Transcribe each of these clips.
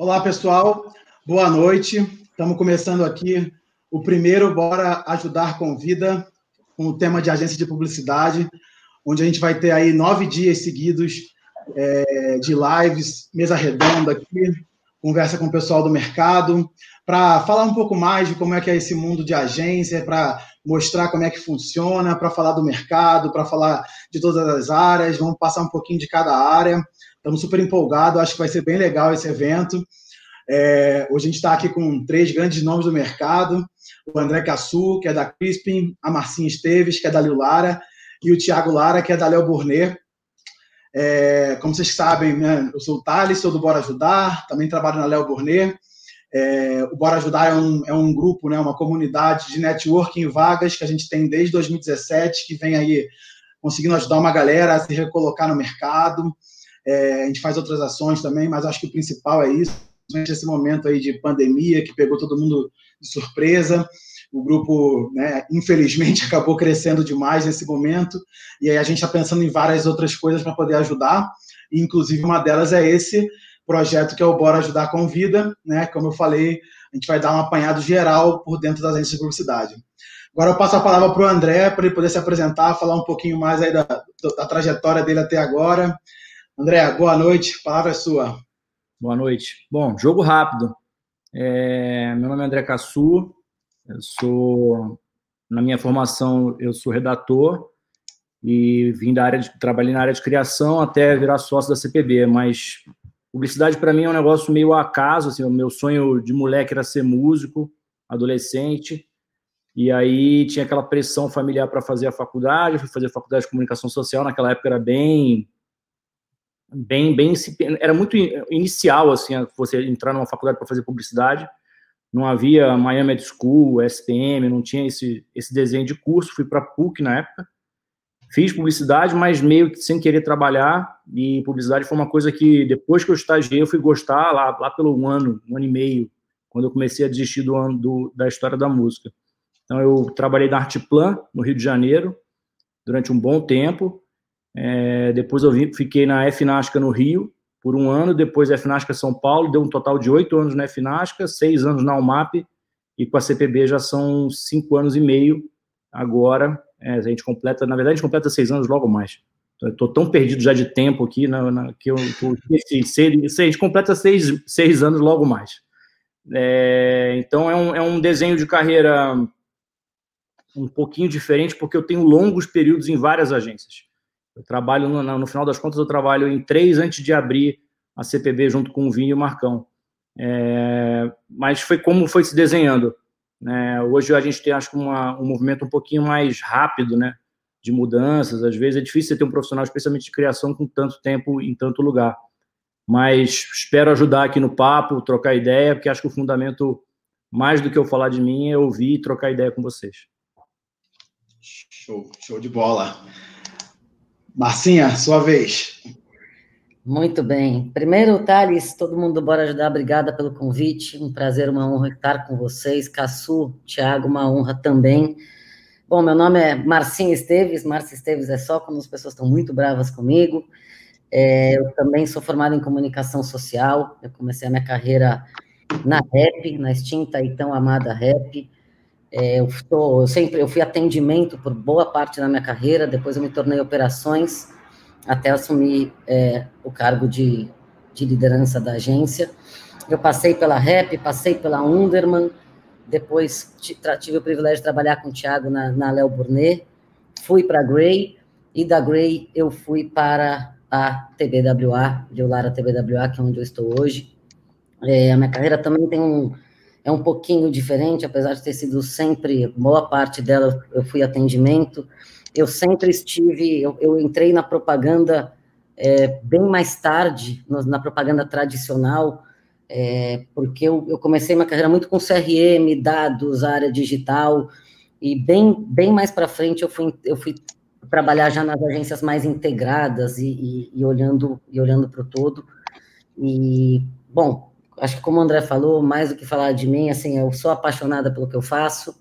Olá, pessoal. Boa noite. Estamos começando aqui o primeiro Bora Ajudar com Vida, com o tema de agência de publicidade, onde a gente vai ter aí nove dias seguidos é, de lives, mesa redonda aqui, conversa com o pessoal do mercado, para falar um pouco mais de como é que é esse mundo de agência, para mostrar como é que funciona, para falar do mercado, para falar de todas as áreas, vamos passar um pouquinho de cada área. Estamos super empolgados, acho que vai ser bem legal esse evento. É, hoje a gente está aqui com três grandes nomes do mercado: o André Cassu, que é da Crispin, a Marcinha Esteves, que é da Lil Lara, e o Thiago Lara, que é da Léo Burnet. É, como vocês sabem, né, eu sou o Thales, sou do Bora Ajudar, também trabalho na Léo Burnet. É, o Bora Ajudar é um, é um grupo, né, uma comunidade de networking em vagas que a gente tem desde 2017, que vem aí conseguindo ajudar uma galera a se recolocar no mercado. É, a gente faz outras ações também, mas acho que o principal é isso, esse momento aí de pandemia que pegou todo mundo de surpresa. O grupo, né, infelizmente, acabou crescendo demais nesse momento, e aí a gente está pensando em várias outras coisas para poder ajudar, e inclusive uma delas é esse projeto que é o Bora Ajudar com Vida, né? Como eu falei, a gente vai dar um apanhado geral por dentro das agências de publicidade. Agora eu passo a palavra para o André, para ele poder se apresentar, falar um pouquinho mais aí da, da trajetória dele até agora, André, boa noite, a palavra é sua. Boa noite. Bom, jogo rápido. É, meu nome é André Cassu, eu sou, na minha formação, eu sou redator e vim da área de, trabalhei na área de criação até virar sócio da CPB, mas publicidade para mim é um negócio meio acaso, assim, o meu sonho de moleque era ser músico, adolescente, e aí tinha aquela pressão familiar para fazer a faculdade, fui fazer faculdade de comunicação social, naquela época era bem bem, bem era muito inicial assim você entrar numa faculdade para fazer publicidade. Não havia Miami Ed School, SPM, não tinha esse esse desenho de curso. Fui para PUC na época. Fiz publicidade, mas meio que sem querer trabalhar. E publicidade foi uma coisa que depois que eu estagiei eu fui gostar lá lá pelo um ano, um ano e meio, quando eu comecei a desistir do ano do, da história da música. Então eu trabalhei na Artplan no Rio de Janeiro durante um bom tempo é, depois eu fiquei na FNASCA no Rio por um ano, depois FNASCA São Paulo, deu um total de oito anos na FNASCA, seis anos na UMAP, e com a CPB já são cinco anos e meio agora. É, a gente completa, na verdade, a gente completa seis anos logo mais. Estou tão perdido já de tempo aqui na, na que eu esqueci. A gente completa seis, seis anos logo mais. É, então é um, é um desenho de carreira um pouquinho diferente, porque eu tenho longos períodos em várias agências. Eu trabalho, no, no, final das contas, eu trabalho em três antes de abrir a CPB junto com o Vinho e o Marcão. É, mas foi como foi se desenhando. Né? Hoje a gente tem, acho que, uma, um movimento um pouquinho mais rápido, né? De mudanças. Às vezes é difícil ter um profissional, especialmente de criação, com tanto tempo em tanto lugar. Mas espero ajudar aqui no papo, trocar ideia, porque acho que o fundamento, mais do que eu falar de mim, é ouvir e trocar ideia com vocês. Show, show de bola. Marcinha, sua vez. Muito bem. Primeiro, Thales, todo mundo bora ajudar. Obrigada pelo convite. Um prazer, uma honra estar com vocês. Caçu, Thiago, uma honra também. Bom, meu nome é Marcinha Esteves. Marcia Esteves é só quando as pessoas estão muito bravas comigo. É, eu também sou formado em comunicação social. Eu comecei a minha carreira na REP, na extinta e tão amada REP. É, eu, tô, eu sempre eu fui atendimento por boa parte da minha carreira. Depois eu me tornei operações até assumir é, o cargo de, de liderança da agência. Eu passei pela REP, passei pela Underman, depois tive o privilégio de trabalhar com o Thiago na, na Léo Burnet, fui para a Grey, e da Grey eu fui para a TBWA, de Lara TBWA, que é onde eu estou hoje. É, a minha carreira também tem um, é um pouquinho diferente, apesar de ter sido sempre, boa parte dela eu fui atendimento, eu sempre estive, eu, eu entrei na propaganda é, bem mais tarde, na propaganda tradicional, é, porque eu, eu, comecei minha carreira muito com CRM, dados, área digital, e bem, bem mais para frente eu fui, eu fui trabalhar já nas agências mais integradas e, e, e olhando e olhando para o todo. E, bom, acho que como o André falou, mais do que falar de mim, assim, eu sou apaixonada pelo que eu faço,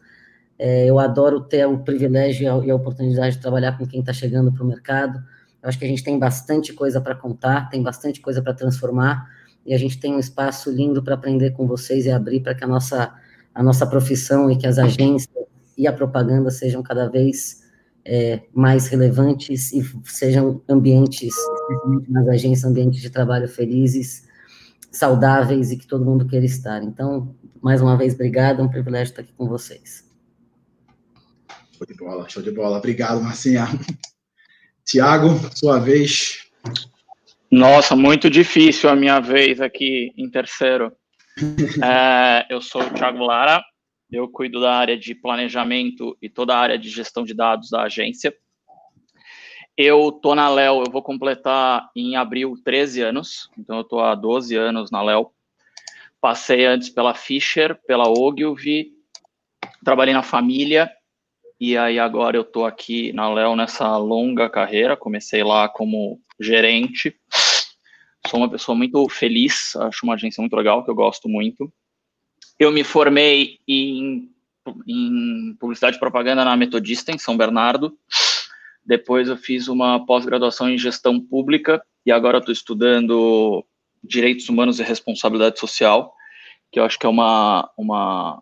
é, eu adoro ter o privilégio e a, oportunidade de trabalhar com quem está chegando para o mercado. Eu acho que a gente tem bastante coisa para contar, tem bastante coisa para transformar, e a gente tem um espaço lindo para aprender com vocês e abrir para que a nossa, a nossa profissão e que as agências e a propaganda sejam cada vez é, mais relevantes e sejam ambientes, nas agências, ambientes de trabalho felizes, saudáveis e que todo mundo queira estar. Então, mais uma vez, obrigado, é um privilégio estar aqui com vocês. Show de bola, show de bola. Obrigado, Marcinha. Tiago, sua vez. Nossa, muito difícil a minha vez aqui em terceiro. É, eu sou o Thiago Lara, eu cuido da área de planejamento e toda a área de gestão de dados da agência. Eu tô na Léo, eu vou completar em abril 13 anos, então eu tô há 12 anos na Léo. Passei antes pela Fischer, pela Ogilvy, trabalhei na família, e aí agora eu tô aqui na Léo nessa longa carreira, comecei lá como gerente. Sou uma pessoa muito feliz, acho uma agência muito legal, que eu gosto muito. Eu me formei em, em publicidade e propaganda na Metodista, em São Bernardo. Depois eu fiz uma pós-graduação em gestão pública e agora estou estudando direitos humanos e responsabilidade social, que eu acho que é uma, uma,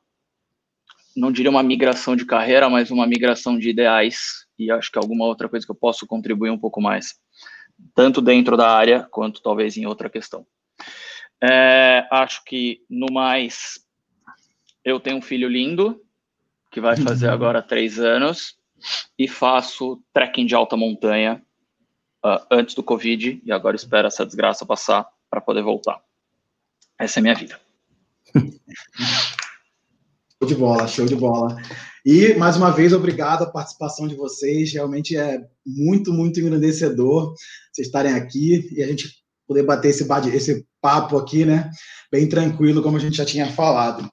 não diria uma migração de carreira, mas uma migração de ideais e acho que alguma outra coisa que eu posso contribuir um pouco mais tanto dentro da área quanto talvez em outra questão. É, acho que no mais eu tenho um filho lindo que vai fazer agora três anos e faço trekking de alta montanha uh, antes do Covid e agora espero essa desgraça passar para poder voltar. Essa é a minha vida. Show de bola, show de bola. E, mais uma vez, obrigado a participação de vocês. Realmente é muito, muito engrandecedor vocês estarem aqui e a gente poder bater esse, esse papo aqui, né? Bem tranquilo, como a gente já tinha falado.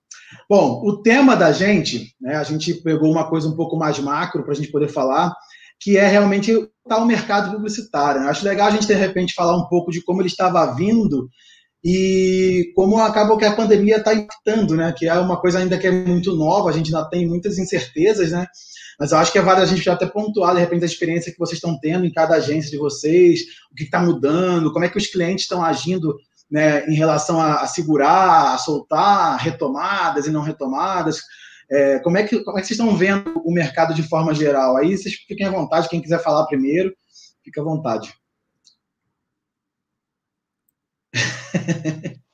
Bom, o tema da gente, né? A gente pegou uma coisa um pouco mais macro para a gente poder falar, que é realmente tá o mercado publicitário. Né? Acho legal a gente, de repente, falar um pouco de como ele estava vindo e como acaba que a pandemia está impactando, né? Que é uma coisa ainda que é muito nova, a gente ainda tem muitas incertezas, né? Mas eu acho que é válido a gente já até pontuar, de repente, a experiência que vocês estão tendo em cada agência de vocês, o que está mudando, como é que os clientes estão agindo né, em relação a, a segurar, a soltar, retomadas e não retomadas. É, como, é que, como é que vocês estão vendo o mercado de forma geral? Aí vocês fiquem à vontade, quem quiser falar primeiro, fica à vontade.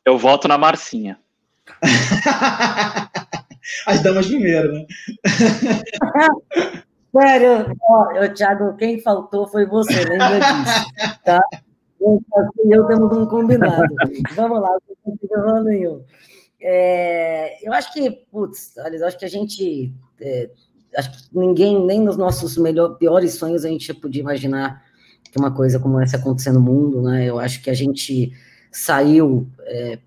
Eu voto na Marcinha. As damas primeiro, né? Sério, ó, Thiago, quem faltou foi você, lembra disso, tá? Eu, eu temos um combinado. Vamos lá, não tem nenhum. É, eu acho que, putz, eu acho que a gente, é, acho que ninguém, nem nos nossos melhor, piores sonhos, a gente podia imaginar que uma coisa como essa acontecer no mundo, né? Eu acho que a gente saiu. É,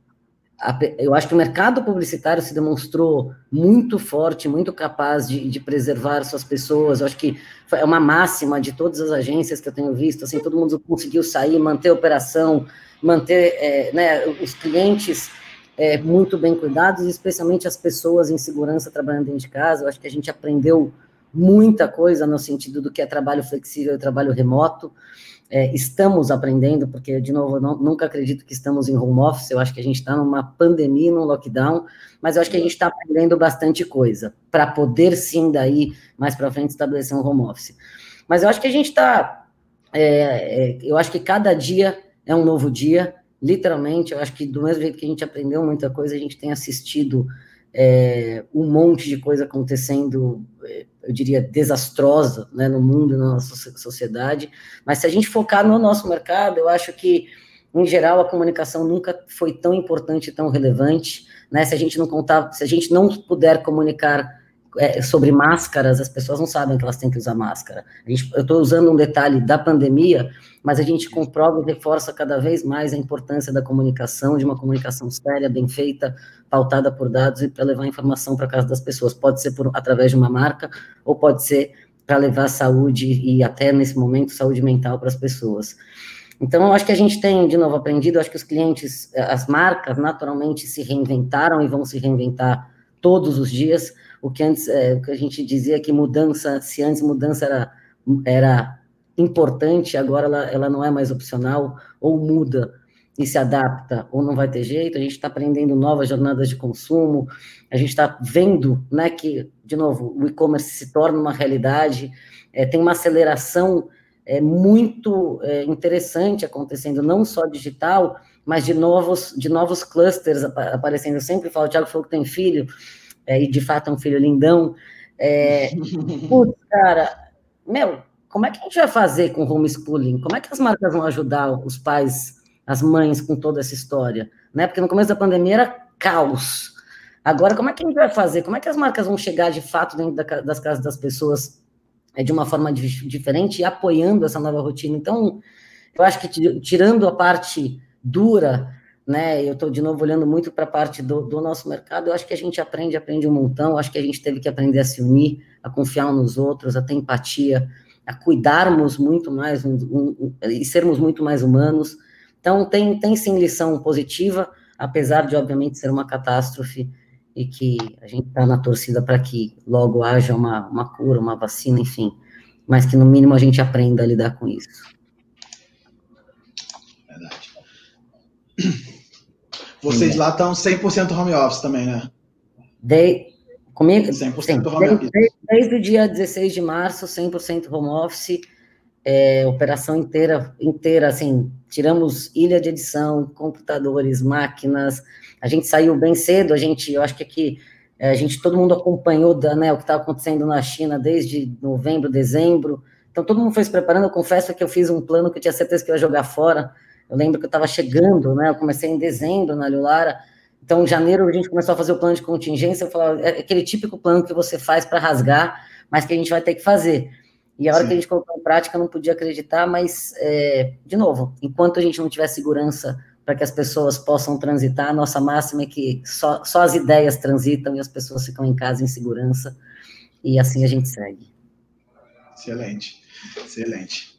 eu acho que o mercado publicitário se demonstrou muito forte, muito capaz de, de, preservar suas pessoas. Eu acho que é uma máxima de todas as agências que eu tenho visto. Assim, todo mundo conseguiu sair, manter a operação, manter é, né, os clientes é, muito bem cuidados, especialmente as pessoas em segurança trabalhando dentro de casa. Eu acho que a gente aprendeu muita coisa no sentido do que é trabalho flexível e trabalho remoto. É, estamos aprendendo, porque, de novo, não, nunca acredito que estamos em home office, eu acho que a gente está numa pandemia, num lockdown, mas eu acho que a gente está aprendendo bastante coisa, para poder, sim, daí, mais para frente, estabelecer um home office. Mas eu acho que a gente está, é, é, eu acho que cada dia é um novo dia, literalmente, eu acho que do mesmo jeito que a gente aprendeu muita coisa, a gente tem assistido é, um monte de coisa acontecendo, é, eu diria, desastrosa né, no mundo, na nossa sociedade, mas se a gente focar no nosso mercado, eu acho que, em geral, a comunicação nunca foi tão importante tão relevante, né, se a gente não contar, se a gente não puder comunicar é, sobre máscaras, as pessoas não sabem que elas têm que usar máscara. Gente, eu estou usando um detalhe da pandemia, mas a gente comprova e reforça cada vez mais a importância da comunicação, de uma comunicação séria, bem feita, pautada por dados e para levar informação para casa das pessoas. Pode ser por, através de uma marca ou pode ser para levar saúde e até nesse momento saúde mental para as pessoas. Então, eu acho que a gente tem, de novo, aprendido, acho que os clientes, as marcas, naturalmente se reinventaram e vão se reinventar todos os dias o que antes, é, o que a gente dizia que mudança, se antes mudança era, era importante, agora ela, ela não é mais opcional, ou muda e se adapta, ou não vai ter jeito, a gente está aprendendo novas jornadas de consumo, a gente está vendo, né, que, de novo, o e-commerce se torna uma realidade, é, tem uma aceleração é, muito é, interessante acontecendo, não só digital, mas de novos, de novos clusters aparecendo. Eu sempre falo, o Thiago falou que tem filho, é, e de fato é um filho lindão. É, putz, cara, meu, como é que a gente vai fazer com homeschooling? Como é que as marcas vão ajudar os pais, as mães com toda essa história? Né? Porque no começo da pandemia era caos. Agora, como é que a gente vai fazer? Como é que as marcas vão chegar de fato dentro da, das casas das pessoas é, de uma forma diferente e apoiando essa nova rotina? Então, eu acho que tirando a parte dura né? Eu estou de novo olhando muito para a parte do, do, nosso mercado. Eu acho que a gente aprende, aprende um montão. Eu acho que a gente teve que aprender a se unir, a confiar uns nos outros, a ter empatia, a cuidarmos muito mais um, um, um, e sermos muito mais humanos. Então tem tem sim lição positiva, apesar de obviamente ser uma catástrofe e que a gente está na torcida para que logo haja uma, uma cura, uma vacina, enfim, mas que no mínimo a gente aprenda a lidar com isso. Verdade. Vocês Sim. lá estão 100% home office também, né? De, comigo? 100% sim, home office. Desde, desde, o dia 16 de março, 100% home office, é, operação inteira, inteira, assim, tiramos ilha de edição, computadores, máquinas, a gente saiu bem cedo, a gente, eu acho que aqui, é, a gente, todo mundo acompanhou né, o que estava acontecendo na China desde novembro, dezembro, então todo mundo foi se preparando, eu confesso que eu fiz um plano que eu tinha certeza que ia jogar fora, eu lembro que eu estava chegando, né? Eu comecei em dezembro na Lulara. Então, em janeiro, a gente começou a fazer o plano de contingência. Eu falava, é aquele típico plano que você faz para rasgar, mas que a gente vai ter que fazer. E a hora Sim. que a gente colocou em prática, eu não podia acreditar, mas, é, de novo, enquanto a gente não tiver segurança para que as pessoas possam transitar, a nossa máxima é que só, só as ideias transitam e as pessoas ficam em casa em segurança. E assim a gente segue. Excelente, excelente.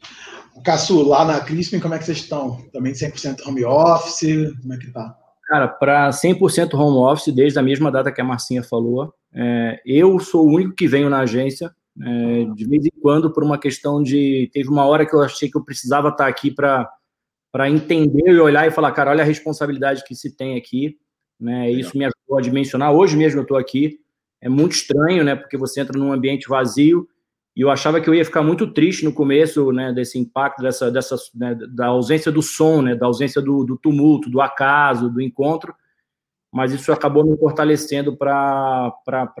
Caçu, lá na Crispin, como é que vocês estão? Também 100% home office? Como é que tá? Cara, para 100% home office, desde a mesma data que a Marcinha falou, é, eu sou o único que venho na agência, é, de vez em quando, por uma questão de. Teve uma hora que eu achei que eu precisava estar aqui para entender e olhar e falar, cara, olha a responsabilidade que se tem aqui. Né? Isso me ajudou a dimensionar. Hoje mesmo eu estou aqui. É muito estranho, né? Porque você entra num ambiente vazio e eu achava que eu ia ficar muito triste no começo, né, desse impacto, dessa, dessa né, da ausência do som, né, da ausência do, do, tumulto, do acaso, do encontro, mas isso acabou me fortalecendo para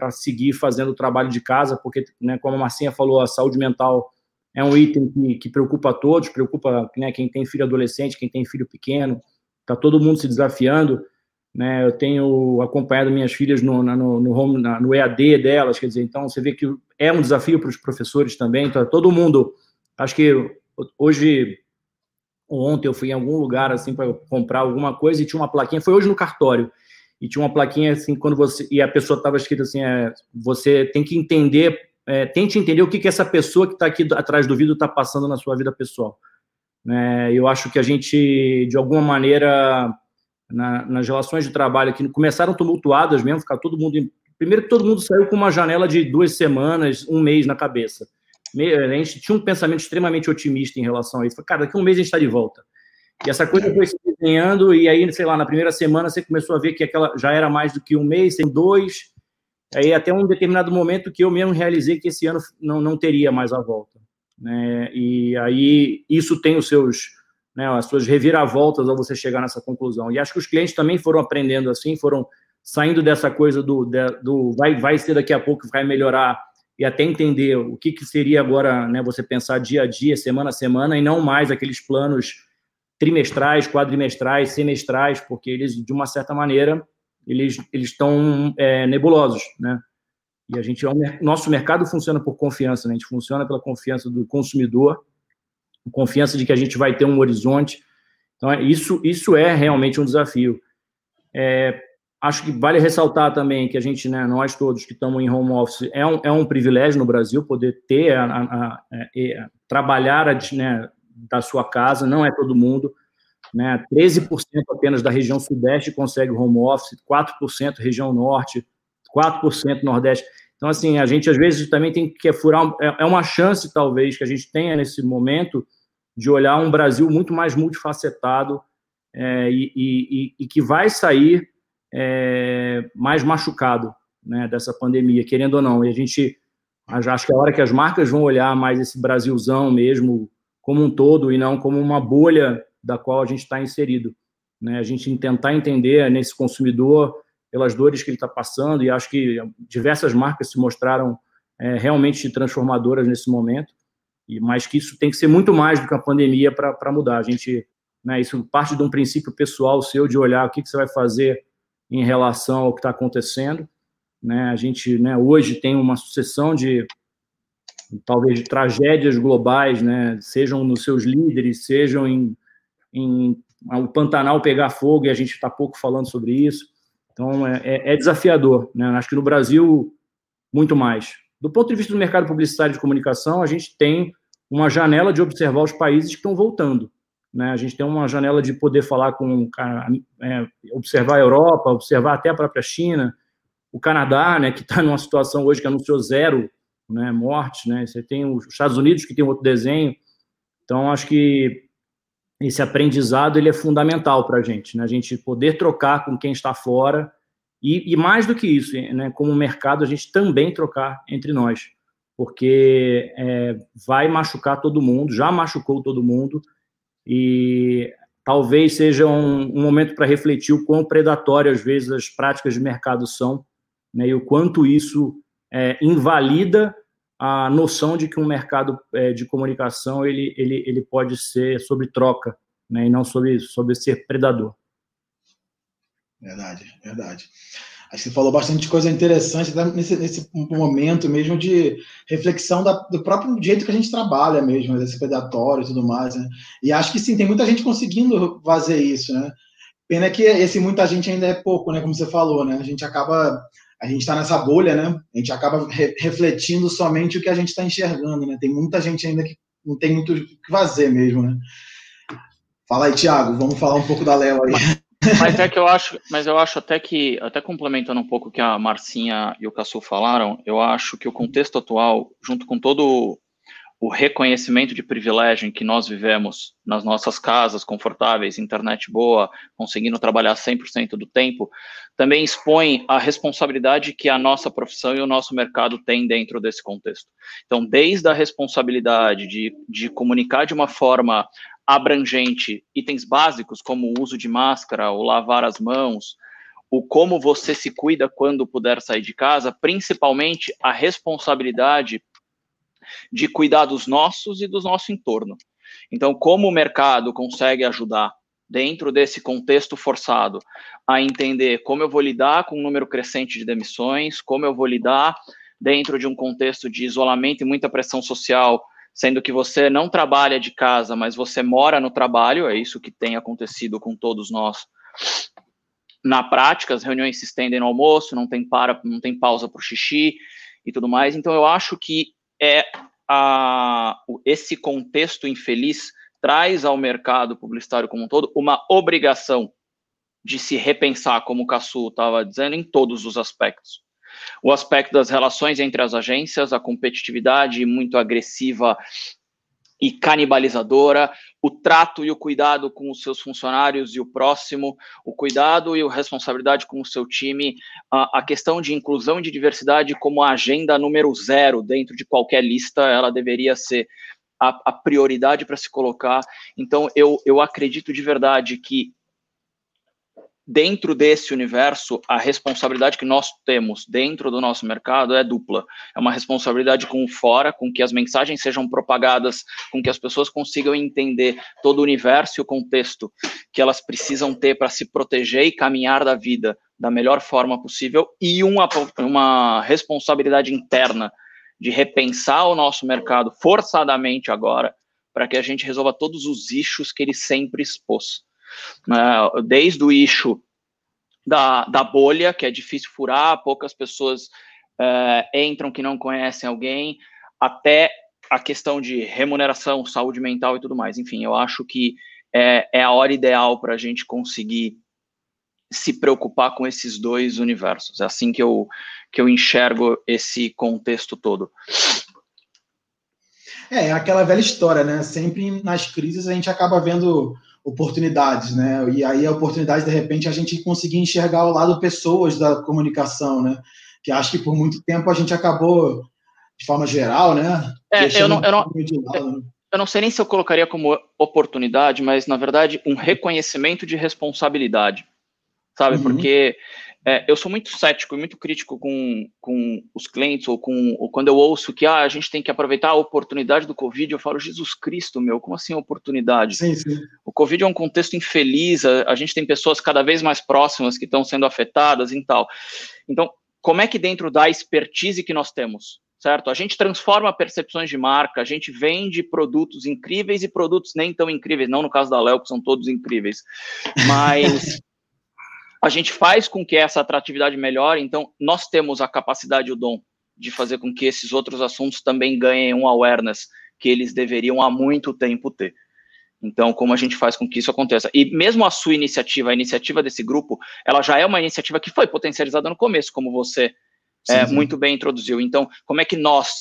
seguir fazendo o trabalho de casa, porque, né, como a Marcinha falou, a saúde mental é um item que, que preocupa a todos, preocupa né, quem tem filho adolescente, quem tem filho pequeno, está todo mundo se desafiando, né, eu tenho acompanhado minhas filhas no, no, no, home, no EAD delas, quer dizer, então você vê que é um desafio para os professores também, então todo mundo, acho que hoje, ontem eu fui em algum lugar, assim, para comprar alguma coisa e tinha uma plaquinha, foi hoje no cartório, e tinha uma plaquinha, assim, quando você, e a pessoa estava escrita assim, é, você tem que entender, é, tente entender o que, que essa pessoa que está aqui atrás do vidro está passando na sua vida pessoal. É, eu acho que a gente, de alguma maneira, na, nas relações de trabalho que começaram tumultuadas mesmo, ficar todo mundo. Primeiro que todo mundo saiu com uma janela de duas semanas, um mês na cabeça. a gente tinha um pensamento extremamente otimista em relação a isso. Cara, daqui a um mês a gente está de volta. E essa coisa foi se desenhando, e aí, sei lá, na primeira semana você começou a ver que aquela já era mais do que um mês, tem dois. Aí até um determinado momento que eu mesmo realizei que esse ano não, não teria mais a volta. Né? E aí isso tem os seus, né, as suas reviravoltas ao você chegar nessa conclusão. E acho que os clientes também foram aprendendo assim, foram saindo dessa coisa do, do vai, vai ser daqui a pouco, vai melhorar, e até entender o que, que seria agora né, você pensar dia a dia, semana a semana, e não mais aqueles planos trimestrais, quadrimestrais, semestrais, porque eles, de uma certa maneira, eles estão é, nebulosos, né? E a gente, é nosso mercado funciona por confiança, né? A gente funciona pela confiança do consumidor, confiança de que a gente vai ter um horizonte. Então, é, isso, isso é realmente um desafio. É, acho que vale ressaltar também que a gente, né, nós todos que estamos em home office, é um, é um privilégio no Brasil poder ter, a, a, a é, trabalhar né, da sua casa, não é todo mundo. Né? 13% apenas da região sudeste consegue home office, 4% região norte, 4% nordeste. Então, assim, a gente às vezes também tem que furar. É, é uma chance, talvez, que a gente tenha nesse momento de olhar um Brasil muito mais multifacetado é, e, e, e, que vai sair é, mais machucado né, dessa pandemia, querendo ou não. E a gente acho que é a hora que as marcas vão olhar mais esse Brasilzão mesmo, como um todo e não como uma bolha da qual a gente está inserido. Né? A gente tentar entender nesse consumidor pelas dores que ele está passando e acho que diversas marcas se mostraram é, realmente transformadoras nesse momento, e mas que isso tem que ser muito mais do que a pandemia para mudar. A gente, né, isso parte de um princípio pessoal seu de olhar o que, que você vai fazer em relação ao que está acontecendo. Né? A gente, né, hoje tem uma sucessão de talvez tragédias globais, né, sejam nos seus líderes, sejam em, em o Pantanal pegar fogo, e a gente está pouco falando sobre isso. Então, é, é, é desafiador. Né? Acho que no Brasil, muito mais. Do ponto de vista do mercado publicitário de comunicação, a gente tem uma janela de observar os países que estão voltando. Né? A gente tem uma janela de poder falar com, é, observar a Europa, observar até a própria China, o Canadá, né, que está numa situação hoje que anunciou zero né, mortes, né? Você tem os Estados Unidos que tem outro desenho. Então, acho que esse aprendizado ele é fundamental para a gente, né? A gente poder trocar com quem está fora e, e, mais do que isso, né? Como mercado, a gente também trocar entre nós, porque é, vai machucar todo mundo, já machucou todo mundo e talvez seja um, um momento para refletir o quão predatório às vezes as práticas de mercado são, né? E o quanto isso é, invalida a noção de que um mercado é, de comunicação ele, ele, ele pode ser sobre troca, né, e não sobre, sobre ser predador. Verdade, verdade. Acho que você falou bastante coisa interessante nesse, nesse momento mesmo de reflexão da, do próprio jeito que a gente trabalha mesmo, desse predatório e tudo mais, né? E acho que sim, tem muita gente conseguindo fazer isso, né? Pena que esse muita gente ainda é pouco, né? Como você falou, né? A gente acaba a gente está nessa bolha, né? A gente acaba re refletindo somente o que a gente está enxergando, né? Tem muita gente ainda que não tem muito o que fazer mesmo, né? Fala aí, Thiago, vamos falar um pouco da Léo aí. Mas é que eu acho, mas eu acho até que, até complementando um pouco o que a Marcinha e o Cassu falaram, eu acho que o contexto atual, junto com todo o reconhecimento de privilégio em que nós vivemos nas nossas casas confortáveis, internet boa, conseguindo trabalhar 100% do tempo, também expõe a responsabilidade que a nossa profissão e o nosso mercado têm dentro desse contexto. Então, desde a responsabilidade de, de comunicar de uma forma abrangente itens básicos, como o uso de máscara, o lavar as mãos, o como você se cuida quando puder sair de casa, principalmente a responsabilidade de cuidar dos nossos e do nosso entorno. Então, como o mercado consegue ajudar dentro desse contexto forçado a entender como eu vou lidar com um número crescente de demissões, como eu vou lidar dentro de um contexto de isolamento e muita pressão social, sendo que você não trabalha de casa, mas você mora no trabalho, é isso que tem acontecido com todos nós. Na prática, as reuniões se estendem no almoço, não tem para, não tem pausa para o xixi e tudo mais. Então, eu acho que é a, esse contexto infeliz traz ao mercado publicitário como um todo uma obrigação de se repensar, como o Cassu estava dizendo, em todos os aspectos. o aspecto das relações entre as agências, a competitividade muito agressiva e canibalizadora, o trato e o cuidado com os seus funcionários e o próximo, o cuidado e a responsabilidade com o seu time, a, a questão de inclusão e de diversidade como a agenda número zero dentro de qualquer lista, ela deveria ser a, a prioridade para se colocar. Então, eu, eu acredito de verdade que dentro desse universo, a responsabilidade que nós temos dentro do nosso mercado é dupla. É uma responsabilidade com fora, com que as mensagens sejam propagadas, com que as pessoas consigam entender todo o universo e o contexto que elas precisam ter para se proteger e caminhar da vida da melhor forma possível, e uma, uma responsabilidade interna de repensar o nosso mercado forçadamente agora, para que a gente resolva todos os issues que ele sempre expôs né, desde o eixo da, da bolha, que é difícil furar, poucas pessoas é, entram que não conhecem alguém, até a questão de remuneração, saúde mental e tudo mais. Enfim, eu acho que é, é a hora ideal para a gente conseguir se preocupar com esses dois universos. É assim que eu, que eu enxergo esse contexto todo. É, é aquela velha história, né? Sempre nas crises a gente acaba vendo oportunidades, né? E aí a oportunidade, de repente, a gente conseguir enxergar o lado pessoas da comunicação, né? Que acho que por muito tempo a gente acabou, de forma geral, né? É, eu não, eu, não, lado, né? eu não sei nem se eu colocaria como oportunidade, mas, na verdade, um reconhecimento de responsabilidade, sabe? Uhum. Porque é, eu sou muito cético e muito crítico com, com os clientes, ou, com, ou quando eu ouço que ah, a gente tem que aproveitar a oportunidade do Covid, eu falo, Jesus Cristo, meu, como assim oportunidade? Sim, sim. O Covid é um contexto infeliz, a, a gente tem pessoas cada vez mais próximas que estão sendo afetadas e tal. Então, como é que dentro da expertise que nós temos, certo? A gente transforma percepções de marca, a gente vende produtos incríveis e produtos nem tão incríveis, não no caso da Léo, que são todos incríveis, mas a gente faz com que essa atratividade melhore, então nós temos a capacidade e o dom de fazer com que esses outros assuntos também ganhem um awareness que eles deveriam há muito tempo ter. Então, como a gente faz com que isso aconteça? E mesmo a sua iniciativa, a iniciativa desse grupo, ela já é uma iniciativa que foi potencializada no começo, como você sim, é, sim. muito bem introduziu. Então, como é que nós,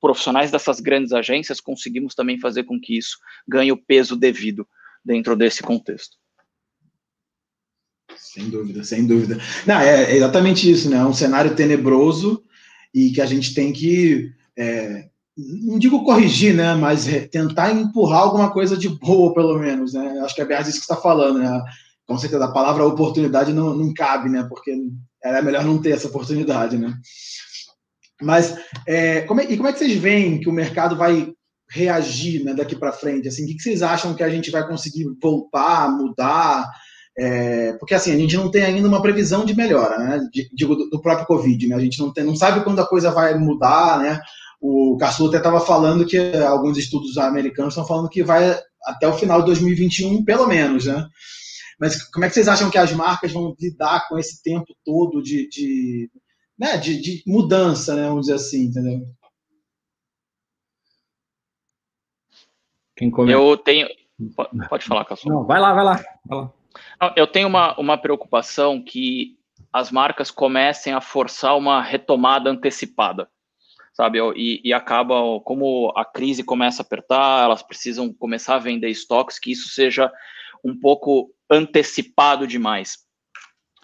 profissionais dessas grandes agências, conseguimos também fazer com que isso ganhe o peso devido dentro desse contexto? Sem dúvida, sem dúvida. Não, é exatamente isso, né? É um cenário tenebroso e que a gente tem que, é, não digo corrigir, né? Mas tentar empurrar alguma coisa de boa, pelo menos, né? Acho que é bem isso que está falando, né? Com certeza, a palavra oportunidade não, não cabe, né? Porque é melhor não ter essa oportunidade, né? Mas, é, como é, e como é que vocês veem que o mercado vai reagir né, daqui para frente? Assim, o que vocês acham que a gente vai conseguir voltar, mudar? É, porque assim, a gente não tem ainda uma previsão de melhora, né? Digo, do, do, próprio Covid, né? A gente não, tem, não sabe quando a coisa vai mudar, né? O Caçula até estava falando que alguns estudos americanos estão falando que vai até o final de 2021, pelo menos, né? Mas como é que vocês acham que as marcas vão lidar com esse tempo todo de, de, né, de, de mudança, né? Vamos dizer assim, entendeu? Quem Eu tenho. Pode falar, Caçula. Não, vai lá, vai lá. Vai lá. Eu tenho uma, uma preocupação que as marcas comecem a forçar uma retomada antecipada, sabe? E, e acaba, como a crise começa a apertar, elas precisam começar a vender estoques, que isso seja um pouco antecipado demais.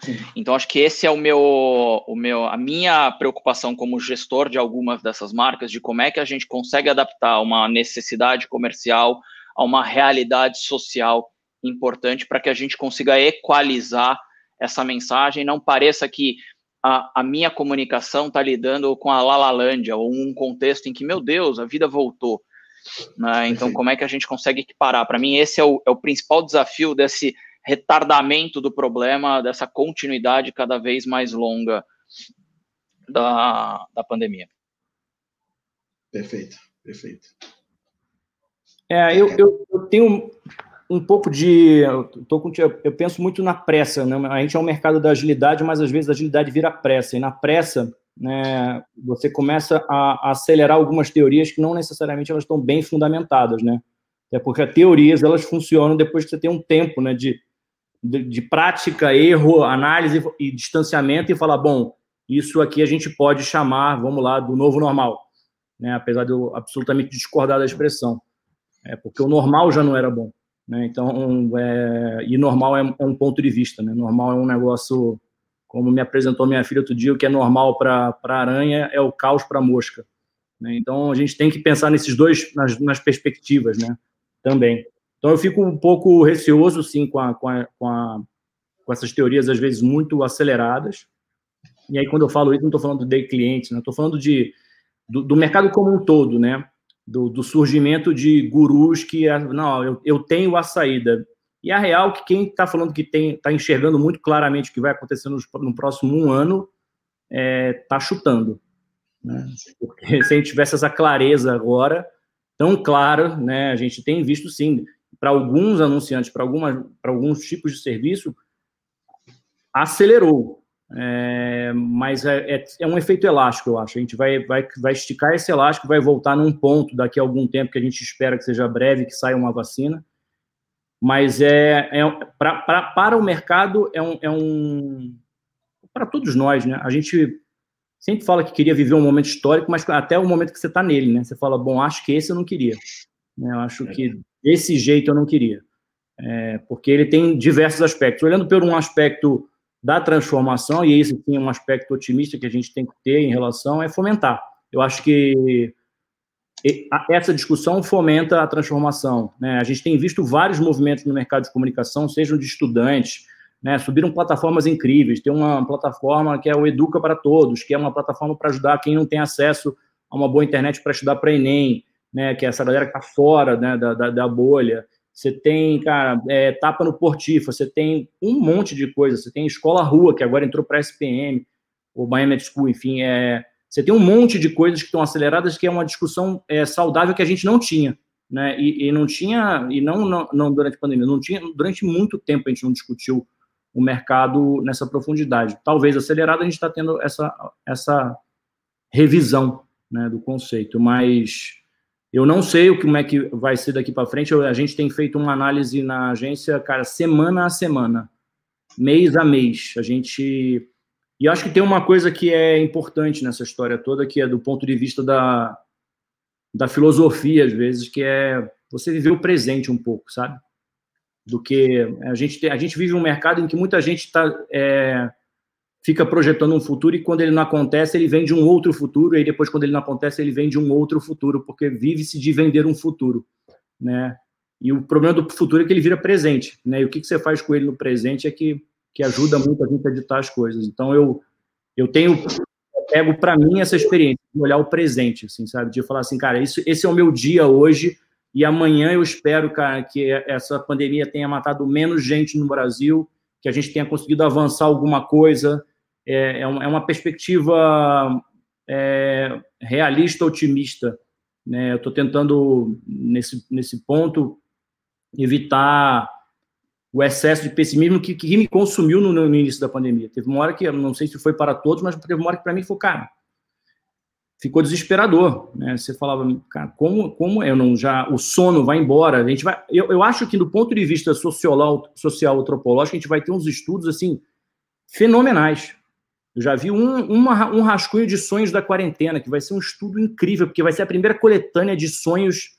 Sim. Então acho que esse é o meu, o meu, a minha preocupação como gestor de algumas dessas marcas, de como é que a gente consegue adaptar uma necessidade comercial a uma realidade social importante para que a gente consiga equalizar essa mensagem, não pareça que a, a minha comunicação está lidando com a Lalalândia, ou um contexto em que, meu Deus, a vida voltou. Né? Então, como é que a gente consegue equiparar? Para mim, esse é o, é o principal desafio desse retardamento do problema, dessa continuidade cada vez mais longa da, da pandemia. Perfeito, perfeito. É, eu, eu, eu tenho um pouco de. Eu, tô eu penso muito na pressa. Né? A gente é um mercado da agilidade, mas às vezes a agilidade vira pressa. E na pressa, né, você começa a, a acelerar algumas teorias que não necessariamente elas estão bem fundamentadas. Né? É porque as teorias elas funcionam depois que você tem um tempo né, de, de, de prática, erro, análise e distanciamento e falar: bom, isso aqui a gente pode chamar, vamos lá, do novo normal, né? apesar de eu absolutamente discordar da expressão, é, porque o normal já não era bom. Né? Então, é, e normal é, é, um ponto de vista, né? normal é um negócio, como me apresentou minha filha outro dia, o que é normal para aranha é o caos para mosca. Né? Então, a gente tem que pensar nesses dois, nas, nas perspectivas né? também. Então, eu fico um pouco receoso, sim, com, a, com, a, com, a, com essas teorias, às vezes, muito aceleradas, e aí, quando eu falo isso, não estou falando de clientes, né? Estou falando de, do, do, mercado como um todo, né? Do, do surgimento de gurus que, é, não, eu, eu tenho a saída. E a real que quem está falando que está enxergando muito claramente o que vai acontecer no, no próximo um ano está é, tá chutando. Né? Porque se a gente tivesse essa clareza agora, tão clara, né? A gente tem visto sim, para alguns anunciantes, para alguns tipos de serviço, acelerou. É, mas é, é, é, um efeito elástico, eu acho. A gente vai, vai, vai esticar esse elástico, vai voltar num ponto daqui a algum tempo que a gente espera que seja breve, que saia uma vacina. Mas é, é pra, pra, para o mercado é um, é um para todos nós, né? A gente sempre fala que queria viver um momento histórico, mas até o momento que você está nele, né? Você fala, bom, acho que esse eu não queria. Né? Eu acho que desse jeito eu não queria, é, porque ele tem diversos aspectos. Olhando por um aspecto da transformação, e esse sim é um aspecto otimista que a gente tem que ter em relação, é fomentar. Eu acho que essa discussão fomenta a transformação. Né? A gente tem visto vários movimentos no mercado de comunicação, sejam de estudantes, né? subiram plataformas incríveis. Tem uma plataforma que é o Educa para Todos, que é uma plataforma para ajudar quem não tem acesso a uma boa internet para estudar para Enem, né? que é essa galera que está fora né? da, da, da bolha você tem, cara, é, tapa no Portifa, você tem um monte de coisa, você tem escola rua, que agora entrou para SPM, o Miami School, enfim, é, você tem um monte de coisas que estão aceleradas, que é uma discussão é, saudável que a gente não tinha, né, e, e não tinha, e não, não, não, durante a pandemia, não tinha, durante muito tempo a gente não discutiu o mercado nessa profundidade. Talvez acelerado a gente está tendo essa, essa revisão, né, do conceito, mas eu não sei o como é que vai ser daqui para frente. A gente tem feito uma análise na agência, cara, semana a semana, mês a mês. A gente e acho que tem uma coisa que é importante nessa história toda, que é do ponto de vista da, da filosofia, às vezes, que é você viver o presente um pouco, sabe? Do que a gente tem, a gente vive um mercado em que muita gente está é, fica projetando um futuro e quando ele não acontece, ele vem de um outro futuro, e depois, quando ele não acontece, ele vem de um outro futuro, porque vive-se de vender um futuro, né? E o problema do futuro é que ele vira presente, né? E o que, que você faz com ele no presente é que, que ajuda muito a gente a editar as coisas. Então, eu, eu tenho, pego para mim essa experiência, de olhar o presente, assim, sabe? De falar assim, cara, isso, esse é o meu dia hoje, e amanhã eu espero, cara, que essa pandemia tenha matado menos gente no Brasil, que a gente tenha conseguido avançar alguma coisa, é, é, uma, é uma perspectiva é, realista, otimista. Né? Eu estou tentando, nesse, nesse ponto, evitar o excesso de pessimismo que, que me consumiu no, no, início da pandemia. Teve uma hora que, não sei se foi para todos, mas teve uma hora que para mim foi, cara, ficou desesperador, né? Você falava, cara, como, como eu não já o sono vai embora, a gente vai, eu, eu acho que do ponto de vista social, social antropológico, a gente vai ter uns estudos assim fenomenais eu já vi um, uma, um rascunho de sonhos da quarentena, que vai ser um estudo incrível, porque vai ser a primeira coletânea de sonhos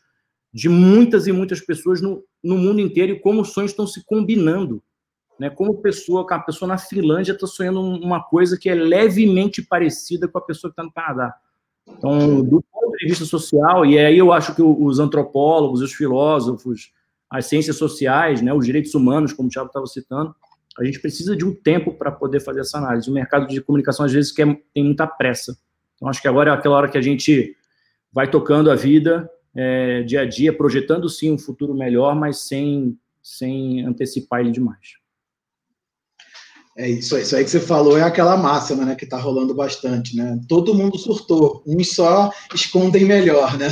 de muitas e muitas pessoas no, no mundo inteiro e como os sonhos estão se combinando. Né? Como pessoa, a pessoa na Finlândia está sonhando uma coisa que é levemente parecida com a pessoa que está no Canadá. Então, do ponto de vista social, e aí eu acho que os antropólogos, os filósofos, as ciências sociais, né, os direitos humanos, como o Thiago estava citando, a gente precisa de um tempo para poder fazer essa análise. O mercado de comunicação, às vezes, quer, tem muita pressa. Então, acho que agora é aquela hora que a gente vai tocando a vida é, dia a dia, projetando sim um futuro melhor, mas sem, sem antecipar ele demais. É isso, isso aí que você falou é aquela máxima, né, que está rolando bastante, né? Todo mundo surtou, uns só escondem melhor, né?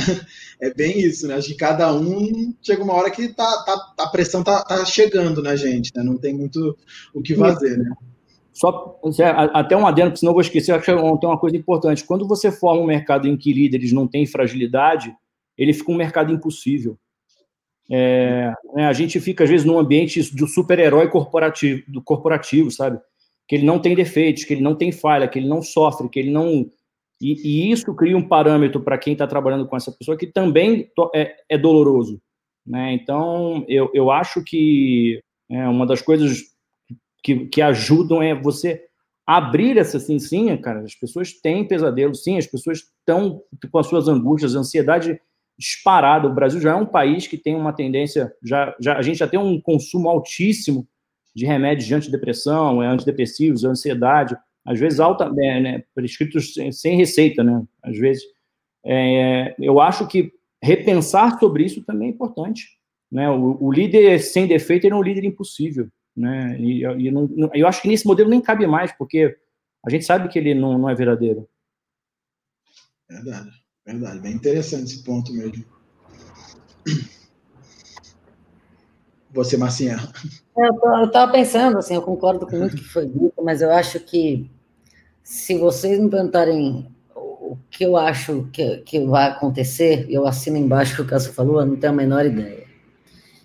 É bem isso, né? Acho que cada um chega uma hora que tá, tá a pressão tá, tá chegando na gente, né? Não tem muito o que fazer, né? Só até um adendo, senão eu vou esquecer, acho que tem uma coisa importante. Quando você forma um mercado em que líderes não têm fragilidade, ele fica um mercado impossível. É, né, a gente fica, às vezes, num ambiente do super-herói corporativo, do corporativo, sabe? que ele não tem defeitos, que ele não tem falha, que ele não sofre, que ele não. E, e isso cria um parâmetro para quem está trabalhando com essa pessoa que também é, é doloroso. Né? Então, eu, eu acho que é, uma das coisas que, que ajudam é você abrir essa cincinha, cara. As pessoas têm pesadelo, sim, as pessoas estão com as suas angústias, ansiedade disparada. O Brasil já é um país que tem uma tendência, já, já a gente já tem um consumo altíssimo de remédios de antidepressão, é, antidepressivos, ansiedade, às vezes alta, é, né, prescritos sem, sem, receita, né? Às vezes, é, eu acho que repensar sobre isso também é importante, né? O, o líder sem defeito é um líder impossível, né? E, e não, eu acho que nesse modelo nem cabe mais, porque a gente sabe que ele não, não é verdadeiro. Verdade, verdade, bem interessante esse ponto mesmo. Você, Marcinha. Eu estava pensando, assim, eu concordo com muito que foi dito, mas eu acho que se vocês me perguntarem o que eu acho que, que vai acontecer, eu assino embaixo o que o Cássio falou, eu não tenho a menor ideia.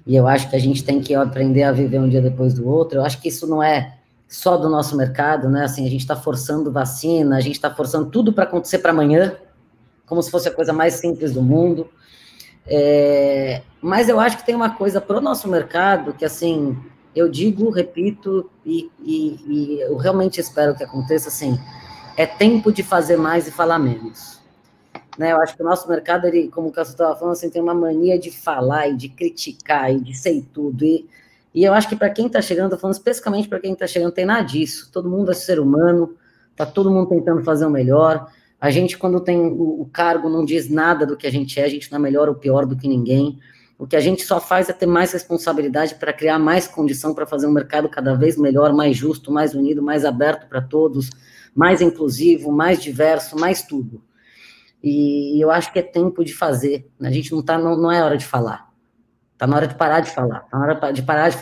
E eu acho que a gente tem que aprender a viver um dia depois do outro. Eu acho que isso não é só do nosso mercado, né? Assim, a gente está forçando vacina, a gente está forçando tudo para acontecer para amanhã, como se fosse a coisa mais simples do mundo. É, mas eu acho que tem uma coisa para o nosso mercado que, assim, eu digo, repito, e, e, e, eu realmente espero que aconteça assim, é tempo de fazer mais e falar menos. Né, eu acho que o nosso mercado, ele, como o Cássio estava falando, assim, tem uma mania de falar e de criticar e de ser tudo. E, e eu acho que para quem está chegando, falando especificamente para quem está chegando, tem nada disso. Todo mundo é ser humano, está todo mundo tentando fazer o melhor. A gente, quando tem o, o cargo, não diz nada do que a gente é, a gente não é melhor ou pior do que ninguém. O que a gente só faz é ter mais responsabilidade para criar mais condição para fazer um mercado cada vez melhor, mais justo, mais unido, mais aberto para todos, mais inclusivo, mais diverso, mais tudo. E eu acho que é tempo de fazer. A gente não tá, não, não é hora de falar. Está na hora de parar de falar. Está na hora de parar de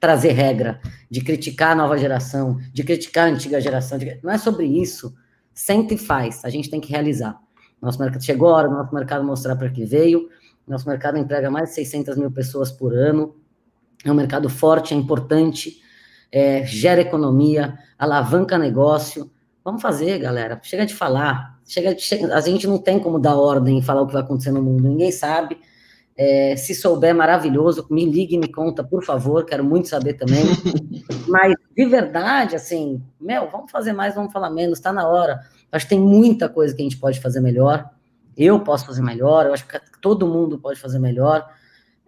trazer regra, de criticar a nova geração, de criticar a antiga geração. De... Não é sobre isso. Sente e faz. A gente tem que realizar. Nosso mercado chegou a hora, nosso mercado mostrar para que veio nosso mercado emprega mais de 600 mil pessoas por ano. É um mercado forte, é importante, é, gera economia, alavanca negócio. Vamos fazer, galera. Chega de falar. Chega, chega, a gente não tem como dar ordem e falar o que vai acontecer no mundo. Ninguém sabe. É, se souber, maravilhoso. Me ligue e me conta, por favor. Quero muito saber também. Mas, de verdade, assim, meu, vamos fazer mais, vamos falar menos. Está na hora. Acho que tem muita coisa que a gente pode fazer melhor. Eu posso fazer melhor, eu acho que todo mundo pode fazer melhor.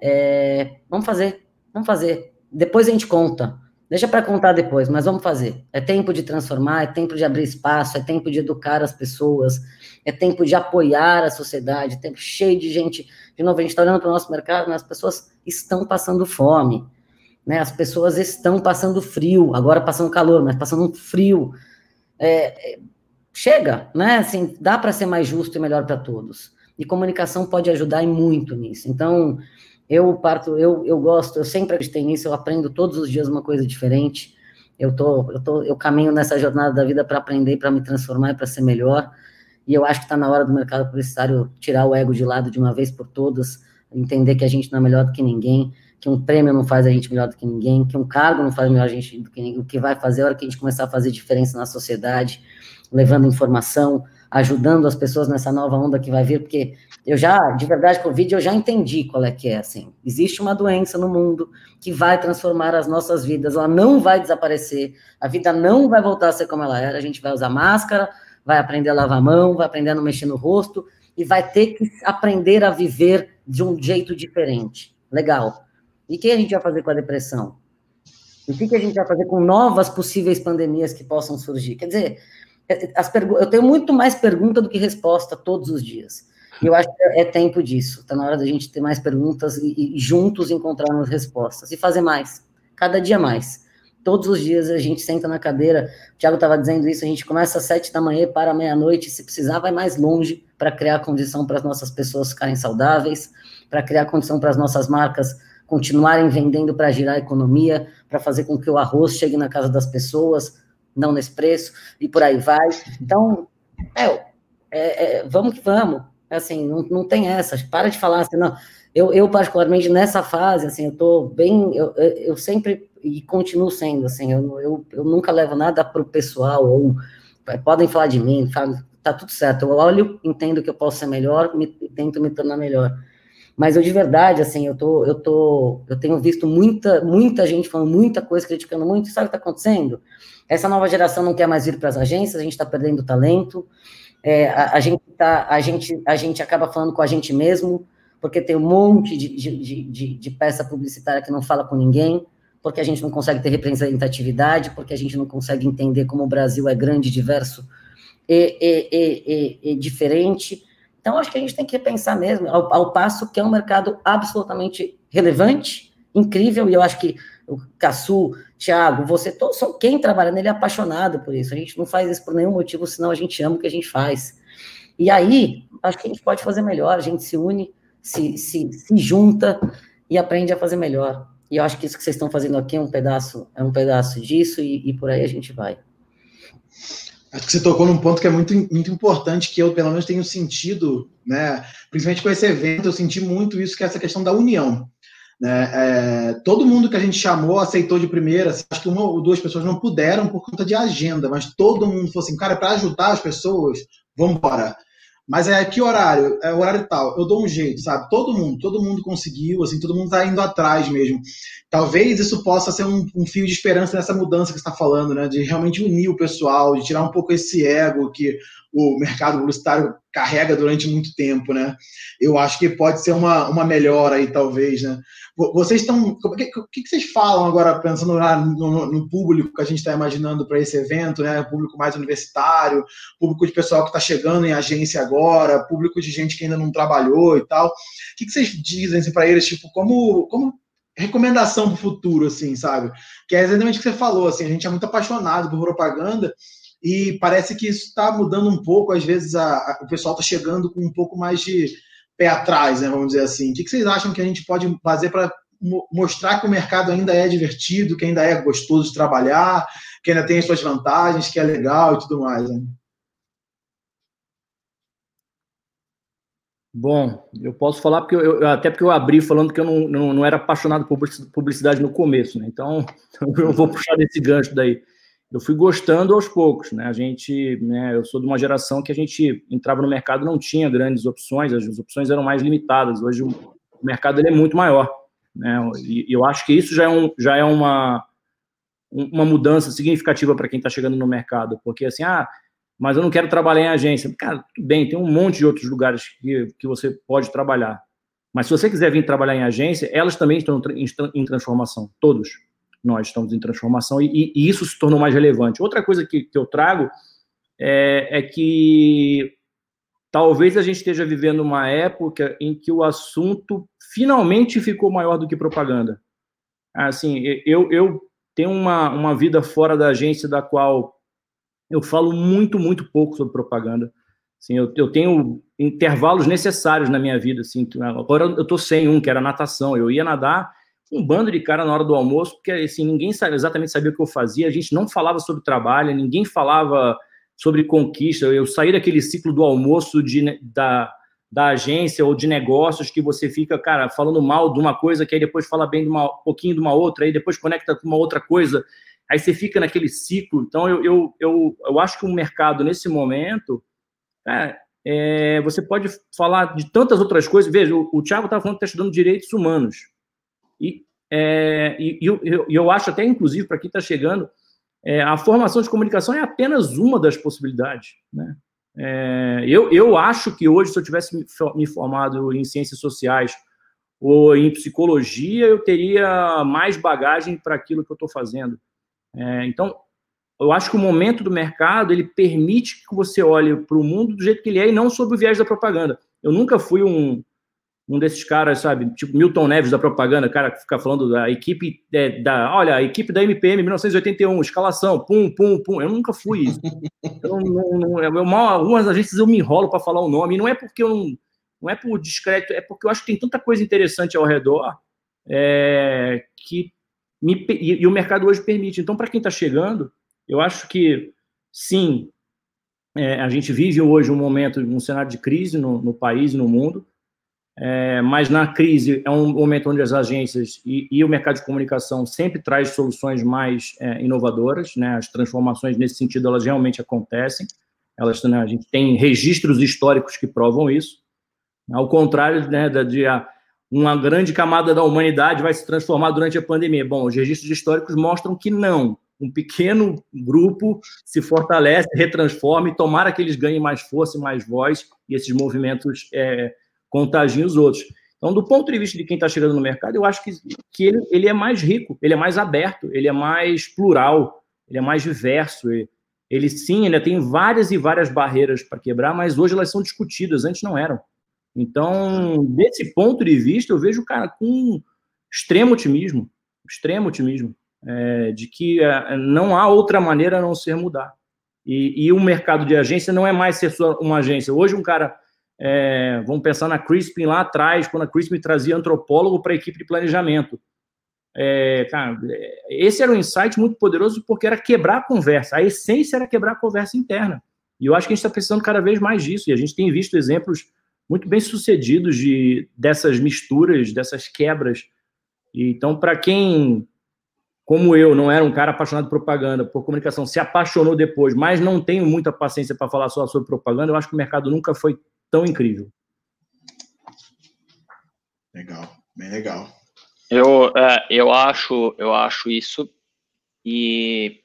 É, vamos fazer, vamos fazer. Depois a gente conta. Deixa para contar depois, mas vamos fazer. É tempo de transformar, é tempo de abrir espaço, é tempo de educar as pessoas, é tempo de apoiar a sociedade, é tempo cheio de gente. De novo, a gente está olhando para o nosso mercado, mas as pessoas estão passando fome, né? As pessoas estão passando frio, agora passando calor, mas passando frio. É, chega, né? Assim, dá para ser mais justo e melhor para todos. E comunicação pode ajudar muito nisso. Então, eu parto, eu, eu gosto, eu sempre acreditei nisso, eu aprendo todos os dias uma coisa diferente. Eu tô, eu tô, eu caminho nessa jornada da vida para aprender, para me transformar e para ser melhor. E eu acho que está na hora do mercado publicitário tirar o ego de lado de uma vez por todas, entender que a gente não é melhor do que ninguém, que um prêmio não faz a gente melhor do que ninguém, que um cargo não faz melhor a gente do que ninguém. O que vai fazer é a hora que a gente começar a fazer diferença na sociedade levando informação, ajudando as pessoas nessa nova onda que vai vir, porque eu já, de verdade, Covid, eu já entendi qual é que é, assim. Existe uma doença no mundo que vai transformar as nossas vidas, ela não vai desaparecer, a vida não vai voltar a ser como ela era, a gente vai usar máscara, vai aprender a lavar a mão, vai aprender a não mexer no rosto, e vai ter que aprender a viver de um jeito diferente. Legal. E o que a gente vai fazer com a depressão? E o que a gente vai fazer com novas possíveis pandemias que possam surgir? Quer dizer, eu tenho muito mais pergunta do que resposta todos os dias. Eu acho que é tempo disso. Está na hora da gente ter mais perguntas e, e juntos encontrarmos respostas. E fazer mais. Cada dia mais. Todos os dias a gente senta na cadeira. O Thiago estava dizendo isso. A gente começa às sete da manhã para meia-noite. Se precisar, vai mais longe para criar condição para as nossas pessoas ficarem saudáveis, para criar condição para as nossas marcas continuarem vendendo para girar a economia, para fazer com que o arroz chegue na casa das pessoas, não nesse preço, e por aí vai. Então, é, é, é, vamos que vamos. Assim, não, não tem essa. Para de falar assim, não. Eu, eu, particularmente, nessa fase, assim, eu tô bem. Eu, eu sempre e continuo sendo, assim, eu, eu, eu nunca levo nada para o pessoal, ou podem falar de mim, tá tudo certo, eu olho, entendo que eu posso ser melhor, me, tento me tornar melhor. Mas eu de verdade, assim, eu tô, eu tô, eu tenho visto muita, muita gente falando muita coisa, criticando muito, sabe o que está acontecendo? Essa nova geração não quer mais vir para as agências, a gente está perdendo talento, é, a, a, gente tá, a, gente, a gente acaba falando com a gente mesmo, porque tem um monte de, de, de, de, peça publicitária que não fala com ninguém, porque a gente não consegue ter representatividade, porque a gente não consegue entender como o Brasil é grande, diverso e, e, e, e diferente. Então, acho que a gente tem que repensar mesmo, ao, ao, passo que é um mercado absolutamente relevante, incrível, e eu acho que o Caçu, Thiago, você, todos, só quem trabalha nele é apaixonado por isso. A gente não faz isso por nenhum motivo, senão a gente ama o que a gente faz. E aí, acho que a gente pode fazer melhor, a gente se une, se, se, se junta e aprende a fazer melhor. E eu acho que isso que vocês estão fazendo aqui é um pedaço, é um pedaço disso, e, e por aí a gente vai. Acho que você tocou num ponto que é muito, muito importante, que eu, pelo menos, tenho sentido, né? Principalmente com esse evento, eu senti muito isso, que é essa questão da união. Né? É, todo mundo que a gente chamou aceitou de primeira. Assim, acho que uma ou duas pessoas não puderam por conta de agenda, mas todo mundo falou assim, cara, para ajudar as pessoas, vamos embora. Mas é que horário? É horário tal. Eu dou um jeito, sabe? Todo mundo, todo mundo conseguiu, assim, todo mundo está indo atrás mesmo. Talvez isso possa ser um, um fio de esperança nessa mudança que está falando, né? De realmente unir o pessoal, de tirar um pouco esse ego que o mercado publicitário carrega durante muito tempo, né? Eu acho que pode ser uma, uma melhora aí, talvez, né? Vocês estão. O que, que, vocês falam agora, pensando no, no público que a gente está imaginando para esse evento, né? Público mais universitário, público de pessoal que está chegando em agência agora, público de gente que ainda não trabalhou e tal. O que, que vocês dizem assim, para eles, tipo, como, como recomendação para o futuro, assim, sabe? Que é exatamente o que você falou, assim, a gente é muito apaixonado por propaganda e parece que isso está mudando um pouco, às vezes a, a, o pessoal está chegando com um pouco mais de pé atrás, né, vamos dizer assim. O que, que vocês acham que a gente pode fazer para mostrar que o mercado ainda é divertido, que ainda é gostoso de trabalhar, que ainda tem as suas vantagens, que é legal e tudo mais, né? Bom, eu posso falar porque eu, até porque eu abri falando que eu não, não, não era apaixonado por publicidade no começo, né? Então eu vou puxar desse gancho daí eu fui gostando aos poucos, né? A gente, né, eu sou de uma geração que a gente entrava no mercado não tinha grandes opções, as opções eram mais limitadas. Hoje o mercado ele é muito maior, né? E eu acho que isso já é, um, já é uma uma mudança significativa para quem está chegando no mercado, porque assim, ah, mas eu não quero trabalhar em agência. Cara, tudo bem, tem um monte de outros lugares que, que você pode trabalhar. Mas se você quiser vir trabalhar em agência, elas também estão em transformação, todos nós estamos em transformação e, e isso se tornou mais relevante. Outra coisa que, que eu trago é, é, que talvez a gente esteja vivendo uma época em que o assunto finalmente ficou maior do que propaganda. Assim, eu, eu tenho uma, uma vida fora da agência da qual eu falo muito, muito pouco sobre propaganda. Assim, eu, eu tenho intervalos necessários na minha vida. Assim, agora eu estou sem um, que era natação. Eu ia nadar um bando de cara na hora do almoço, porque assim, ninguém sabe, exatamente sabia o que eu fazia, a gente não falava sobre trabalho, ninguém falava sobre conquista. Eu saí daquele ciclo do almoço de, da, da agência ou de negócios que você fica, cara, falando mal de uma coisa, que aí depois fala bem de uma, um pouquinho de uma outra, aí depois conecta com uma outra coisa, aí você fica naquele ciclo. Então, eu, eu, eu, eu acho que o mercado, nesse momento, é, é, você pode falar de tantas outras coisas. Veja, o, o Thiago estava falando que está estudando direitos humanos. E, é, e eu, eu, eu, acho até, inclusive, para quem está chegando, é, a formação de comunicação é apenas uma das possibilidades. Né? É, eu, eu acho que hoje, se eu tivesse me formado em ciências sociais ou em psicologia, eu teria mais bagagem para aquilo que eu estou fazendo. É, então, eu acho que o momento do mercado ele permite que você olhe para o mundo do jeito que ele é e não sob o viés da propaganda. Eu nunca fui um, um desses caras, sabe, tipo Milton Neves da propaganda, cara que fica falando da equipe é, da, olha, a equipe da MPM 1981, escalação, pum, pum, pum. Eu nunca fui isso. Eu, não, não, eu, mal, algumas agências eu me enrolo para falar o nome, e não é porque eu não, não é por discreto, é porque eu acho que tem tanta coisa interessante ao redor é, que me, e, e, o mercado hoje permite. Então, para quem está chegando, eu acho que sim, é, a gente vive hoje um momento, um cenário de crise no, no país no mundo é, mas na crise é um momento onde as agências e, e o mercado de comunicação sempre traz soluções mais é, inovadoras, né? As transformações nesse sentido elas realmente acontecem. Elas, né, a gente tem registros históricos que provam isso. Ao contrário, né, da, de a, uma grande camada da humanidade vai se transformar durante a pandemia. Bom, os registros históricos mostram que não. Um pequeno grupo se fortalece, retransforma e tomara que eles ganhem mais força e mais voz e esses movimentos é, contagiem os outros. Então, do ponto de vista de quem está chegando no mercado, eu acho que, que ele, ele é mais rico, ele é mais aberto, ele é mais plural, ele é mais diverso. Ele, ele sim, ainda tem várias e várias barreiras para quebrar, mas hoje elas são discutidas, antes não eram. Então, desse ponto de vista, eu vejo o cara com extremo otimismo, extremo otimismo, é, de que é, não há outra maneira a não ser mudar. E, e, o mercado de agência não é mais ser só uma agência. Hoje, um cara é, vamos pensar na Crispin lá atrás, quando a Crispin trazia antropólogo para a equipe de planejamento. É, cara, esse era um insight muito poderoso porque era quebrar a conversa. A essência era quebrar a conversa interna. E eu acho que a gente está precisando cada vez mais disso. E a gente tem visto exemplos muito bem sucedidos de, dessas misturas, dessas quebras. E, então, para quem, como eu, não era um cara apaixonado por propaganda, por comunicação, se apaixonou depois, mas não tenho muita paciência para falar só sobre propaganda, eu acho que o mercado nunca foi tão incrível. Legal, bem legal. Eu, é, eu acho, eu acho isso e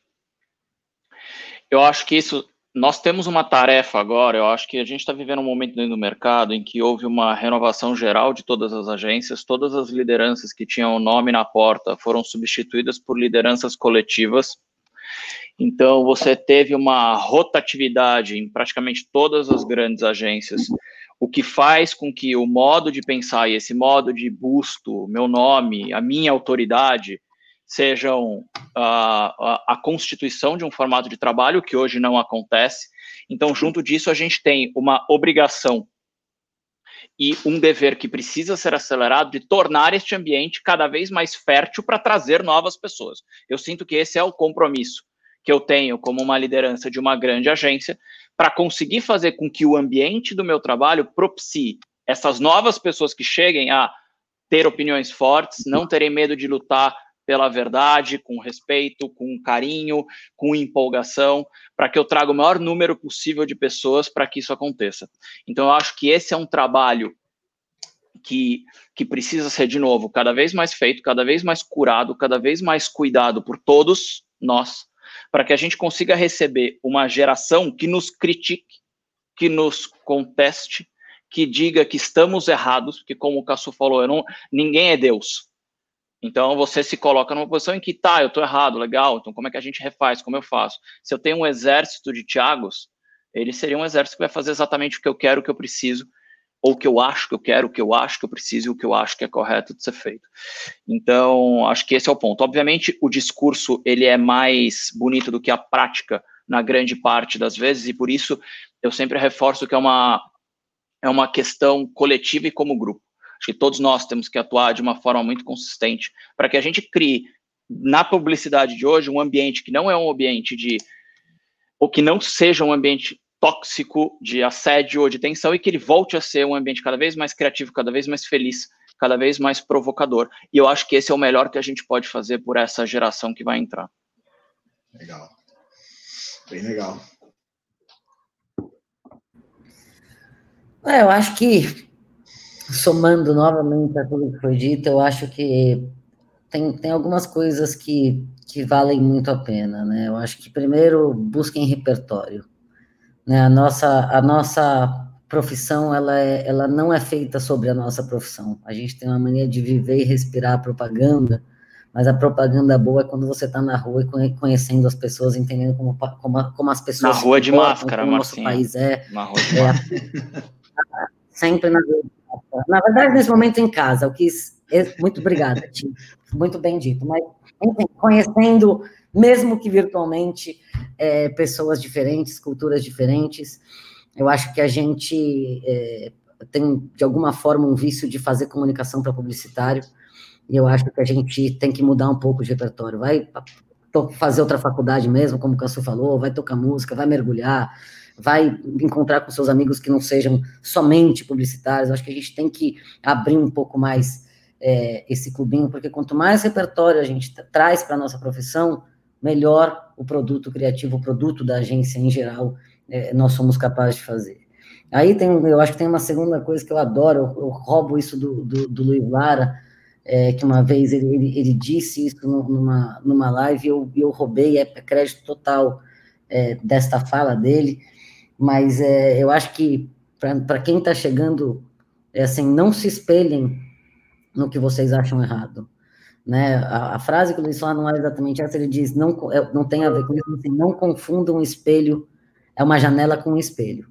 eu acho que isso nós temos uma tarefa agora. Eu acho que a gente está vivendo um momento dentro do mercado em que houve uma renovação geral de todas as agências, todas as lideranças que tinham o nome na porta foram substituídas por lideranças coletivas. Então, você teve uma rotatividade em praticamente todas as grandes agências, o que faz com que o modo de pensar e esse modo de busto, meu nome, a minha autoridade, sejam a, a, a constituição de um formato de trabalho que hoje não acontece. Então, junto disso, a gente tem uma obrigação e um dever que precisa ser acelerado de tornar este ambiente cada vez mais fértil para trazer novas pessoas. Eu sinto que esse é o compromisso que eu tenho como uma liderança de uma grande agência para conseguir fazer com que o ambiente do meu trabalho propicie essas novas pessoas que cheguem a ter opiniões fortes, não terem medo de lutar pela verdade, com respeito, com carinho, com empolgação, para que eu traga o maior número possível de pessoas para que isso aconteça. Então, eu acho que esse é um trabalho que, que precisa ser, de novo, cada vez mais feito, cada vez mais curado, cada vez mais cuidado por todos nós, para que a gente consiga receber uma geração que nos critique, que nos conteste, que diga que estamos errados, porque como o Cassu falou, não, ninguém é Deus. Então você se coloca numa posição em que tá, eu estou errado, legal. Então como é que a gente refaz? Como eu faço? Se eu tenho um exército de Tiagos, ele seria um exército que vai fazer exatamente o que eu quero, o que eu preciso, ou o que eu acho que eu quero, o que eu acho que eu preciso e o que eu acho que é correto de ser feito. Então, acho que esse é o ponto. Obviamente, o discurso ele é mais bonito do que a prática na grande parte das vezes, e por isso eu sempre reforço que é uma, é uma questão coletiva e como grupo. Acho que todos nós temos que atuar de uma forma muito consistente para que a gente crie na publicidade de hoje um ambiente que não é um ambiente de ou que não seja um ambiente tóxico de assédio ou de tensão e que ele volte a ser um ambiente cada vez mais criativo, cada vez mais feliz, cada vez mais provocador. E eu acho que esse é o melhor que a gente pode fazer por essa geração que vai entrar. Legal. Bem legal. É, eu acho que, somando novamente a tudo que foi dito, eu acho que tem, tem algumas coisas que, que valem muito a pena, né? Eu acho que, primeiro, busquem repertório. Né? A, nossa, a nossa profissão, ela, é, ela não é feita sobre a nossa profissão. A gente tem uma mania de viver e respirar a propaganda, mas a propaganda boa é quando você está na rua e conhecendo as pessoas, entendendo como, como, como as pessoas... Na rua de máscara, como o nosso país é. Na rua de é, máscara. sempre na rua. Na verdade, nesse momento em casa, o que... É, muito obrigada, Tim. Muito bem dito. Mas, enfim, conhecendo mesmo que virtualmente, é, pessoas diferentes, culturas diferentes. Eu acho que a gente é, tem, de alguma forma, um vício de fazer comunicação para publicitário, e eu acho que a gente tem que mudar um pouco de repertório. Vai fazer outra faculdade mesmo, como o Cassu falou, vai tocar música, vai mergulhar, vai encontrar com seus amigos que não sejam somente publicitários. Acho que a gente tem que abrir um pouco mais é, esse clubinho, porque quanto mais repertório a gente traz para a nossa profissão, melhor o produto criativo, o produto da agência em geral, é, nós somos capazes de fazer. Aí tem, eu acho que tem uma segunda coisa que eu adoro, eu, eu roubo isso do, do, do Luiz Lara, é, que uma vez ele, ele, ele, disse isso numa, numa live, e eu, eu roubei, é crédito total é, desta fala dele, mas é, eu acho que para quem está chegando, é assim, não se espelhem no que vocês acham errado. Né? A, a frase que o Luiz fala não é exatamente essa, ele diz, não, é, não tem a ver com isso, assim, não confundam um espelho, é uma janela com um espelho.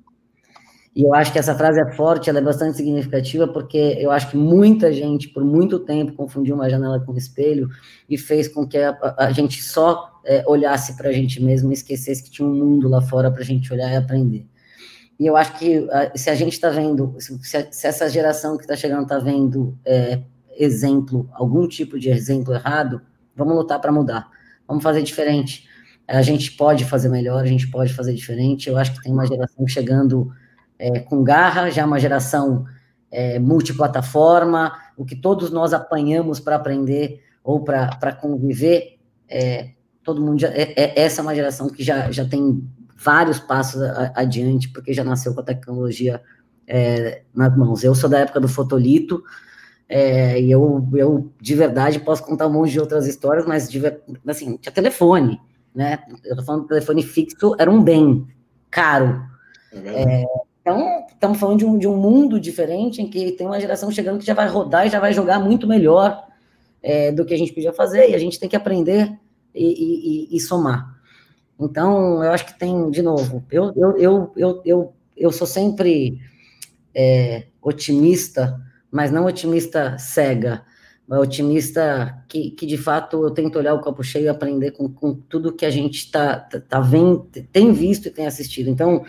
E eu acho que essa frase é forte, ela é bastante significativa, porque eu acho que muita gente, por muito tempo, confundiu uma janela com um espelho e fez com que a, a gente só é, olhasse para a gente mesmo e esquecesse que tinha um mundo lá fora para a gente olhar e aprender. E eu acho que se a gente está vendo, se, se, essa geração que está chegando está vendo é, exemplo, algum tipo de exemplo errado, vamos lutar para mudar, vamos fazer diferente. A gente pode fazer melhor, a gente pode fazer diferente. Eu acho que tem uma geração chegando é, com garra, já é uma geração é, multiplataforma, o que todos nós apanhamos para aprender ou para conviver, é, todo mundo já, é, é, essa é uma geração que já, já tem vários passos a, adiante, porque já nasceu com a tecnologia é, nas mãos. Eu sou da época do fotolito, e eu, eu, de verdade, posso contar um monte de outras histórias, mas, de, assim, tinha telefone, né? Eu tô falando telefone fixo, era um bem caro. É então, estamos falando de um, de um mundo diferente em que tem uma geração chegando que já vai rodar e já vai jogar muito melhor é, do que a gente podia fazer, e a gente tem que aprender e, e, e somar. Então, eu acho que tem, de novo, eu, eu, eu, eu, eu, eu sou sempre é, otimista, mas não otimista cega, mas otimista que, que de fato eu tento olhar o copo cheio e aprender com, com tudo que a gente tá, tá, tá vendo, tem visto e tem assistido. Então,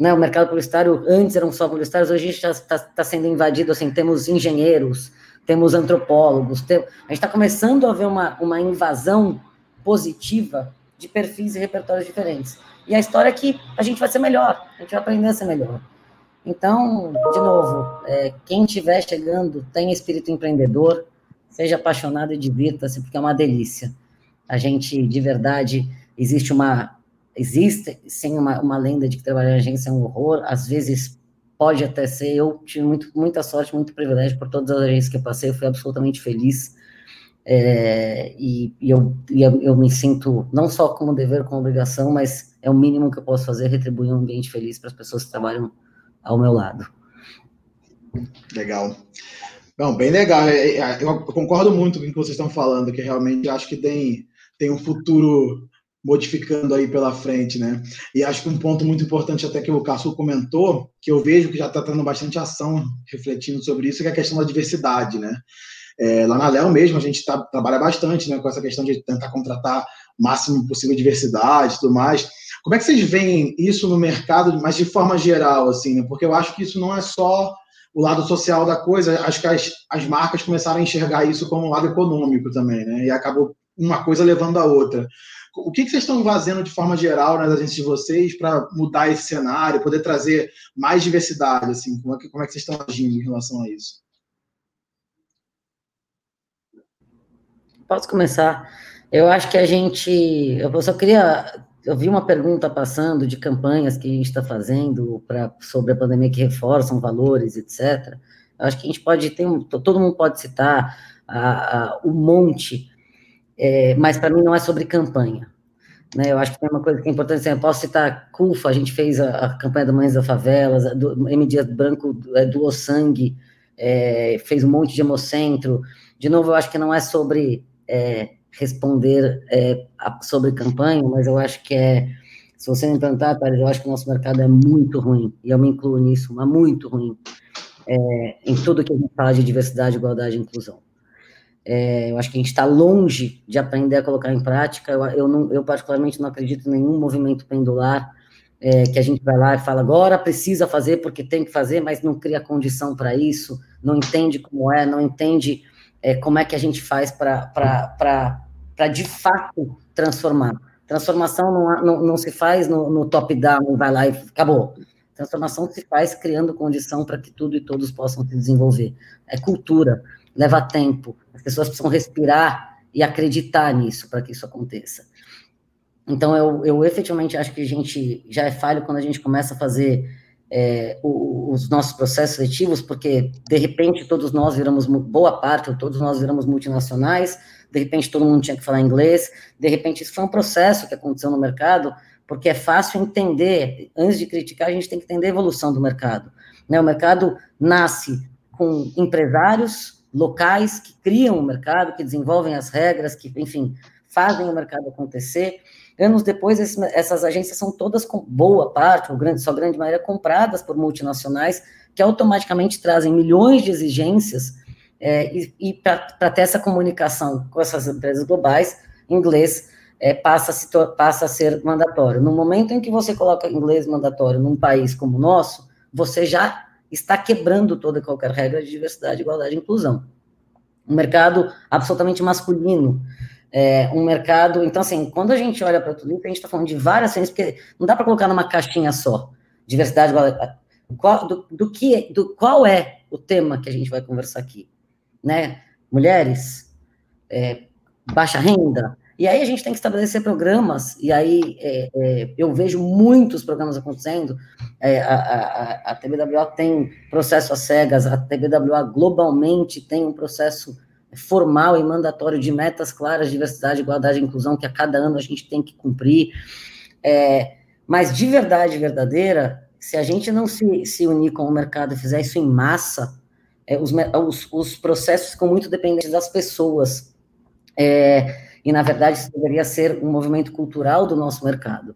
né, o mercado publicitário, antes eram só publicitários, hoje a gente está tá sendo invadido, assim, temos engenheiros, temos antropólogos, tem, a gente está começando a ver uma, uma invasão positiva de perfis e repertórios diferentes. E a história é que a gente vai ser melhor, a gente vai aprender a ser melhor. Então, de novo, é, quem estiver chegando, tem espírito empreendedor, seja apaixonado e divirta-se, porque é uma delícia. A gente, de verdade, existe uma existe sim uma, uma lenda de que trabalhar em agência é um horror, às vezes pode até ser, eu tive muito, muita sorte, muito privilégio por todas as agências que eu passei, eu fui absolutamente feliz, é, e, e, eu, e eu, eu, me sinto não só como dever, como obrigação, mas é o mínimo que eu posso fazer, retribuir um ambiente feliz para as pessoas que trabalham ao meu lado. Legal. Não, bem legal. É, é, eu concordo muito com o que vocês estão falando, que realmente acho que tem, tem um futuro modificando aí pela frente, né? E acho que um ponto muito importante até que o Cássio comentou, que eu vejo que já está tendo bastante ação refletindo sobre isso, que é a questão da diversidade, né? É, lá na Léo mesmo a gente tá, trabalha bastante né, com essa questão de tentar contratar o máximo possível diversidade e tudo mais. Como é que vocês veem isso no mercado, mas de forma geral, assim, né? Porque eu acho que isso não é só o lado social da coisa, acho que as, as marcas começaram a enxergar isso como um lado econômico também, né? E acabou uma coisa levando a outra. O que, que vocês estão fazendo de forma geral nas agências de vocês para mudar esse cenário, poder trazer mais diversidade? Assim, como, é que, como é que vocês estão agindo em relação a isso? Posso começar? Eu acho que a gente. Eu só queria. Eu vi uma pergunta passando de campanhas que a gente está fazendo pra, sobre a pandemia que reforçam valores, etc. Eu acho que a gente pode ter. Um, todo mundo pode citar o monte é, mas para mim não é sobre campanha. Né? Eu acho que tem uma coisa que é importante, assim, eu posso citar CUFA, a gente fez a, a campanha da Mães da Favelas, a do, M. Dias Branco é, doou sangue, é, fez um monte de hemocentro. De novo, eu acho que não é sobre é, responder é, a, sobre campanha, mas eu acho que é, se você me perguntar, eu acho que o nosso mercado é muito ruim, e eu me incluo nisso, mas muito ruim, é, em tudo que a gente fala de diversidade, igualdade e inclusão. É, eu acho que a gente está longe de aprender a colocar em prática. Eu, eu, não, eu, particularmente, não acredito em nenhum movimento pendular é, que a gente vai lá e fala agora precisa fazer porque tem que fazer, mas não cria condição para isso, não entende como é, não entende é, como é que a gente faz para de fato transformar. Transformação não, não, não se faz no, no top-down, vai lá e acabou. Transformação se faz criando condição para que tudo e todos possam se desenvolver. É cultura, leva tempo, as pessoas precisam respirar e acreditar nisso para que isso aconteça. Então, eu, eu efetivamente acho que a gente já é falho quando a gente começa a fazer é, o, os nossos processos seletivos, porque, de repente, todos nós viramos, boa parte, todos nós viramos multinacionais, de repente todo mundo tinha que falar inglês, de repente isso foi um processo que aconteceu no mercado, porque é fácil entender, antes de criticar, a gente tem que entender a evolução do mercado. Né? O mercado nasce com empresários locais que criam o mercado, que desenvolvem as regras, que, enfim, fazem o mercado acontecer, Anos depois, esse, essas agências são todas, com boa parte, ou grande, sua grande maioria, compradas por multinacionais, que automaticamente trazem milhões de exigências, é, e, e para ter essa comunicação com essas empresas globais, inglês é, passa, a se, passa a ser mandatório. No momento em que você coloca inglês mandatório num país como o nosso, você já está quebrando toda e qualquer regra de diversidade, igualdade e inclusão. Um mercado absolutamente masculino, é, um mercado. Então, assim, quando a gente olha para tudo isso, a gente está falando de várias frentes, porque não dá para colocar numa caixinha só. Diversidade, qual, do, do, que, do qual é o tema que a gente vai conversar aqui, né? Mulheres, é, baixa renda. E aí a gente tem que estabelecer programas, e aí é, é eu vejo muitos programas acontecendo. É, a, a, a TBWA tem processo às cegas, a TBWA globalmente tem um processo formal e mandatório de metas claras de diversidade, igualdade e inclusão que a cada ano a gente tem que cumprir. É, mas de verdade verdadeira, se a gente não se, se unir com o mercado e fizer isso em massa, é, os, os, os, processos ficam muito dependentes das pessoas. É, e, na verdade, isso deveria ser um movimento cultural do nosso mercado.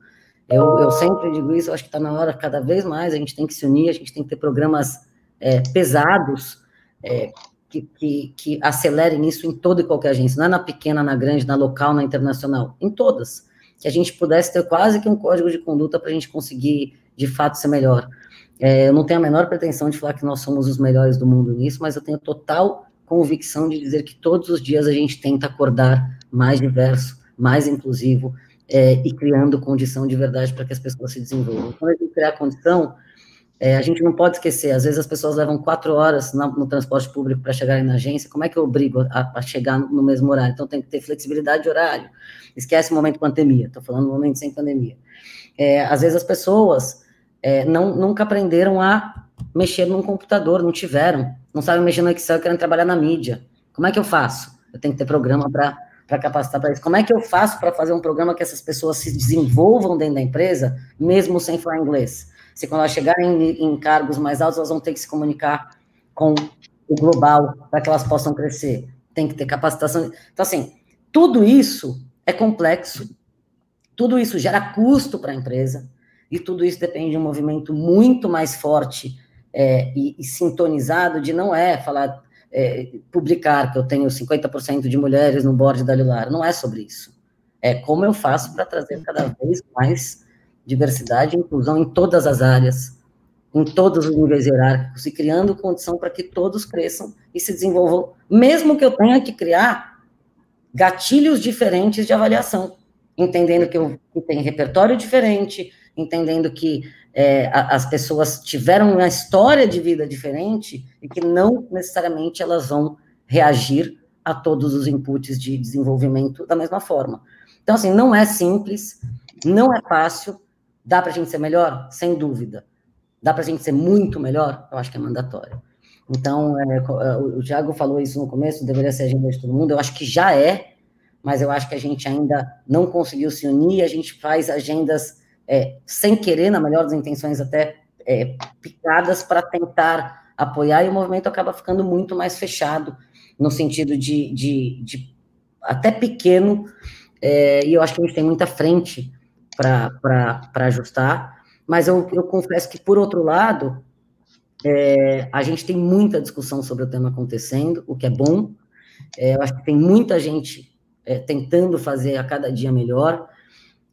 Eu, eu sempre digo isso, acho que está na hora, cada vez mais, a gente tem que se unir, a gente tem que ter programas é, pesados, é, que, que, que acelerem isso em toda e qualquer agência, não é na pequena, na grande, na local, na internacional, em todas. Que a gente pudesse ter quase que um código de conduta para a gente conseguir, de fato, ser melhor. É, eu não tenho a menor pretensão de falar que nós somos os melhores do mundo nisso, mas eu tenho total convicção de dizer que todos os dias a gente tenta acordar mais diverso, mais inclusivo é, e criando condição de verdade para que as pessoas se desenvolvam. Quando a gente criar condição, é, a gente não pode esquecer, às vezes as pessoas levam quatro horas no, no transporte público para chegarem na agência, como é que eu obrigo a, a, chegar no mesmo horário? Então tem que ter flexibilidade de horário. Esquece o momento pandemia, estou falando no momento sem pandemia. É, às vezes as pessoas é, não, nunca aprenderam a mexer num computador, não tiveram, não sabem mexer no Excel, querem trabalhar na mídia. Como é que eu faço? Eu tenho que ter programa para para capacitar para isso. Como é que eu faço para fazer um programa que essas pessoas se desenvolvam dentro da empresa, mesmo sem falar inglês? Se quando elas chegarem em, cargos mais altos, elas vão ter que se comunicar com o global para que elas possam crescer. Tem que ter capacitação. Então, assim, tudo isso é complexo, tudo isso gera custo para a empresa, e tudo isso depende de um movimento muito mais forte é, e, e, sintonizado de não é falar, é, publicar que eu tenho 50% de mulheres no board da Lilar, não é sobre isso. É como eu faço para trazer cada vez mais diversidade e inclusão em todas as áreas, em todos os níveis hierárquicos, e criando condição para que todos cresçam e se desenvolvam, mesmo que eu tenha que criar gatilhos diferentes de avaliação, entendendo que, eu, que tem repertório diferente, entendendo que é, as pessoas tiveram uma história de vida diferente e que não necessariamente elas vão reagir a todos os inputs de desenvolvimento da mesma forma. Então, assim, não é simples, não é fácil, Dá para a gente ser melhor? Sem dúvida. Dá para a gente ser muito melhor? Eu acho que é mandatório. Então, é, é o Thiago falou isso no começo, deveria ser agenda de todo mundo. Eu acho que já é, mas eu acho que a gente ainda não conseguiu se unir. A gente faz agendas é, sem querer, na melhor das intenções, até é, picadas para tentar apoiar, e o movimento acaba ficando muito mais fechado, no sentido de, de, de até pequeno, é, e eu acho que a gente tem muita frente para ajustar, mas eu, eu confesso que, por outro lado, é, a gente tem muita discussão sobre o tema acontecendo, o que é bom. É, eu acho que tem muita gente é, tentando fazer a cada dia melhor,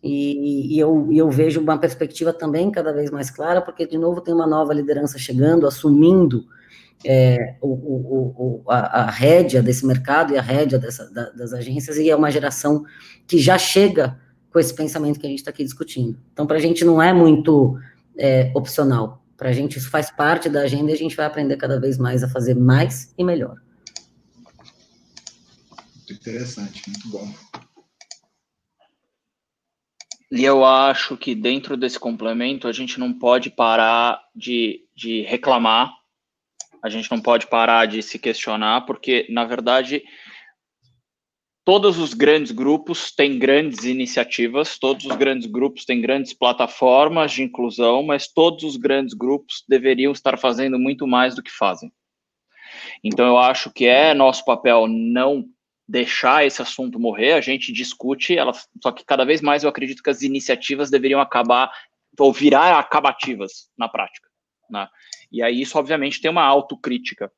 e, e, eu, eu vejo uma perspectiva também cada vez mais clara, porque, de novo, tem uma nova liderança chegando, assumindo é, o, o, o, a, a rédea desse mercado e a rédea dessa, da, das agências, e é uma geração que já chega com esse pensamento que a gente está aqui discutindo. Então, para a gente não é muito é, opcional. Para a gente isso faz parte da agenda e a gente vai aprender cada vez mais a fazer mais e melhor. Muito interessante, muito bom. E eu acho que dentro desse complemento a gente não pode parar de, de reclamar, a gente não pode parar de se questionar, porque, na verdade, todos os grandes grupos têm grandes iniciativas, todos os grandes grupos têm grandes plataformas de inclusão, mas todos os grandes grupos deveriam estar fazendo muito mais do que fazem. Então, eu acho que é nosso papel não deixar esse assunto morrer, a gente discute, ela, só que cada vez mais eu acredito que as iniciativas deveriam acabar ou virar acabativas na prática. Né? E aí isso, obviamente, tem uma autocrítica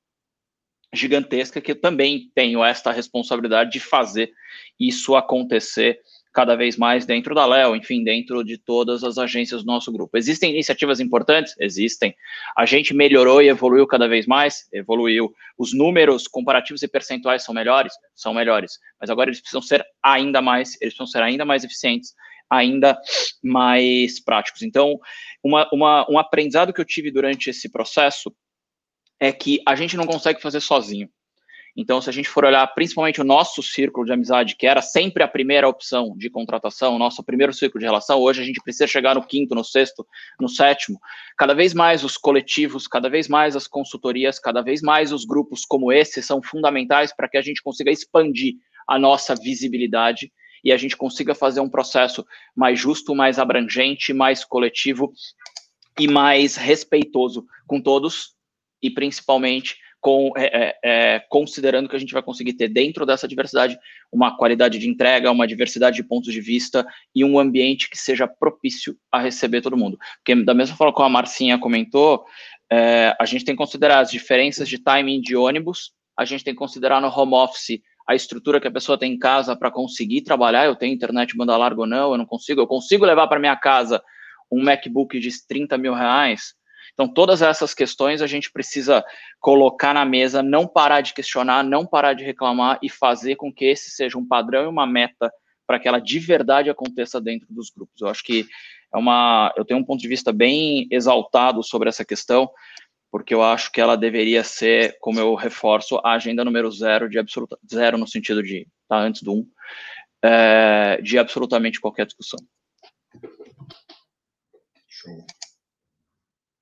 gigantesca que eu também tenho esta responsabilidade de fazer isso acontecer cada vez mais dentro da Léo, enfim, dentro de todas as agências do nosso grupo. Existem iniciativas importantes? Existem. A gente melhorou e evoluiu cada vez mais? Evoluiu. Os números comparativos e percentuais são melhores? São melhores. Mas agora eles precisam ser ainda mais, eles precisam ser ainda mais eficientes, ainda mais práticos. Então, uma, uma, um aprendizado que eu tive durante esse processo é que a gente não consegue fazer sozinho. Então, se a gente for olhar principalmente o nosso círculo de amizade, que era sempre a primeira opção de contratação, nosso primeiro círculo de relação, hoje a gente precisa chegar no quinto, no sexto, no sétimo. Cada vez mais os coletivos, cada vez mais as consultorias, cada vez mais os grupos como esse são fundamentais para que a gente consiga expandir a nossa visibilidade e a gente consiga fazer um processo mais justo, mais abrangente, mais coletivo e mais respeitoso com todos e principalmente com, é, é, é, considerando que a gente vai conseguir ter dentro dessa diversidade uma qualidade de entrega, uma diversidade de pontos de vista e um ambiente que seja propício a receber todo mundo. Porque, da mesma forma como a Marcinha comentou, é, a gente tem que considerar as diferenças de timing de ônibus, a gente tem que considerar no home office a estrutura que a pessoa tem em casa para conseguir trabalhar. Eu tenho internet banda larga ou não, eu não consigo. Eu consigo levar para minha casa um MacBook de 30 mil reais então, todas essas questões a gente precisa colocar na mesa, não parar de questionar, não parar de reclamar e fazer com que esse seja um padrão e uma meta para que ela de verdade aconteça dentro dos grupos. Eu acho que é uma, eu tenho um ponto de vista bem exaltado sobre essa questão, porque eu acho que ela deveria ser, como eu reforço, a agenda número zero de absoluta zero no sentido de tá antes do um, é, de absolutamente qualquer discussão. Show.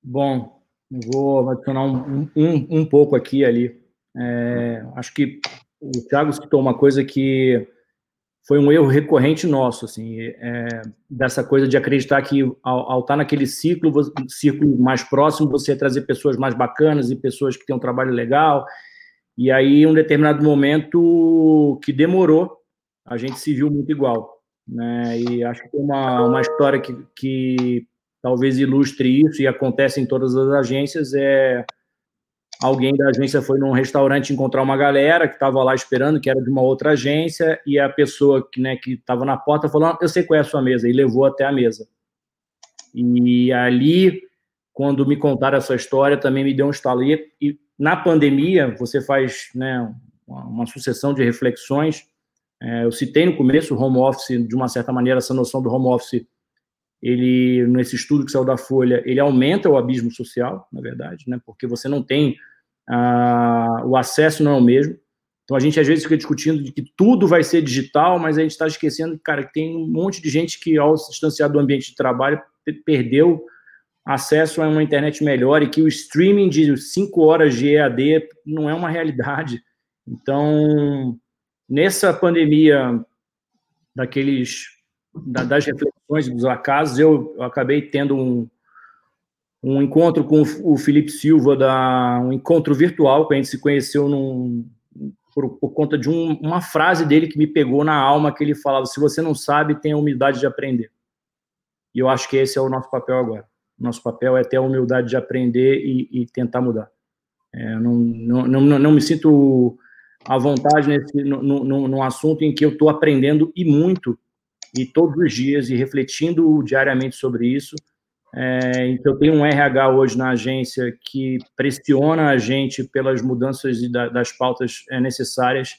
Bom, vou adicionar um, um, um pouco aqui ali. É, acho que o Thiago citou uma coisa que foi um erro recorrente nosso, assim, é, dessa coisa de acreditar que ao, ao estar naquele ciclo, círculo mais próximo, você ia trazer pessoas mais bacanas e pessoas que têm um trabalho legal. E aí, um determinado momento que demorou, a gente se viu muito igual. Né? E acho que tem uma, uma história que, que talvez ilustre isso, e acontece em todas as agências, é alguém da agência foi num restaurante encontrar uma galera que estava lá esperando, que era de uma outra agência, e a pessoa que né, estava na porta falou, ah, eu sei qual é a sua mesa, e levou até a mesa. E ali, quando me contaram essa história, também me deu um estalo. E, e na pandemia, você faz né, uma sucessão de reflexões, é, eu citei no começo o home office, de uma certa maneira, essa noção do home office ele nesse estudo que saiu da Folha, ele aumenta o abismo social, na verdade, né? Porque você não tem ah, o acesso não é o mesmo. Então a gente às vezes fica discutindo de que tudo vai ser digital, mas a gente está esquecendo, cara, que tem um monte de gente que ao se distanciar do ambiente de trabalho perdeu acesso a uma internet melhor e que o streaming de cinco horas de EAD não é uma realidade. Então, nessa pandemia daqueles das reflexões dos acasos, eu, eu acabei tendo um, um encontro com o Felipe Silva, da, um encontro virtual, que a gente se conheceu num, por, por conta de um, uma frase dele que me pegou na alma, que ele falava, se você não sabe, tenha humildade de aprender. E eu acho que esse é o nosso papel agora. Nosso papel é ter a humildade de aprender e, e tentar mudar. É, não, não, não, não, me sinto à vontade nesse, no, no, num assunto em que eu estou aprendendo e muito e todos os dias e refletindo diariamente sobre isso. É, então, tenho um RH hoje na agência que pressiona a gente pelas mudanças da, das pautas é, necessárias,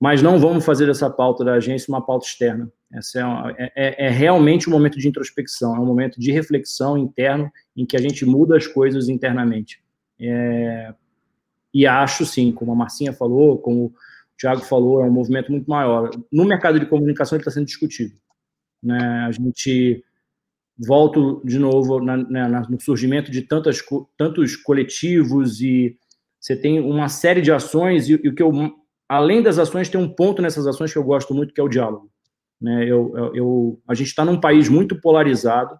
mas não vamos fazer dessa pauta da agência uma pauta externa. Essa é, é, é, realmente um momento de introspecção, é um momento de reflexão interno em que a gente muda as coisas internamente. É, e acho, sim, como a Marcinha falou, como o Thiago falou, é um movimento muito maior. No mercado de comunicação, ele está sendo discutido. Né? A gente volto de novo na, na, no surgimento de tantas, tantos coletivos e você tem uma série de ações e, o que eu, além das ações, tem um ponto nessas ações que eu gosto muito, que é o diálogo. Né? Eu, eu, eu a gente está num país muito polarizado,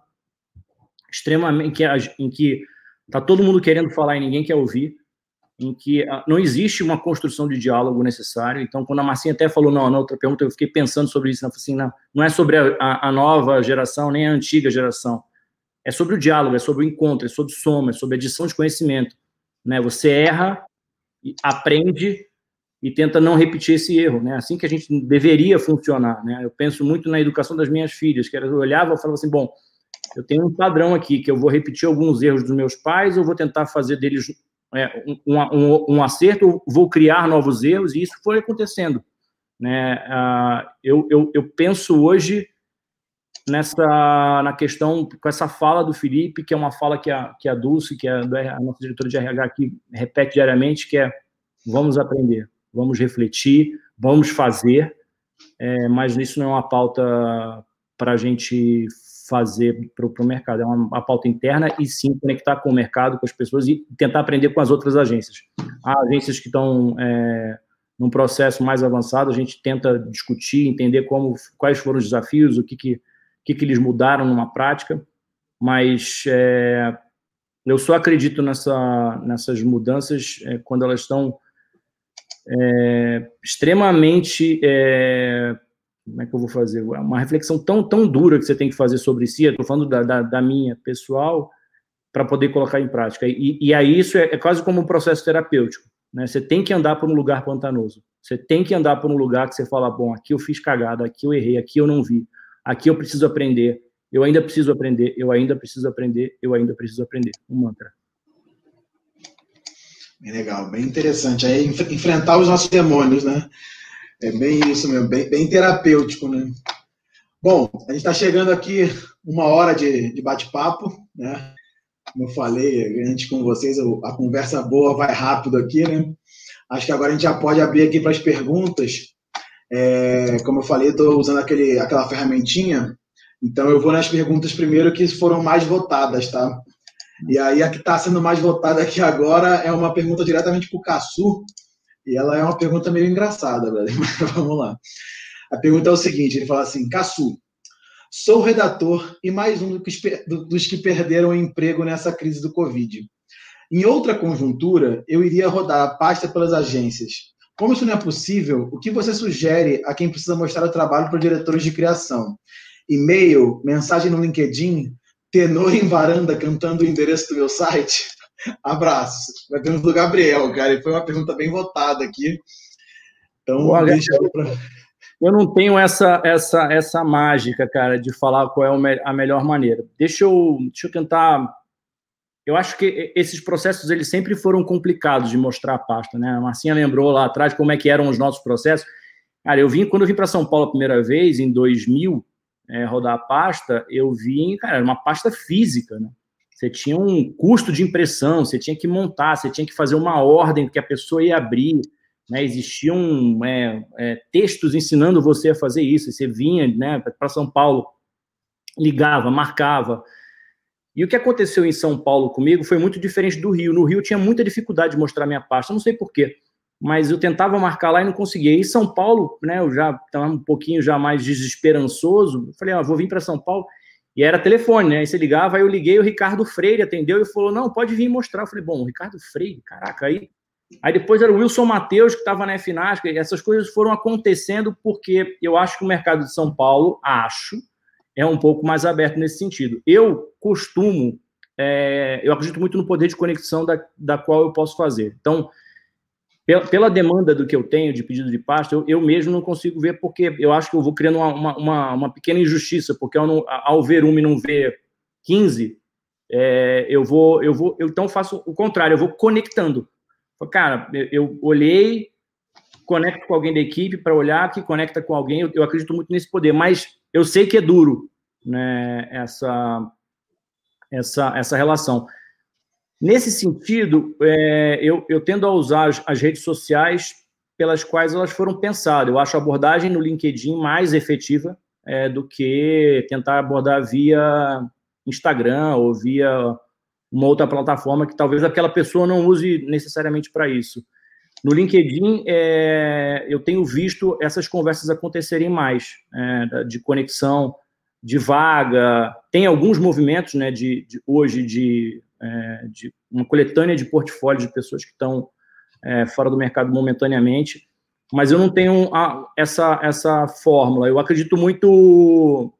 extremamente em que está todo mundo querendo falar e ninguém quer ouvir em que ah, não existe uma construção de diálogo necessário. Então, quando a Marcinha até falou, não, na outra pergunta, eu fiquei pensando sobre isso, assim, não, não é sobre a, a, nova geração, nem a antiga geração. É sobre o diálogo, é sobre o encontro, é sobre soma, é sobre adição de conhecimento. Né? Você erra, aprende e tenta não repetir esse erro. Né? Assim que a gente deveria funcionar. Né? Eu penso muito na educação das minhas filhas, que elas olhavam e falavam assim, bom, eu tenho um padrão aqui, que eu vou repetir alguns erros dos meus pais, ou vou tentar fazer deles é, um, um, um, acerto, vou criar novos erros, e isso foi acontecendo. Né? Uh, eu, eu, eu, penso hoje nessa na questão, com essa fala do Felipe, que é uma fala que a, que a Dulce, que é a nossa diretora de RH aqui, repete diariamente, que é vamos aprender, vamos refletir, vamos fazer, é, mas isso não é uma pauta para a gente fazer para o mercado. É uma, pauta interna e sim conectar com o mercado, com as pessoas e tentar aprender com as outras agências. Há agências que estão é, num processo mais avançado, a gente tenta discutir, entender como, quais foram os desafios, o que, que, que, que eles mudaram numa prática, mas é, eu só acredito nessa, nessas mudanças é, quando elas estão é, extremamente é, como é que eu vou fazer? É uma reflexão tão, tão dura que você tem que fazer sobre si, estou falando da, da, da, minha pessoal, para poder colocar em prática. E, e aí isso é, é, quase como um processo terapêutico. Né? Você tem que andar por um lugar pantanoso. Você tem que andar por um lugar que você fala, bom, aqui eu fiz cagada, aqui eu errei, aqui eu não vi, aqui eu preciso aprender, eu ainda preciso aprender, eu ainda preciso aprender, eu ainda preciso aprender. Um mantra. Bem legal, bem interessante. Aí enfrentar os nossos demônios, né? É bem isso mesmo, bem, bem terapêutico, né? Bom, a gente está chegando aqui uma hora de, de bate-papo, né? Como eu falei antes com vocês, a conversa boa vai rápido aqui, né? Acho que agora a gente já pode abrir aqui para as perguntas. É, como eu falei, estou usando aquele, aquela ferramentinha, então eu vou nas perguntas primeiro que foram mais votadas, tá? E aí a que está sendo mais votada aqui agora é uma pergunta diretamente para o Caçu, e ela é uma pergunta meio engraçada, velho. Mas vamos lá. A pergunta é o seguinte: ele fala assim, Caçu, sou redator e mais um dos que perderam o emprego nessa crise do Covid. Em outra conjuntura, eu iria rodar a pasta pelas agências. Como isso não é possível, o que você sugere a quem precisa mostrar o trabalho para diretores de criação? E-mail, mensagem no LinkedIn, tenor em varanda cantando o endereço do meu site? Abraços. Vai ter do Gabriel, cara. E foi uma pergunta bem votada aqui. Então, Olha, deixa eu pra... Eu não tenho essa, essa, essa mágica, cara, de falar qual é a melhor maneira. Deixa eu, deixa eu tentar. Eu acho que esses processos eles sempre foram complicados de mostrar a pasta, né? A Marcinha lembrou lá atrás como é que eram os nossos processos. Cara, eu vim quando eu vim para São Paulo a primeira vez em 2000 é, rodar a pasta, eu vim, cara, era uma pasta física, né? Você tinha um custo de impressão, você tinha que montar, você tinha que fazer uma ordem que a pessoa ia abrir. Né? Existiam é, é, textos ensinando você a fazer isso. Você vinha né, para São Paulo, ligava, marcava. E o que aconteceu em São Paulo comigo foi muito diferente do Rio. No Rio eu tinha muita dificuldade de mostrar minha pasta, não sei porquê, mas eu tentava marcar lá e não conseguia. E São Paulo, né, eu já estava um pouquinho já mais desesperançoso. Eu falei, ah, vou vir para São Paulo. E era telefone, né? Aí você ligava, aí eu liguei, o Ricardo Freire atendeu e falou: não, pode vir mostrar. Eu falei, bom, Ricardo Freire, caraca, aí. Aí depois era o Wilson Matheus, que estava na FNASC, essas coisas foram acontecendo porque eu acho que o mercado de São Paulo, acho, é um pouco mais aberto nesse sentido. Eu costumo, é, eu acredito muito no poder de conexão da, da qual eu posso fazer. Então, pela, pela, demanda do que eu tenho de pedido de pasta, eu, eu, mesmo não consigo ver, porque eu acho que eu vou criando uma, uma, uma pequena injustiça, porque ao, não, ao ver uma e não ver 15, é, eu vou, eu vou, eu então faço o contrário, eu vou conectando. Cara, eu, eu olhei, conecto com alguém da equipe para olhar, que conecta com alguém, eu, eu, acredito muito nesse poder, mas eu sei que é duro, né, essa, essa, essa relação. Nesse sentido, é, eu, eu tendo a usar as, redes sociais pelas quais elas foram pensadas. Eu acho a abordagem no LinkedIn mais efetiva é, do que tentar abordar via Instagram ou via uma outra plataforma que talvez aquela pessoa não use necessariamente para isso. No LinkedIn, é, eu tenho visto essas conversas acontecerem mais, é, de conexão, de vaga. Tem alguns movimentos né, de, de hoje de, é, de, uma coletânea de portfólios de pessoas que estão é, fora do mercado momentaneamente, mas eu não tenho a, essa, essa fórmula. Eu acredito muito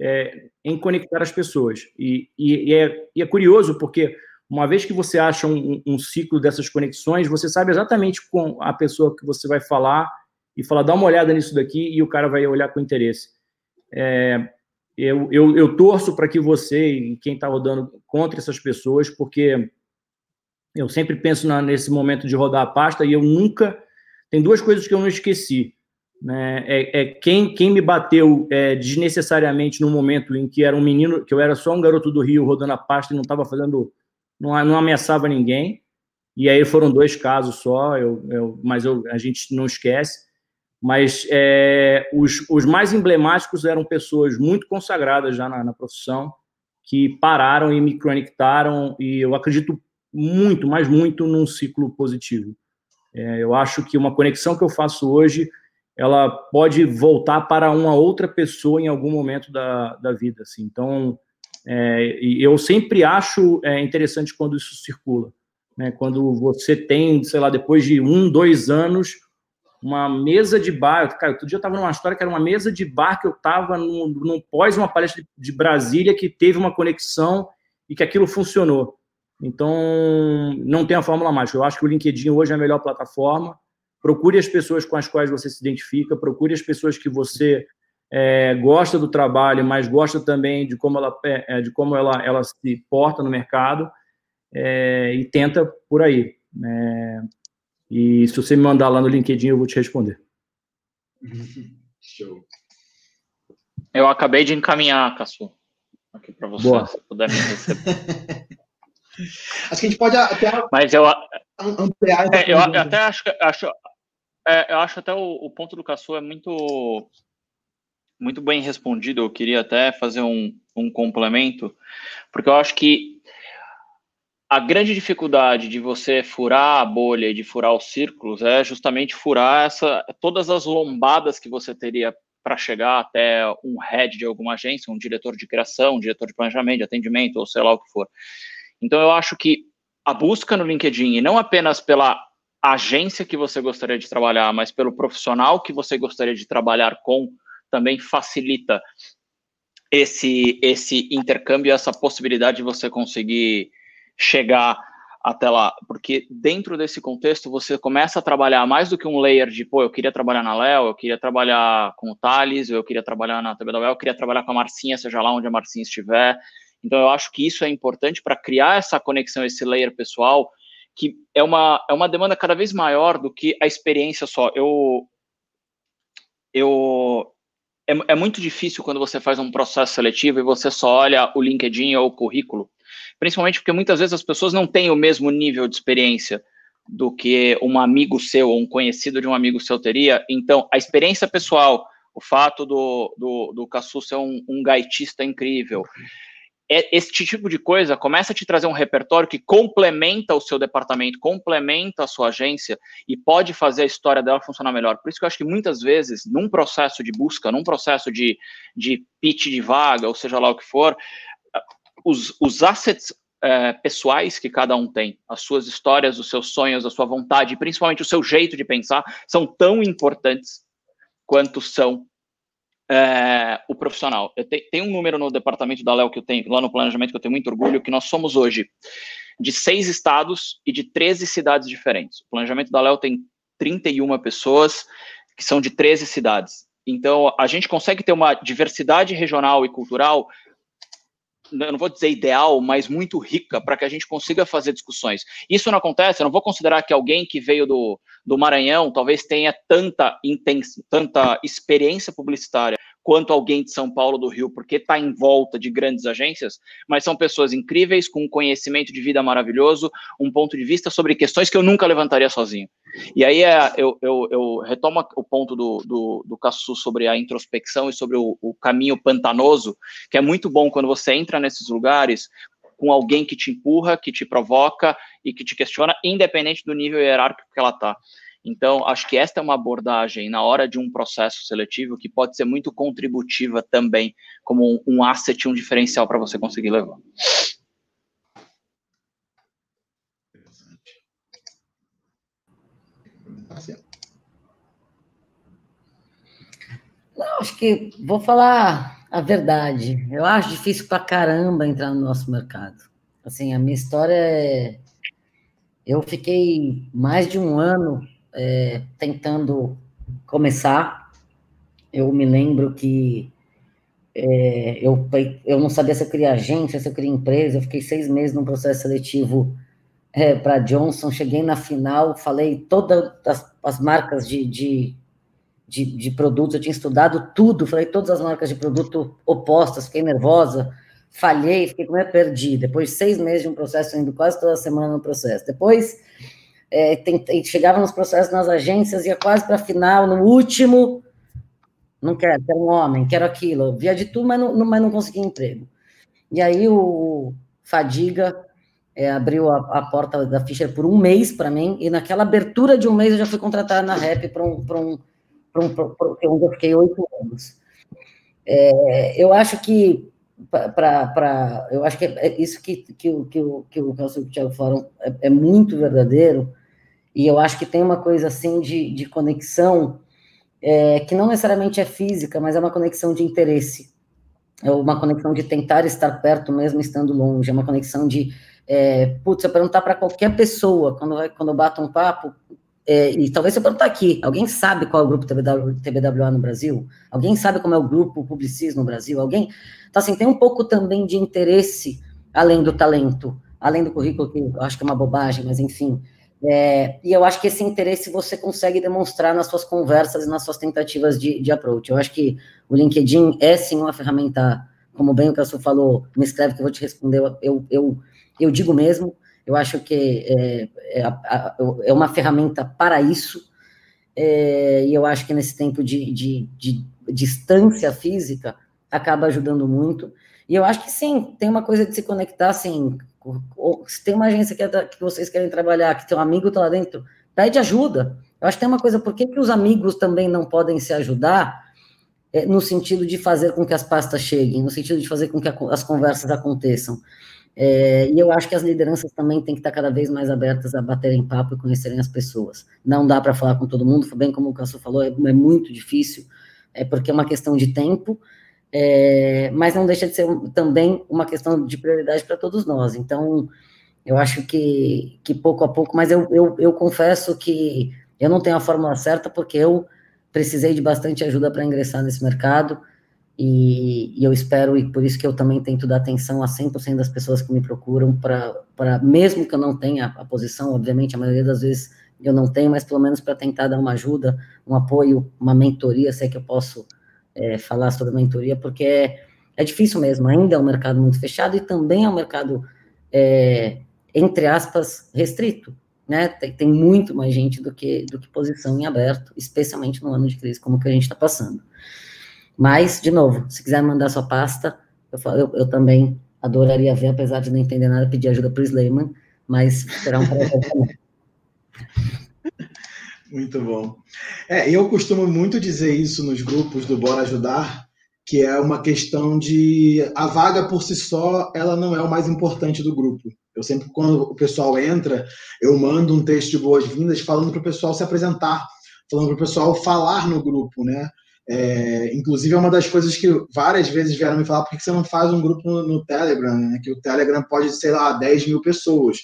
é, em conectar as pessoas. E, e, e, é, e, é, curioso porque uma vez que você acha um, um, ciclo dessas conexões, você sabe exatamente com a pessoa que você vai falar e falar, dá uma olhada nisso daqui e o cara vai olhar com interesse. É, eu, eu, eu, torço para que você e quem está rodando contra essas pessoas, porque eu sempre penso na, nesse momento de rodar a pasta e eu nunca. Tem duas coisas que eu não esqueci. Né? É, é quem, quem me bateu é, desnecessariamente no momento em que era um menino, que eu era só um garoto do Rio rodando a pasta e não estava fazendo, não, não ameaçava ninguém. E aí foram dois casos só, eu, eu, mas eu, a gente não esquece. Mas é, os, os mais emblemáticos eram pessoas muito consagradas já na, na profissão, que pararam e me conectaram, e eu acredito muito, mas muito num ciclo positivo. É, eu acho que uma conexão que eu faço hoje ela pode voltar para uma outra pessoa em algum momento da, da vida. Assim. Então, é, eu sempre acho é, interessante quando isso circula. Né? Quando você tem, sei lá, depois de um, dois anos, uma mesa de bar. Cara, outro dia eu estava numa história que era uma mesa de bar que eu estava num, num, pós uma palestra de, de Brasília que teve uma conexão e que aquilo funcionou. Então, não tem a fórmula mágica. Eu acho que o LinkedIn hoje é a melhor plataforma procure as pessoas com as quais você se identifica, procure as pessoas que você é, gosta do trabalho, mas gosta também de como ela, é, de como ela, ela se porta no mercado é, e tenta por aí. E se você me mandar lá no LinkedIn, eu vou te responder. Show. Eu acabei de encaminhar, Cassu, aqui para você, Boa. se puder me receber. Acho que a gente pode até Mas eu, ampliar. É, eu até acho, acho, é, eu acho até o, o ponto do Caçu é muito, muito bem respondido. Eu queria até fazer um, um complemento, porque eu acho que a grande dificuldade de você furar a bolha e de furar os círculos é justamente furar essa, todas as lombadas que você teria para chegar até um head de alguma agência, um diretor de criação, um diretor de planejamento, de atendimento, ou sei lá o que for. Então, eu acho que a busca no LinkedIn, e não apenas pela agência que você gostaria de trabalhar, mas pelo profissional que você gostaria de trabalhar com, também facilita esse, esse intercâmbio, essa possibilidade de você conseguir chegar até lá, porque dentro desse contexto você começa a trabalhar mais do que um layer de, pô, eu queria trabalhar na Léo, eu queria trabalhar com o Thales, eu queria trabalhar na TBWL, eu queria trabalhar com a Marcinha, seja lá onde a Marcinha estiver. Então eu acho que isso é importante para criar essa conexão, esse layer pessoal, que é uma, é uma demanda cada vez maior do que a experiência só. Eu, eu é, é, muito difícil quando você faz um processo seletivo e você só olha o LinkedIn ou o currículo, principalmente porque muitas vezes as pessoas não têm o mesmo nível de experiência do que um amigo seu ou um conhecido de um amigo seu teria. Então, a experiência pessoal, o fato do, do, do Cassu ser um, um gaitista incrível, é, esse tipo de coisa começa a te trazer um repertório que complementa o seu departamento, complementa a sua agência e pode fazer a história dela funcionar melhor. Por isso que eu acho que muitas vezes, num processo de busca, num processo de, de pitch de vaga, ou seja lá o que for, os, os assets é, pessoais que cada um tem, as suas histórias, os seus sonhos, a sua vontade, principalmente o seu jeito de pensar, são tão importantes quanto são é, o profissional. Eu te, tem um número no departamento da Léo que eu tenho, lá no planejamento, que eu tenho muito orgulho, que nós somos hoje de seis estados e de 13 cidades diferentes. O planejamento da Léo tem 31 pessoas que são de 13 cidades. Então, a gente consegue ter uma diversidade regional e cultural eu não vou dizer ideal, mas muito rica para que a gente consiga fazer discussões. Isso não acontece, eu não vou considerar que alguém que veio do, do Maranhão talvez tenha tanta, intens, tanta experiência publicitária quanto alguém de São Paulo do Rio, porque está em volta de grandes agências, mas são pessoas incríveis, com um conhecimento de vida maravilhoso, um ponto de vista sobre questões que eu nunca levantaria sozinho. E aí é, eu, eu, eu, retomo o ponto do, do, do Cassu sobre a introspecção e sobre o, o caminho pantanoso, que é muito bom quando você entra nesses lugares com alguém que te empurra, que te provoca e que te questiona, independente do nível hierárquico que ela está. Então, acho que esta é uma abordagem na hora de um processo seletivo que pode ser muito contributiva também, como um asset, um diferencial para você conseguir levar. Não, acho que vou falar a verdade. Eu acho difícil pra caramba entrar no nosso mercado. Assim, a minha história é. Eu fiquei mais de um ano é, tentando começar. Eu me lembro que é, eu, eu não sabia se eu queria agência, se eu queria empresa. Eu fiquei seis meses num processo seletivo é, para Johnson. Cheguei na final, falei todas as, as marcas de, de, de, de produtos. Eu tinha estudado tudo, falei todas as marcas de produto opostas. Fiquei nervosa, falhei, fiquei como é perdi. Depois de seis meses de um processo, indo quase toda semana no processo. Depois é, tentei, chegava nos processos nas agências, ia quase para a final, no último, não quero, quero um homem, quero aquilo, via de tudo, mas não, não, mas não consegui emprego. E aí o Fadiga é, abriu a, a, porta da Fischer por um mês para mim, e naquela abertura de um mês eu já fui contratada na Rap para um, um, um, pra, onde eu fiquei oito anos. É, eu acho que para eu acho que é isso que, que, que, que o que o Thiago falaram é, é muito verdadeiro e eu acho que tem uma coisa assim de, de conexão é, que não necessariamente é física, mas é uma conexão de interesse. É uma conexão de tentar estar perto mesmo estando longe. É uma conexão de, é, putz, eu perguntar para qualquer pessoa, quando, quando eu bato um papo, é, e talvez eu perguntar aqui, alguém sabe qual é o grupo TBW, TBWA no Brasil? Alguém sabe como é o grupo Publicis no Brasil? Alguém? Então, assim, tem um pouco também de interesse, além do talento, além do currículo, que eu acho que é uma bobagem, mas enfim, é, e eu acho que esse interesse você consegue demonstrar nas suas conversas e nas suas tentativas de, de approach. Eu acho que o LinkedIn é sim uma ferramenta, como bem o Cassu falou, me escreve que eu vou te responder, eu, eu, eu digo mesmo, eu acho que é, é, é uma ferramenta para isso, é, e eu acho que nesse tempo de, de, de, distância física acaba ajudando muito. E eu acho que sim, tem uma coisa de se conectar, assim, se tem uma agência que, é que vocês querem trabalhar, que tem um amigo tá lá dentro, pede ajuda. Eu acho que tem uma coisa, por que, que os amigos também não podem se ajudar é, no sentido de fazer com que as pastas cheguem, no sentido de fazer com que a, as conversas aconteçam. É, e eu acho que as lideranças também têm que estar cada vez mais abertas a baterem papo e conhecerem as pessoas. Não dá para falar com todo mundo, bem como o Cássio falou, é, é muito difícil, é porque é uma questão de tempo, é, mas não deixa de ser também uma questão de prioridade para todos nós. Então, eu acho que, que pouco a pouco, mas eu, eu, eu confesso que eu não tenho a fórmula certa, porque eu precisei de bastante ajuda para ingressar nesse mercado, e, e, eu espero, e por isso que eu também tento dar atenção a 100% das pessoas que me procuram, para mesmo que eu não tenha a posição, obviamente, a maioria das vezes eu não tenho, mas pelo menos para tentar dar uma ajuda, um apoio, uma mentoria, sei que eu posso é, falar sobre mentoria, porque é, é difícil mesmo, ainda é um mercado muito fechado e também é um mercado, é, entre aspas, restrito. Né? Tem, tem, muito mais gente do que, do que posição em aberto, especialmente no ano de crise como que a gente está passando. Mas, de novo, se quiser mandar sua pasta, eu, eu, eu também adoraria ver, apesar de não entender nada, pedir ajuda para o Slayman, mas será um prazer também. Muito bom. É, eu costumo muito dizer isso nos grupos do Bora Ajudar, que é uma questão de a vaga por si só, ela não é o mais importante do grupo. Eu sempre, quando o pessoal entra, eu mando um texto de boas-vindas falando para o pessoal se apresentar, falando para o pessoal falar no grupo, né? É, inclusive, é uma das coisas que várias vezes vieram me falar: por que você não faz um grupo no, no Telegram? Né? Que o Telegram pode, sei lá, 10 mil pessoas.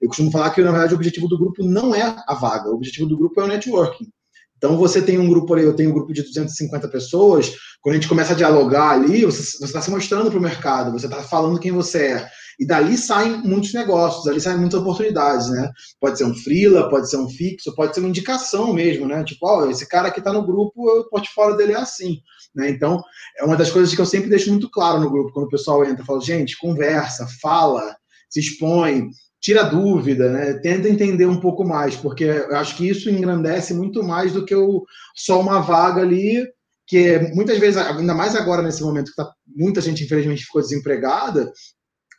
Eu costumo falar que, na verdade, o objetivo do grupo não é a vaga, o objetivo do grupo é o networking. Então, você tem um grupo eu tenho um grupo de 250 pessoas, quando a gente começa a dialogar ali, você está se mostrando para o mercado, você está falando quem você é. E dali saem muitos negócios, dali saem muitas oportunidades, né? Pode ser um freela, pode ser um fixo, pode ser uma indicação mesmo, né? Tipo, ó, esse cara aqui tá no grupo, o portfólio dele é assim, né? Então, é uma das coisas que eu sempre deixo muito claro no grupo, quando o pessoal entra, falo, gente, conversa, fala, se expõe, tira dúvida, né? Tenta entender um pouco mais, porque eu acho que isso engrandece muito mais do que o, só uma vaga ali, que muitas vezes, ainda mais agora nesse momento que tá, muita gente infelizmente ficou desempregada,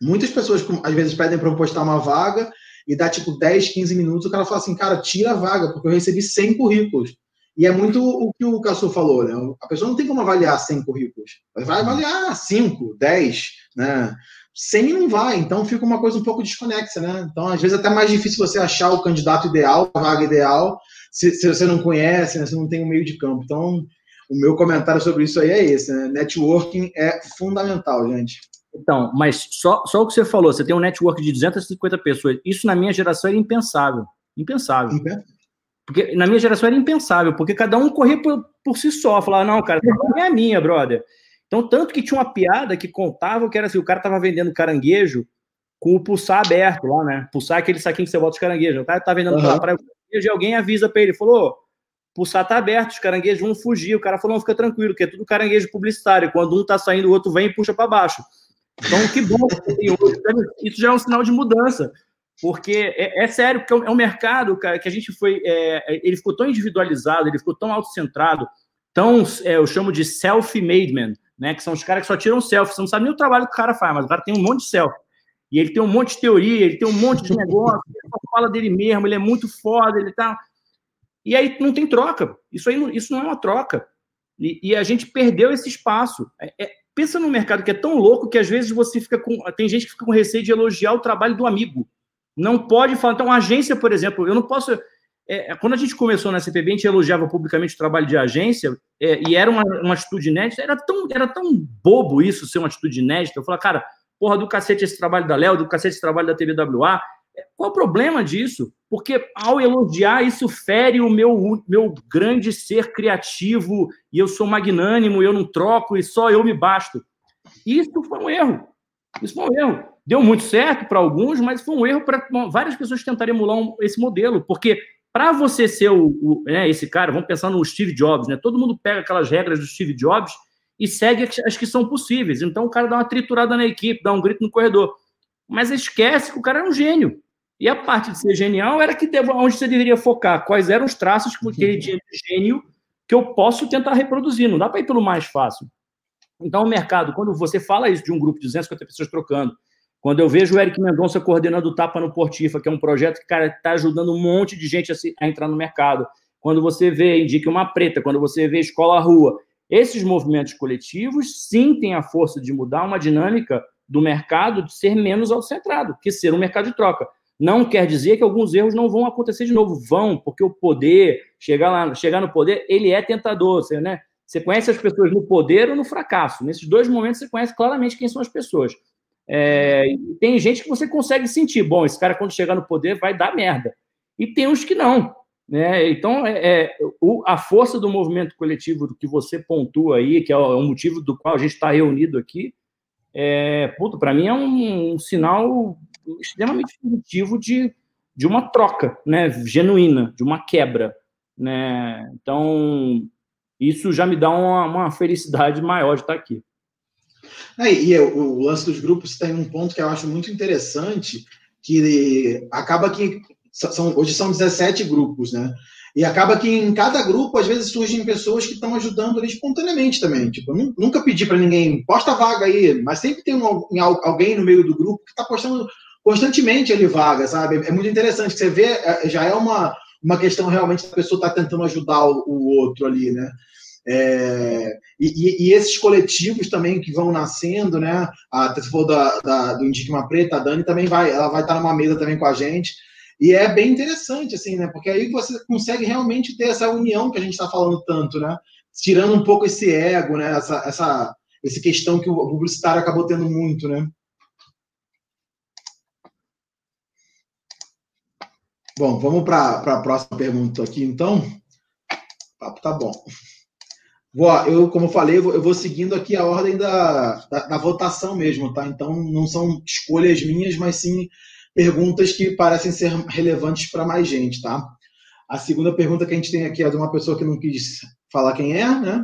muitas pessoas às vezes pedem para eu postar uma vaga e dá tipo 10, 15 minutos, o cara fala assim, cara, tira a vaga, porque eu recebi 100 currículos. E é muito o que o Cassu falou, né? A pessoa não tem como avaliar 100 currículos. Vai avaliar 5, 10, né? 100 não vai, então fica uma coisa um pouco desconexa, né? Então, às vezes, é até mais difícil você achar o candidato ideal, a vaga ideal, se, se você não conhece, né? se não tem um meio de campo. Então, o meu comentário sobre isso aí é esse, né? Networking é fundamental, gente. Então, mas só, só o que você falou, você tem um network de 250 pessoas, isso na minha geração era impensável. Impensável. Porque na minha geração era impensável, porque cada um corria por, por si só, falava, não, cara, é minha, brother. Então, tanto que tinha uma piada que contava que era assim: o cara tava vendendo caranguejo com o pulsar aberto lá, né? Pulsar é aquele saquinho que você bota os caranguejos. O cara tá vendendo uhum. para e alguém avisa para ele, falou: pulsar tá aberto, os caranguejos vão fugir. O cara falou: não, fica tranquilo, que é tudo caranguejo publicitário. Quando um tá saindo, o outro vem e puxa para baixo. Então, que bom hoje. Isso já é um sinal de mudança. Porque é, é sério, porque é um mercado, cara, que a gente foi. É, ele ficou tão individualizado, ele ficou tão autocentrado, tão, é, eu chamo de self-made man né? Que são os caras que só tiram selfie. Você não sabe nem o trabalho que o cara faz, mas o cara tem um monte de selfie. E ele tem um monte de teoria, ele tem um monte de negócio, ele só fala dele mesmo, ele é muito foda, ele tá. E aí não tem troca. Isso aí não, isso não é uma troca. E, e a gente perdeu esse espaço. É, é, pensa num mercado que é tão louco que às vezes você fica com. Tem gente que fica com receio de elogiar o trabalho do amigo. Não pode falar. Então, agência, por exemplo, eu não posso. É, quando a gente começou na CPB, a gente elogiava publicamente o trabalho de agência, é, e era uma, uma atitude inédita, era tão, era tão bobo isso ser uma atitude inédita. Eu falava, cara, porra, do cacete esse trabalho da Léo, do cacete esse trabalho da TVWA. Qual o problema disso? Porque ao elogiar, isso fere o meu, meu grande ser criativo, e eu sou magnânimo, eu não troco, e só eu me basto. Isso foi um erro. Isso foi um erro. Deu muito certo para alguns, mas foi um erro para várias pessoas tentarem emular um, esse modelo, porque para você ser o, o né, esse cara, vamos pensar no Steve Jobs, né? Todo mundo pega aquelas regras do Steve Jobs e segue as que são possíveis. Então o cara dá uma triturada na equipe, dá um grito no corredor. Mas esquece que o cara é um gênio. E a parte de ser genial era que onde você deveria focar, quais eram os traços que ele tinha de gênio que eu posso tentar reproduzir. Não dá para ir pelo mais fácil. Então, o mercado, quando você fala isso de um grupo de 250 pessoas trocando, quando eu vejo o Eric Mendonça coordenando o Tapa no Portifa, que é um projeto que, cara, está ajudando um monte de gente a, se, a, entrar no mercado. Quando você vê Indique uma Preta, quando você vê Escola Rua, esses movimentos coletivos sim têm a força de mudar uma dinâmica do mercado de ser menos autocentrado, que ser um mercado de troca. Não quer dizer que alguns erros não vão acontecer de novo. Vão, porque o poder, chegar lá, chegar no poder, ele é tentador. Você, né? você conhece as pessoas no poder ou no fracasso. Nesses dois momentos, você conhece claramente quem são as pessoas. É, tem gente que você consegue sentir, bom, esse cara quando chegar no poder vai dar merda. E tem uns que não. Né? Então, é, é o, a força do movimento coletivo que você pontua aí, que é o, é o motivo do qual a gente está reunido aqui, é, para mim é um, um, sinal extremamente positivo de, de uma troca né, genuína, de uma quebra. Né? Então, isso já me dá uma, uma felicidade maior de estar aqui. É, e o, lance dos grupos tem um ponto que eu acho muito interessante, que acaba que são, hoje são 17 grupos, né? E acaba que em cada grupo, às vezes, surgem pessoas que estão ajudando ali espontaneamente também. Tipo, eu nunca pedi para ninguém, posta vaga aí, mas sempre tem um, alguém no meio do grupo que está postando constantemente ali vaga, sabe? É muito interessante, você vê, é, já é uma, uma questão realmente da pessoa estar tá tentando ajudar o, o outro ali, né? É, e, e, esses coletivos também que vão nascendo, né? A, se for da, da, do Indique uma Preta, a Dani também vai, ela vai estar numa mesa também com a gente. E é bem interessante, assim, né? Porque aí você consegue realmente ter essa união que a gente está falando tanto, né? Tirando um pouco esse ego, né? Essa, essa, essa questão que o publicitário acabou tendo muito, né? Bom, vamos para a próxima pergunta aqui, então. O papo tá bom. Vou, eu, como eu falei, eu vou, seguindo aqui a ordem da, da, da, votação mesmo, tá? Então, não são escolhas minhas, mas sim perguntas que parecem ser relevantes para mais gente, tá? A segunda pergunta que a gente tem aqui é de uma pessoa que não quis falar quem é, né?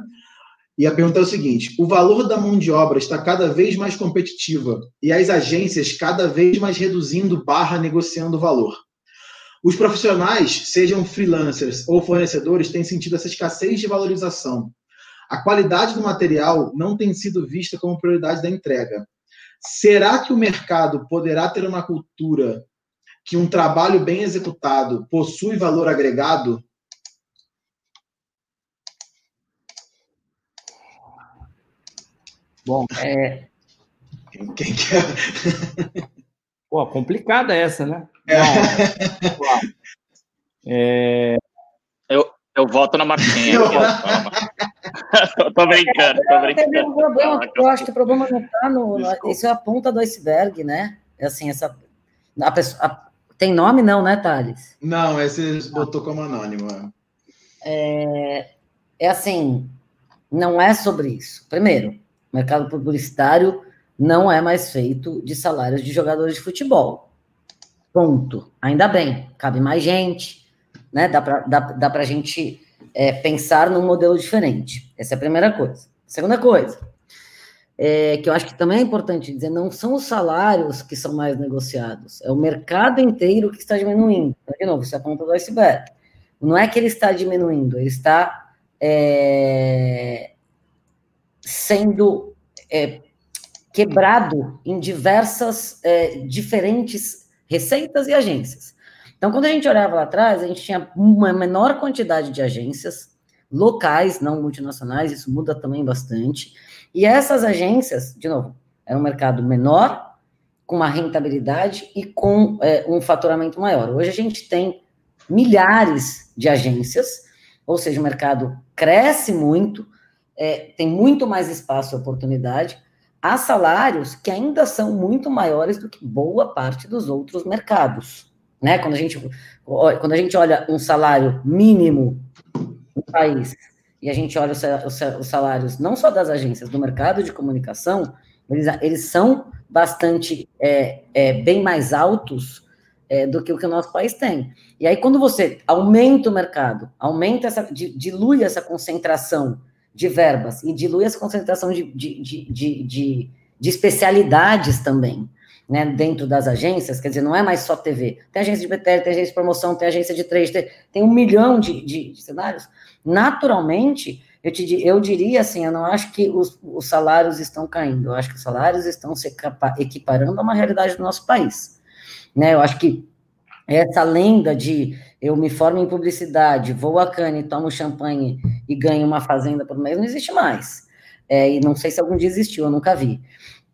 E a pergunta é o seguinte: o valor da mão de obra está cada vez mais competitiva e as agências cada vez mais reduzindo barra negociando valor. Os profissionais, sejam freelancers ou fornecedores, têm sentido essa escassez de valorização a qualidade do material não tem sido vista como prioridade da entrega. Será que o mercado poderá ter uma cultura que um trabalho bem executado possui valor agregado? Bom, é... quem, quem quer? Pô, complicada essa, né? É. é... Eu, eu voto na Marcinha. Eu tô brincando, tô brincando. problema, eu acho que o problema não está no. Isso é a ponta do iceberg, né? É assim, essa. A pessoa, a, tem nome, não, né, Thales? Não, esse botou como anônimo. É, é assim, não é sobre isso. Primeiro, o mercado publicitário não é mais feito de salários de jogadores de futebol. Ponto. Ainda bem, cabe mais gente, né? Dá para dá, dá a gente é, pensar num modelo diferente. Essa é a primeira coisa. Segunda coisa, é, que eu acho que também é importante dizer, não são os salários que são mais negociados, é o mercado inteiro que está diminuindo. Então, de novo, isso é a ponta do iceberg. Não é que ele está diminuindo, ele está é, sendo é, quebrado em diversas é, diferentes receitas e agências. Então, quando a gente olhava lá atrás, a gente tinha uma menor quantidade de agências locais, não multinacionais, isso muda também bastante. E essas agências, de novo, é um mercado menor, com uma rentabilidade e com é, um faturamento maior. Hoje a gente tem milhares de agências, ou seja, o mercado cresce muito, é, tem muito mais espaço e oportunidade, há salários que ainda são muito maiores do que boa parte dos outros mercados né? Quando a gente, quando a gente olha um salário mínimo no país e a gente olha os salários não só das agências, do mercado de comunicação, eles, eles são bastante é, é, bem mais altos é, do que o que o nosso país tem. E aí, quando você aumenta o mercado, aumenta essa, dilui essa concentração de verbas e dilui essa concentração de, de, de, de, de especialidades também, né, dentro das agências, quer dizer, não é mais só TV. Tem agência de BTL, tem agência de promoção, tem agência de trade, tem, tem um milhão de, de, de, cenários. Naturalmente, eu, te, eu diria assim, eu não acho que os, os salários estão caindo, eu acho que os salários estão se equiparando a uma realidade do nosso país. Né, eu acho que essa lenda de eu me formo em publicidade, vou a Cannes, tomo champanhe e ganho uma fazenda por mês, não existe mais. É, e não sei se algum dia existiu, eu nunca vi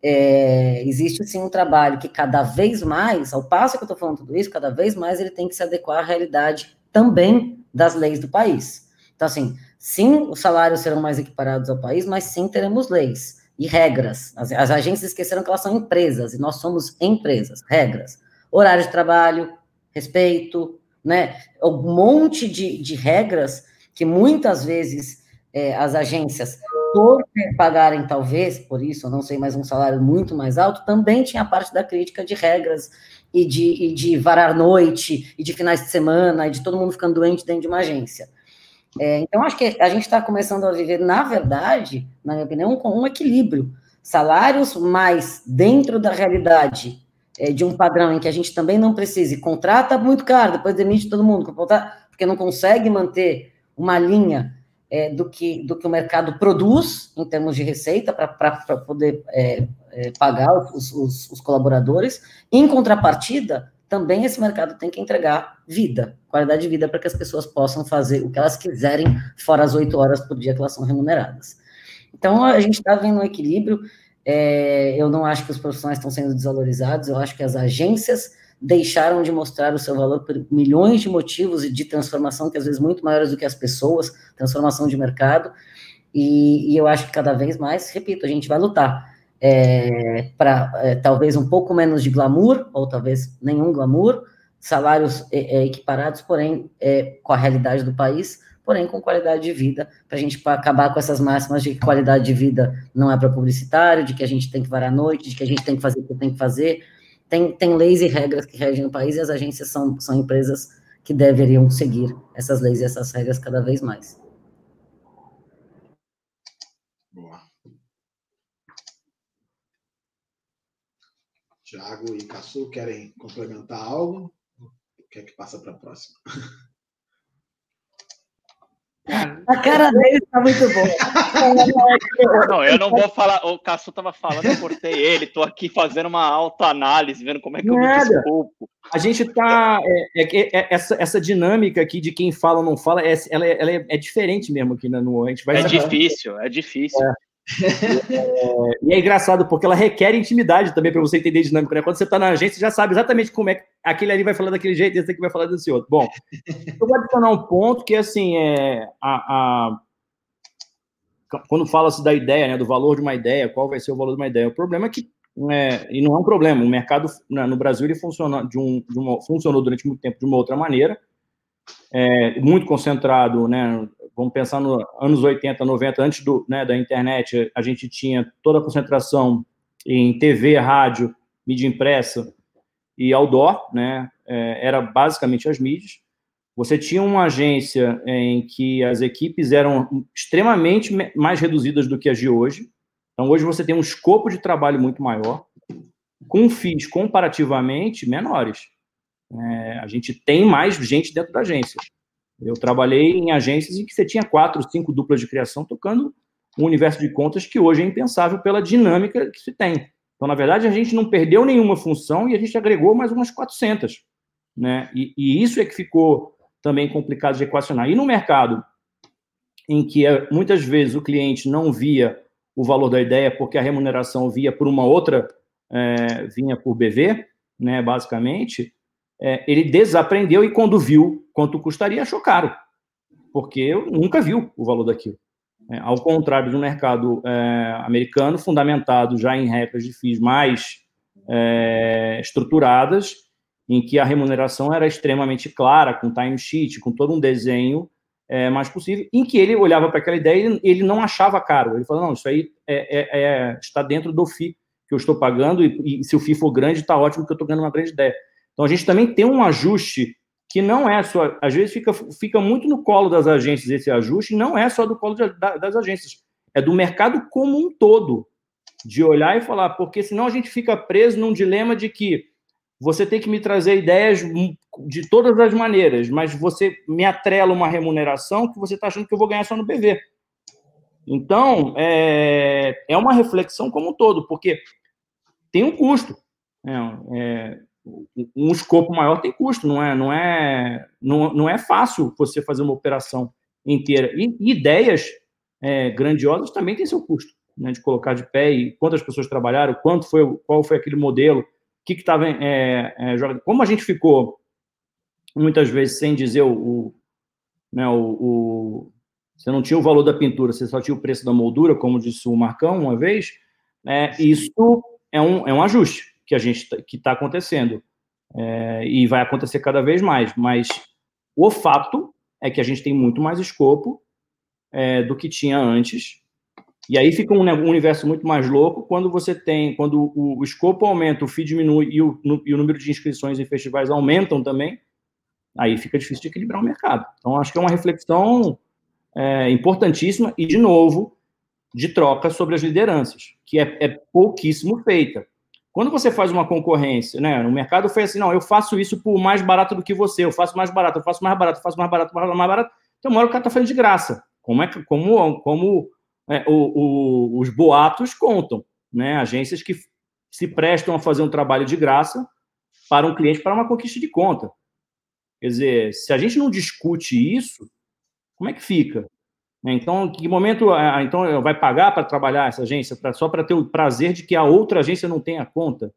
é, existe sim um trabalho que cada vez mais, ao passo que eu estou falando tudo isso, cada vez mais ele tem que se adequar à realidade também das leis do país. Então, assim, sim, os salários serão mais equiparados ao país, mas sim teremos leis e regras. As, as agências esqueceram que elas são empresas, e nós somos empresas, regras. Horário de trabalho, respeito, né? Um monte de, de regras que muitas vezes é, as agências pagarem, talvez, por isso, não sei, mais um salário muito mais alto, também tinha parte da crítica de regras e de, e de varar noite, e de finais de semana, e de todo mundo ficando doente dentro de uma agência. É, então, acho que a gente está começando a viver, na verdade, na minha opinião, com um equilíbrio. Salários mais dentro da realidade é, de um padrão em que a gente também não precise, contrata muito caro, depois demite todo mundo, porque não consegue manter uma linha é, do, que, do que o mercado produz em termos de receita para poder é, é, pagar os, os, os, colaboradores. Em contrapartida, também esse mercado tem que entregar vida, qualidade de vida, para que as pessoas possam fazer o que elas quiserem, fora as oito horas por dia que elas são remuneradas. Então, a gente está vendo um equilíbrio. É, eu não acho que os profissionais estão sendo desvalorizados, eu acho que as agências deixaram de mostrar o seu valor por milhões de motivos e de transformação, que às vezes muito maiores do que as pessoas, transformação de mercado, e, e eu acho que cada vez mais, repito, a gente vai lutar é, para é, talvez um pouco menos de glamour, ou talvez nenhum glamour, salários é, é equiparados, porém é, com a realidade do país, porém com qualidade de vida, para a gente acabar com essas máximas de que qualidade de vida não é para publicitário, de que a gente tem que varar à noite, de que a gente tem que fazer o que tem que fazer. Tem, tem leis e regras que regem o país e as agências são, são empresas que deveriam seguir essas leis e essas regras cada vez mais. Boa. Tiago e Cassu querem complementar algo? Quer que passa para a próxima? A cara dele está muito boa. Não, eu não vou falar. O Cassu estava falando, eu cortei ele. Estou aqui fazendo uma autoanálise, vendo como é que Nada. eu me desculpo. A gente está. É, é, é, essa, essa dinâmica aqui de quem fala ou não fala, é, ela, é, ela é, é diferente mesmo aqui na, no. A gente vai é difícil, é difícil. E é engraçado porque ela requer intimidade também para você entender dinâmica. Né? Quando você está na agência, você já sabe exatamente como é que aquele ali vai falar daquele jeito, esse aqui vai falar desse outro. Bom, eu vou adicionar um ponto que assim é a, a quando fala-se da ideia, né, do valor de uma ideia, qual vai ser o valor de uma ideia? O problema é que é, e não é um problema. O mercado né, no Brasil ele funciona de um, de uma, funcionou durante muito tempo de uma outra maneira, é, muito concentrado, né? Vamos pensar nos anos 80, 90, antes do, né, da internet, a gente tinha toda a concentração em TV, rádio, mídia impressa e outdoor, né? É, era basicamente as mídias. Você tinha uma agência em que as equipes eram extremamente mais reduzidas do que as de hoje. Então, hoje você tem um escopo de trabalho muito maior, com FIIs comparativamente menores. É, a gente tem mais gente dentro da agência. Eu trabalhei em agências em que você tinha quatro, cinco duplas de criação tocando um universo de contas que hoje é impensável pela dinâmica que se tem. Então, na verdade, a gente não perdeu nenhuma função e a gente agregou mais umas 400. Né? E, e isso é que ficou também complicado de equacionar. E no mercado, em que eh, muitas vezes o cliente não via o valor da ideia porque a remuneração via por uma outra, é, vinha por BV, né, basicamente, é, ele desaprendeu e quando viu quanto custaria, achou caro, porque eu nunca viu o valor daquilo. É, ao contrário do mercado é, americano, fundamentado já em regras de FIIs mais é, estruturadas, em que a remuneração era extremamente clara, com timesheet, com todo um desenho é, mais possível, em que ele olhava para aquela ideia e ele, ele, não achava caro. Ele falou, não, isso aí é, é, está dentro do FII que eu estou pagando, e, e se o FII for grande, está ótimo, porque eu estou ganhando uma grande ideia. Então, a gente também tem um ajuste que não é só, às vezes fica, fica muito no colo das agências esse ajuste, não é só do colo de, das agências, é do mercado como um todo, de olhar e falar, porque senão a gente fica preso num dilema de que você tem que me trazer ideias de todas as maneiras, mas você me atrela uma remuneração que você está achando que eu vou ganhar só no BV. Então, é, é uma reflexão como um todo, porque tem um custo. Né? É, um escopo maior tem custo, não é, não é, não, não é fácil você fazer uma operação inteira. E, e ideias é, grandiosas também têm seu custo, né, de colocar de pé e quantas pessoas trabalharam, quanto foi, qual foi aquele modelo, o que estava é, é. Como a gente ficou muitas vezes sem dizer o, o né, o, o, você não tinha o valor da pintura, você só tinha o preço da moldura, como disse o Marcão uma vez, né, isso é um, é um ajuste que a gente tá, que está acontecendo é, e vai acontecer cada vez mais. Mas o fato é que a gente tem muito mais escopo é, do que tinha antes. E aí fica um, um, universo muito mais louco quando você tem, quando o, o escopo aumenta, o FII diminui e o, no, e o número de inscrições em festivais aumentam também, aí fica difícil de equilibrar o mercado. Então, acho que é uma reflexão é, importantíssima e, de novo, de troca sobre as lideranças, que é, é pouquíssimo feita. Quando você faz uma concorrência, né? No mercado foi assim, não, eu faço isso por mais barato do que você, eu faço mais barato, eu faço mais barato, eu faço mais barato, mais barato. Então, uma hora o cara tá fazendo de graça. Como é que, como, como é, o, o, os boatos contam, né? Agências que se prestam a fazer um trabalho de graça para um cliente para uma conquista de conta. Quer dizer, se a gente não discute isso, como é que fica? Né? Então, que momento ah, então vai pagar para trabalhar essa agência pra, só para ter o prazer de que a outra agência não tenha conta?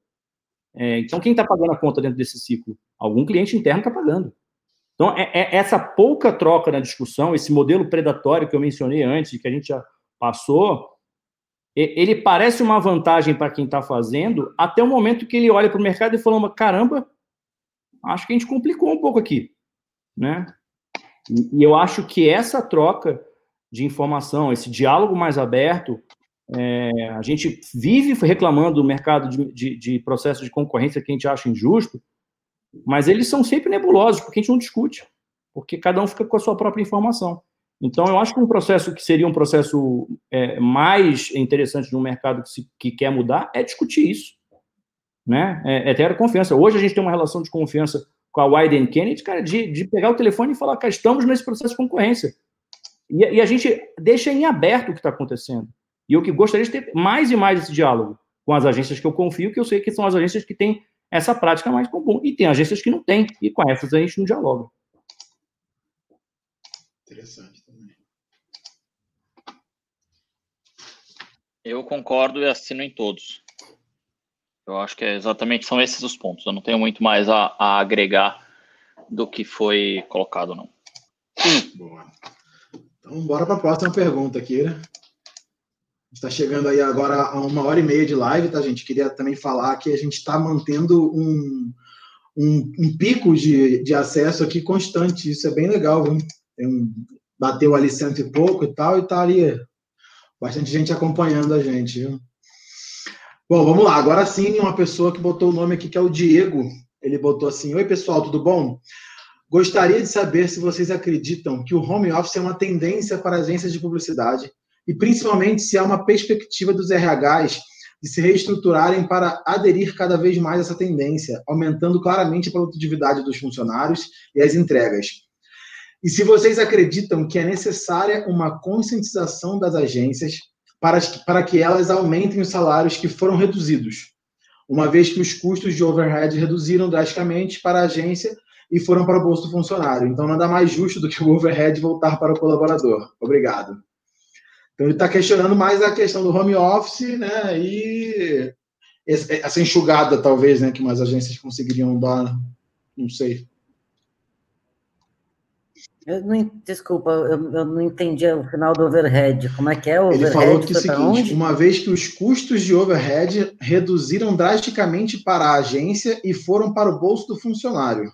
É, então, quem está pagando a conta dentro desse ciclo? Algum cliente interno está pagando. Então, é, é, essa pouca troca na discussão, esse modelo predatório que eu mencionei antes, que a gente já passou, ele parece uma vantagem para quem está fazendo, até o momento que ele olha para o mercado e fala: caramba, acho que a gente complicou um pouco aqui. Né? E eu acho que essa troca de informação, esse diálogo mais aberto, é, a gente vive reclamando do mercado de, de, de processo de concorrência que a gente acha injusto, mas eles são sempre nebulosos, porque a gente não discute, porque cada um fica com a sua própria informação. Então, eu acho que um processo que seria um processo é, mais interessante no mercado que, se, que, quer mudar é discutir isso. Né? É, é ter confiança. Hoje a gente tem uma relação de confiança com a Wyden Kennedy, cara, de, de pegar o telefone e falar, cara, estamos nesse processo de concorrência. E, e a gente deixa em aberto o que está acontecendo. E eu que gostaria de ter mais e mais esse diálogo com as agências que eu confio, que eu sei que são as agências que têm essa prática mais comum. E tem agências que não têm, e com essas a gente não dialoga. Interessante também. Eu concordo e assino em todos. Eu acho que é exatamente são esses os pontos. Eu não tenho muito mais a, a agregar do que foi colocado, não. Boa. Então, bora para a próxima pergunta aqui, né? está chegando aí agora a uma hora e meia de live, tá, gente? Queria também falar que a gente está mantendo um, um, um, pico de, de acesso aqui constante. Isso é bem legal, viu? Um, bateu ali cento e pouco e tal, e tá ali bastante gente acompanhando a gente, viu? Bom, vamos lá. Agora sim, uma pessoa que botou o nome aqui, que é o Diego. Ele botou assim: Oi, pessoal, tudo bom? Gostaria de saber se vocês acreditam que o home office é uma tendência para agências de publicidade e principalmente se há uma perspectiva dos RHs de se reestruturarem para aderir cada vez mais a essa tendência, aumentando claramente a produtividade dos funcionários e as entregas. E se vocês acreditam que é necessária uma conscientização das agências para, para que elas aumentem os salários que foram reduzidos, uma vez que os custos de overhead reduziram drasticamente para a agência e foram para o bolso do funcionário. Então, nada mais justo do que o overhead voltar para o colaborador. Obrigado. Então, ele está questionando mais a questão do home office, né? E essa enxugada, talvez, né? Que mais agências conseguiriam dar, não sei. Eu não, desculpa, eu, eu, não entendi o final do overhead. Como é que é o Ele falou que é o seguinte: uma vez que os custos de overhead reduziram drasticamente para a agência e foram para o bolso do funcionário.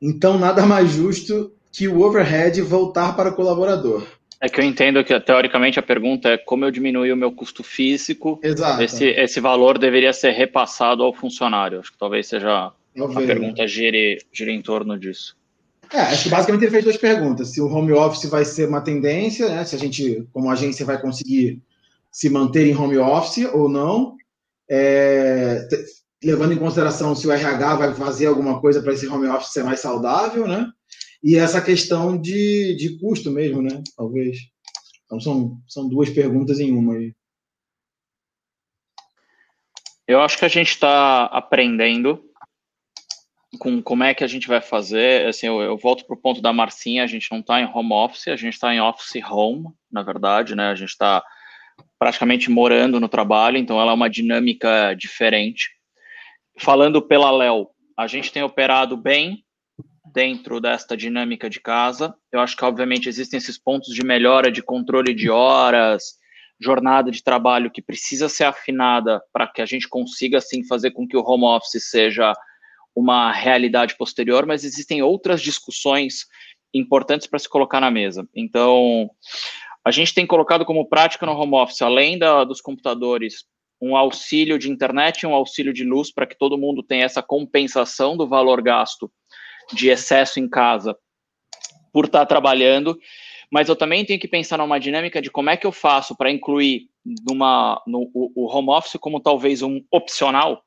Então, nada mais justo que o overhead voltar para o colaborador. É que eu entendo que, teoricamente, a pergunta é como eu diminuir o meu custo físico. Exato. Esse, esse valor deveria ser repassado ao funcionário. Acho que talvez seja a pergunta gire, gire em torno disso. É, acho que basicamente ele fez duas perguntas. Se o home office vai ser uma tendência, né? se a gente, como agência, vai conseguir se manter em home office ou não. É, levando em consideração se o RH vai fazer alguma coisa para esse home office ser mais saudável, né? e essa questão de, de custo mesmo, né? Talvez. Então são, são duas perguntas em uma aí. Eu acho que a gente está aprendendo com como é que a gente vai fazer. Assim, eu, eu volto para o ponto da Marcinha, a gente não está em home office, a gente está em office home, na verdade, né? A gente está praticamente morando no trabalho, então ela é uma dinâmica diferente. Falando pela Léo, a gente tem operado bem dentro desta dinâmica de casa. Eu acho que, obviamente, existem esses pontos de melhora de controle de horas, jornada de trabalho que precisa ser afinada para que a gente consiga, assim, fazer com que o home office seja uma realidade posterior, mas existem outras discussões importantes para se colocar na mesa. Então, a gente tem colocado como prática no home office, além da, dos computadores, um auxílio de internet, um auxílio de luz para que todo mundo tenha essa compensação do valor gasto de excesso em casa por estar trabalhando, mas eu também tenho que pensar numa dinâmica de como é que eu faço para incluir numa, no, o, home office como talvez um opcional,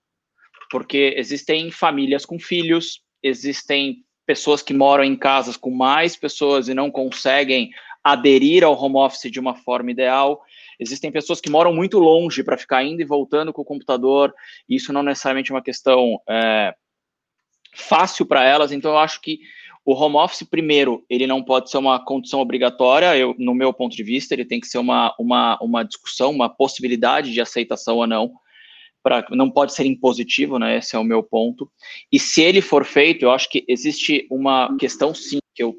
porque existem famílias com filhos, existem pessoas que moram em casas com mais pessoas e não conseguem aderir ao home office de uma forma ideal. Existem pessoas que moram muito longe para ficar indo e voltando com o computador. E isso não necessariamente é uma questão é, fácil para elas. Então, eu acho que o home office, primeiro, ele não pode ser uma condição obrigatória, eu, no meu ponto de vista, ele tem que ser uma, uma, uma discussão, uma possibilidade de aceitação ou não. Pra, não pode ser impositivo, né? Esse é o meu ponto. E se ele for feito, eu acho que existe uma questão, sim, que eu,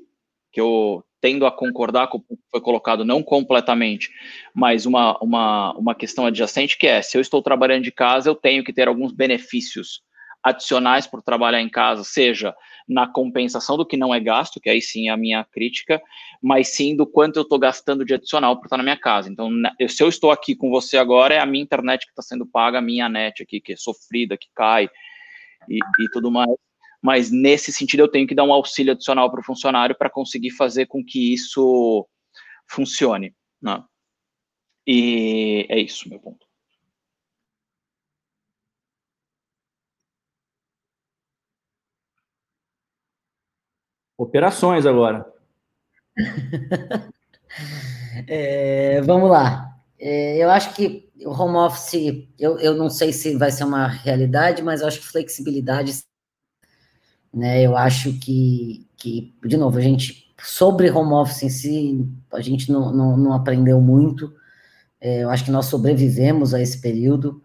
que eu tendo a concordar com o que foi colocado, não completamente, mas uma, uma, uma questão adjacente, que é, se eu estou trabalhando de casa, eu tenho que ter alguns benefícios adicionais por trabalhar em casa, seja na compensação do que não é gasto, que aí sim é a minha crítica, mas sim do quanto eu estou gastando de adicional por estar na minha casa. Então, se eu estou aqui com você agora, é a minha internet que está sendo paga, a minha net aqui, que é sofrida, que cai e, e tudo mais. Mas nesse sentido, eu tenho que dar um auxílio adicional para o funcionário para conseguir fazer com que isso funcione. Né? E é isso, meu ponto. Operações agora. é, vamos lá. É, eu acho que o home office, eu, eu não sei se vai ser uma realidade, mas eu acho que flexibilidade, né? Eu acho que, que de novo, a gente, sobre home office em si, a gente não, não, não aprendeu muito. É, eu acho que nós sobrevivemos a esse período.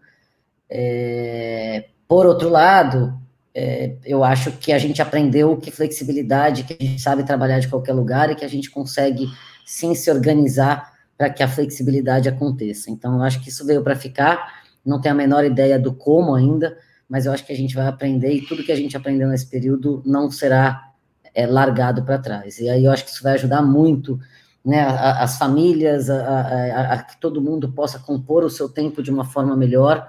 É, por outro lado, é, eu acho que a gente aprendeu que flexibilidade, que a gente sabe trabalhar de qualquer lugar e que a gente consegue sim se organizar para que a flexibilidade aconteça. Então, eu acho que isso veio para ficar, não tenho a menor ideia do como ainda, mas eu acho que a gente vai aprender e tudo que a gente aprendeu nesse período não será é, largado para trás. E aí eu acho que isso vai ajudar muito né, as famílias, a, a, a, que todo mundo possa compor o seu tempo de uma forma melhor,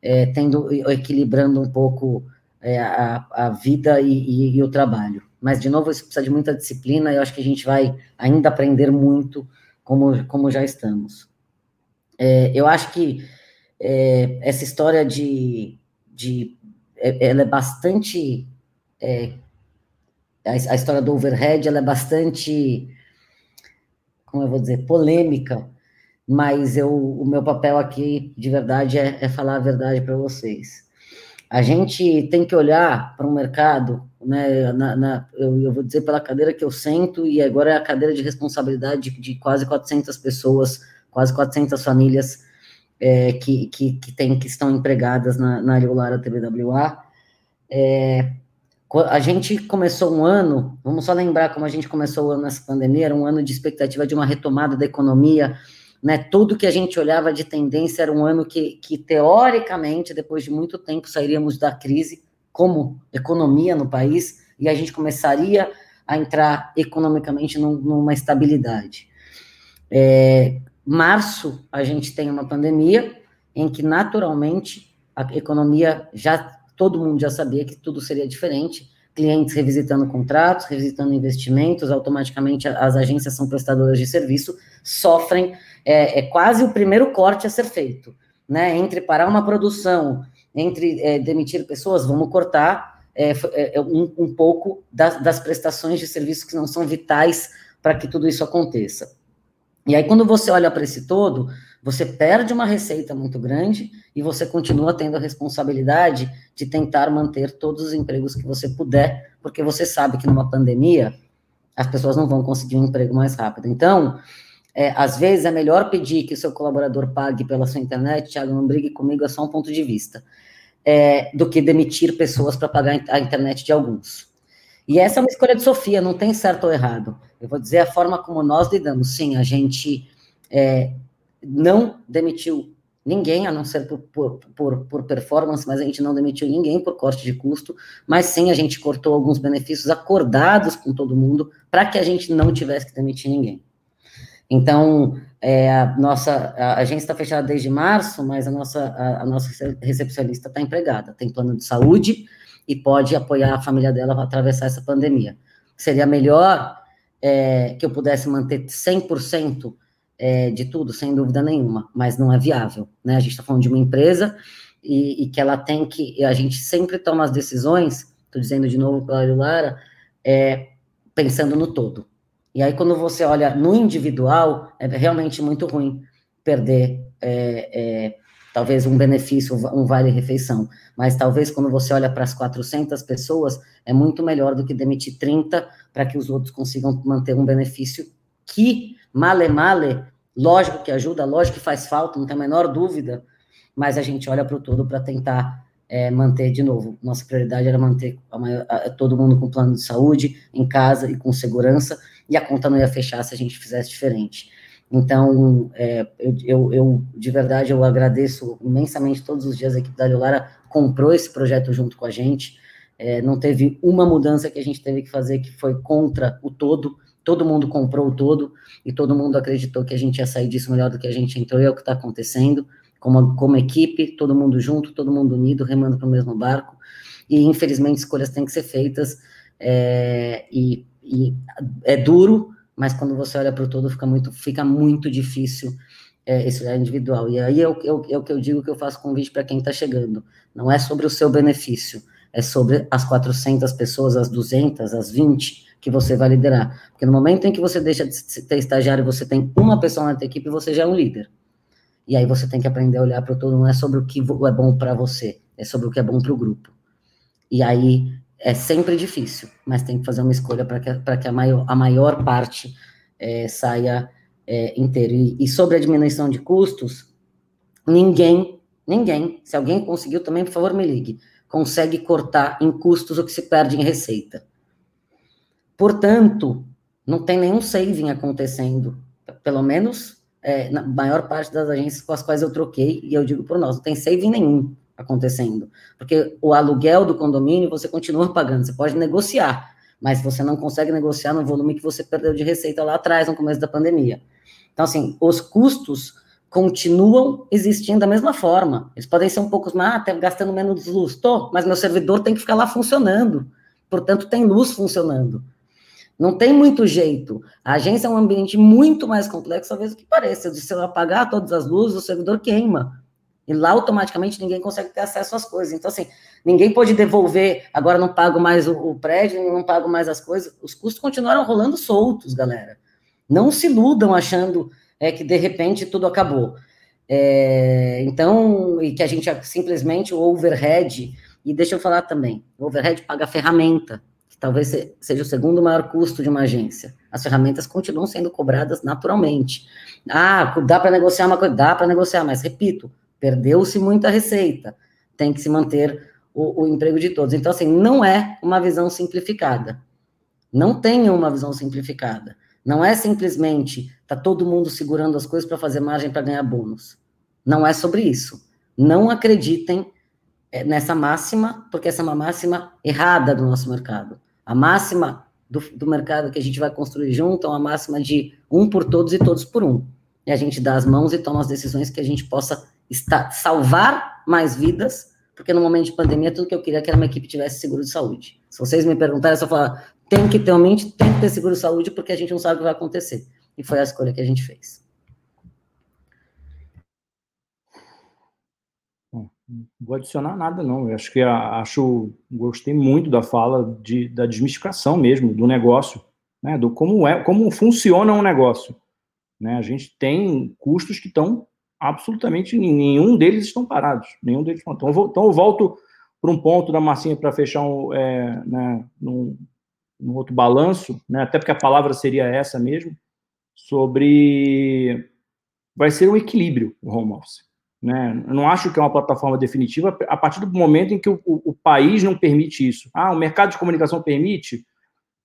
é, tendo equilibrando um pouco é, a, a vida e, e, e, o trabalho. Mas, de novo, isso precisa de muita disciplina e eu acho que a gente vai ainda aprender muito como, como já estamos. É, eu acho que é, essa história de, de é, ela é bastante é, a, a, história do overhead ela é bastante como eu vou dizer polêmica mas eu o meu papel aqui de verdade é, é falar a verdade para vocês. A gente tem que olhar para o um mercado, né, na, na, eu, eu, vou dizer pela cadeira que eu sento, e agora é a cadeira de responsabilidade de, de quase 400 pessoas, quase 400 famílias é, que, que, que, tem, que estão empregadas na, na Lara TBWA. É, a gente começou um ano, vamos só lembrar como a gente começou o ano nessa pandemia, era um ano de expectativa de uma retomada da economia, né, tudo que a gente olhava de tendência era um ano que, que, teoricamente, depois de muito tempo, sairíamos da crise como economia no país e a gente começaria a entrar economicamente num, numa estabilidade. É, março, a gente tem uma pandemia em que, naturalmente, a economia já, todo mundo já sabia que tudo seria diferente, clientes revisitando contratos, revisitando investimentos, automaticamente as agências são prestadoras de serviço, sofrem, é, é quase o primeiro corte a ser feito, né? Entre parar uma produção, entre é, demitir pessoas, vamos cortar é, é, é, um, um, pouco das, das prestações de serviço que não são vitais para que tudo isso aconteça. E aí, quando você olha para esse todo, você perde uma receita muito grande e você continua tendo a responsabilidade de tentar manter todos os empregos que você puder, porque você sabe que numa pandemia as pessoas não vão conseguir um emprego mais rápido. Então, é, às vezes é melhor pedir que o seu colaborador pague pela sua internet, Thiago, não brigue comigo, é só um ponto de vista, é, do que demitir pessoas para pagar a internet de alguns. E essa é uma escolha de Sofia, não tem certo ou errado. Eu vou dizer a forma como nós lidamos. Sim, a gente é, não demitiu ninguém, a não ser por, por, por, por, performance, mas a gente não demitiu ninguém por corte de custo, mas sim a gente cortou alguns benefícios acordados com todo mundo para que a gente não tivesse que demitir ninguém. Então, é, a nossa a agência está fechada desde março, mas a nossa, a, a nossa recepcionista está empregada, tem plano de saúde e pode apoiar a família dela para atravessar essa pandemia. Seria melhor é, que eu pudesse manter 100% é, de tudo, sem dúvida nenhuma, mas não é viável, né? A gente está falando de uma empresa e, e, que ela tem que, a gente sempre toma as decisões, estou dizendo de novo para a Lara, é, pensando no todo. E aí, quando você olha no individual, é realmente muito ruim perder é, é, talvez um benefício, um vale-refeição. Mas talvez quando você olha para as 400 pessoas, é muito melhor do que demitir 30 para que os outros consigam manter um benefício que Male male, lógico que ajuda, lógico que faz falta, não tem a menor dúvida, mas a gente olha para o todo para tentar é, manter de novo. Nossa prioridade era manter maior, a, todo mundo com plano de saúde, em casa e com segurança, e a conta não ia fechar se a gente fizesse diferente. Então, é, eu, eu, de verdade, eu agradeço imensamente todos os dias a equipe da Lara comprou esse projeto junto com a gente. É, não teve uma mudança que a gente teve que fazer que foi contra o todo. Todo mundo comprou o todo e todo mundo acreditou que a gente ia sair disso melhor do que a gente entrou. E é o que está acontecendo. Como, como equipe, todo mundo junto, todo mundo unido, remando para o mesmo barco. E infelizmente escolhas têm que ser feitas. É, e, e é duro, mas quando você olha para o todo fica muito, fica muito difícil é, esse olhar individual. E aí é o, é o, é o que eu digo que eu faço convite para quem está chegando. Não é sobre o seu benefício, é sobre as 400 pessoas, as 200, as 20 que você vai liderar. Porque no momento em que você deixa de ter estagiário, você tem uma pessoa na tua equipe, você já é um líder. E aí você tem que aprender a olhar para o todo, não é sobre o que é bom para você, é sobre o que é bom para o grupo. E aí é sempre difícil, mas tem que fazer uma escolha para que, que a, maior, a maior parte é, saia é, inteiro. E, e, sobre a diminuição de custos, ninguém, ninguém, se alguém conseguiu também, por favor, me ligue, consegue cortar em custos o que se perde em receita. Portanto, não tem nenhum saving acontecendo, pelo menos é, na maior parte das agências com as quais eu troquei, e eu digo por nós, não tem saving nenhum acontecendo. Porque o aluguel do condomínio você continua pagando, você pode negociar, mas você não consegue negociar no volume que você perdeu de receita lá atrás, no começo da pandemia. Então, assim, os custos continuam existindo da mesma forma. Eles podem ser um pouco mais, ah, até gastando menos luz. Tô, mas meu servidor tem que ficar lá funcionando. Portanto, tem luz funcionando. Não tem muito jeito. A agência é um ambiente muito mais complexo, talvez o que pareça. Se eu apagar todas as luzes, o servidor queima. E lá automaticamente ninguém consegue ter acesso às coisas. Então, assim, ninguém pode devolver, agora não pago mais o, o prédio, não pago mais as coisas. Os custos continuaram rolando soltos, galera. Não se iludam achando é, que de repente tudo acabou. É, então, e que a gente simplesmente o overhead, e deixa eu falar também, o overhead paga a ferramenta, que talvez seja o segundo maior custo de uma agência. As ferramentas continuam sendo cobradas naturalmente. Ah, dá para negociar uma coisa? Dá para negociar, mas repito, Perdeu-se muita receita, tem que se manter o, o, emprego de todos. Então, assim, não é uma visão simplificada. Não tem uma visão simplificada. Não é simplesmente tá todo mundo segurando as coisas para fazer margem para ganhar bônus. Não é sobre isso. Não acreditem eh, nessa máxima, porque essa é uma máxima errada do nosso mercado. A máxima do, do mercado que a gente vai construir junto é uma máxima de um por todos e todos por um. E a gente dá as mãos e toma as decisões que a gente possa está, salvar mais vidas, porque no momento de pandemia, tudo que eu queria que era uma equipe tivesse seguro de saúde. Se vocês me perguntarem, é só falar, tem que ter um mente, tem que ter seguro de saúde, porque a gente não sabe o que vai acontecer. E foi a escolha que a gente fez. Não vou adicionar nada, não. Eu acho que acho, gostei muito da fala de, da desmistificação mesmo do negócio, né? Do como é, como funciona um negócio. Né? A gente tem custos que estão absolutamente nenhum deles estão parados. Nenhum deles estão. Então, eu, então eu volto para um ponto da massinha para fechar um, é, né, num, num, outro balanço, né, até porque a palavra seria essa mesmo, sobre vai ser um equilíbrio o home office. Né? Eu não acho que é uma plataforma definitiva a partir do momento em que o, o, o país não permite isso. Ah, o mercado de comunicação permite?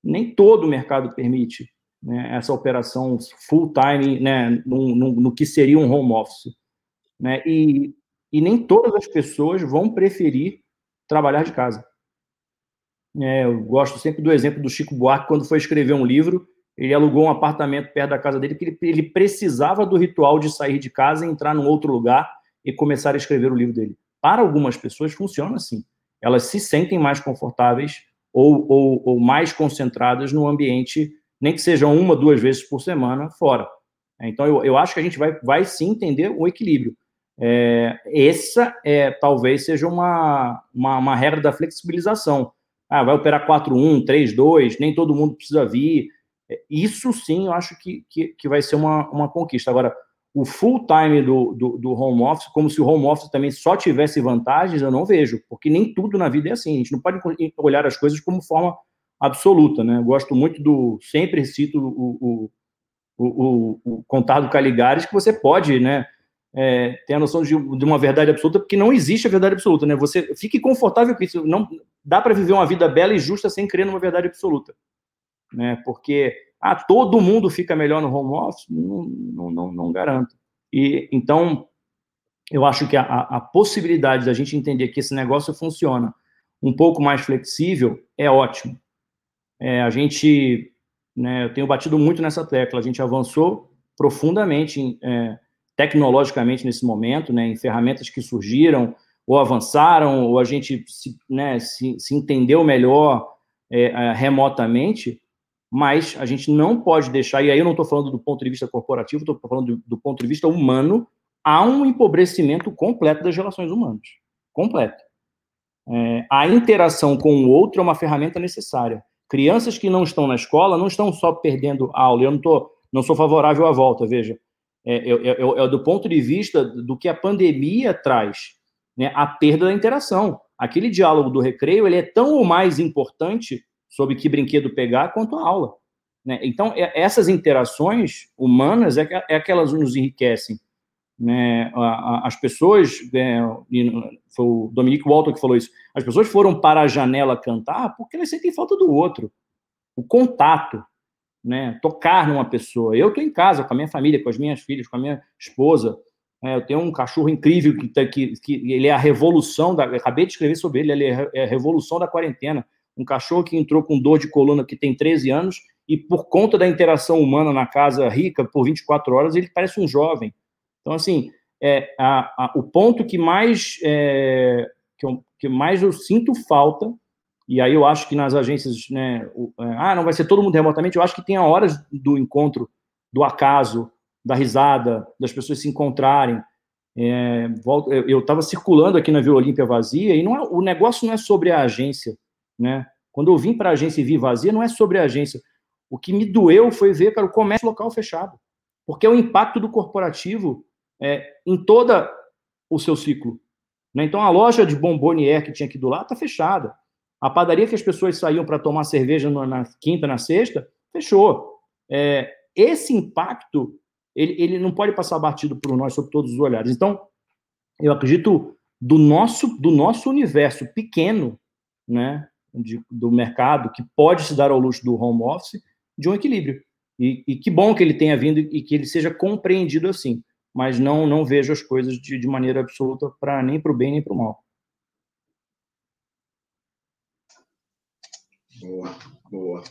Nem todo o mercado permite né, essa operação full time né, no, no, no, que seria um home office. Né, e, e nem todas as pessoas vão preferir trabalhar de casa. É, eu gosto sempre do exemplo do Chico Buarque, quando foi escrever um livro, ele alugou um apartamento perto da casa dele, porque ele, ele precisava do ritual de sair de casa, entrar num outro lugar e começar a escrever o livro dele. Para algumas pessoas funciona assim. Elas se sentem mais confortáveis ou, ou, ou mais concentradas no ambiente nem que seja uma, duas vezes por semana fora. Então, eu, eu acho que a gente vai, vai sim entender o equilíbrio. É, essa é, talvez seja uma, uma, uma, regra da flexibilização. Ah, vai operar 4-1, 3-2, nem todo mundo precisa vir. É, isso sim, eu acho que, que, que, vai ser uma, uma conquista. Agora, o full time do, do, do, home office, como se o home office também só tivesse vantagens, eu não vejo, porque nem tudo na vida é assim. A gente não pode olhar as coisas como forma absoluta, né? gosto muito do, sempre cito o, o, o, o Contado Caligares, que você pode, né, é, ter a noção de, de, uma verdade absoluta, porque não existe a verdade absoluta, né? Você fique confortável com isso. Não dá para viver uma vida bela e justa sem crer numa verdade absoluta, né? Porque ah, todo mundo fica melhor no home office? Não, não, não, não garanto. E, então, eu acho que a, a possibilidade da gente entender que esse negócio funciona um pouco mais flexível é ótimo. É, a gente, né, eu tenho batido muito nessa tecla, a gente avançou profundamente é, tecnologicamente nesse momento, né, em ferramentas que surgiram, ou avançaram, ou a gente se, né, se, se entendeu melhor é, é, remotamente, mas a gente não pode deixar, e aí eu não estou falando do ponto de vista corporativo, estou falando do, do, ponto de vista humano, há um empobrecimento completo das relações humanas. Completo. É, a interação com o outro é uma ferramenta necessária. Crianças que não estão na escola não estão só perdendo aula. Eu não, tô, não sou favorável à volta, veja. É, é, é, é do ponto de vista do que a pandemia traz, né, a perda da interação. Aquele diálogo do recreio ele é tão ou mais importante sobre que brinquedo pegar quanto a aula. Né? Então, é, essas interações humanas é é que elas nos enriquecem. Né? As pessoas, é, foi o Dominique Walton que falou isso, as pessoas foram para a janela cantar porque elas sentem falta do outro. O contato, né? tocar numa pessoa. Eu estou em casa com a minha família, com as minhas filhas, com a minha esposa. É, eu tenho um cachorro incrível que, tá, que, que ele é a revolução da. Acabei de escrever sobre ele, ele é, é a revolução da quarentena um cachorro que entrou com dor de coluna que tem 13 anos e por conta da interação humana na casa rica por 24 horas ele parece um jovem. Então assim, é, a, a, o ponto que mais é, que, eu, que, mais eu sinto falta e aí eu acho que nas agências, né, o, é, ah, não vai ser todo mundo remotamente. Eu acho que tem a horas do encontro, do acaso, da risada, das pessoas se encontrarem. É, eu estava circulando aqui na Vila Olímpia vazia e não é, o negócio não é sobre a agência né? Quando eu vim para a agência e vi vazia, não é sobre a agência. O que me doeu foi ver cara, o comércio local fechado, porque é o impacto do corporativo é, em toda o seu ciclo. Né? Então, a loja de bombonier que tinha aqui do lado está fechada. A padaria que as pessoas saíam para tomar cerveja na quinta, na sexta, fechou. É, esse impacto, ele, ele não pode passar batido por nós sob todos os olhares. Então, eu acredito do nosso, do nosso universo pequeno, né, de, do mercado que pode se dar ao luxo do home office de um equilíbrio. E, e que bom que ele tenha vindo e que ele seja compreendido assim. Mas não não vejo as coisas de, de maneira absoluta para nem para o bem nem para o mal. Boa, boa.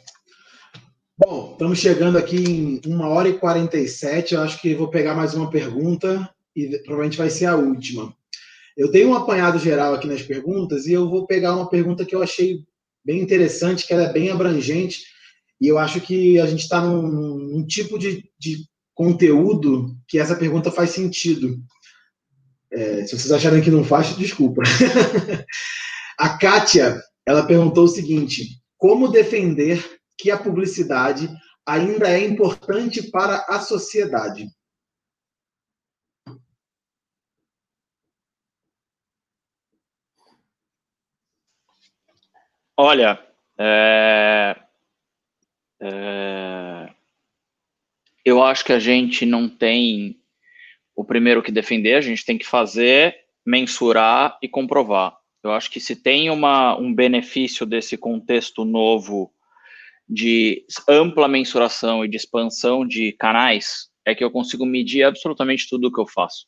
Bom, estamos chegando aqui em uma hora e 47. Eu acho que vou pegar mais uma pergunta e provavelmente vai ser a última. Eu dei um apanhado geral aqui nas perguntas e eu vou pegar uma pergunta que eu achei bem interessante, que ela é bem abrangente, e eu acho que a gente está num, num, tipo de, de, conteúdo que essa pergunta faz sentido. É, se vocês acharem que não faz, desculpa. a Kátia, ela perguntou o seguinte: como defender que a publicidade ainda é importante para a sociedade? Olha, é, é, eu acho que a gente não tem o primeiro que defender, a gente tem que fazer, mensurar e comprovar. Eu acho que se tem uma, um benefício desse contexto novo de ampla mensuração e de expansão de canais, é que eu consigo medir absolutamente tudo o que eu faço.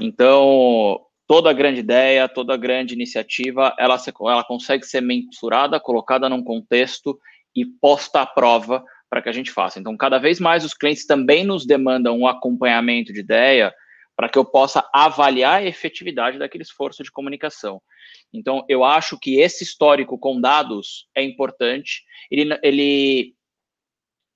Então, toda grande ideia, toda grande iniciativa, ela, ela consegue ser mensurada, colocada num contexto e posta à prova para que a gente faça. Então, cada vez mais os clientes também nos demandam um acompanhamento de ideia para que eu possa avaliar a efetividade daquele esforço de comunicação. Então, eu acho que esse histórico com dados é importante. Ele, ele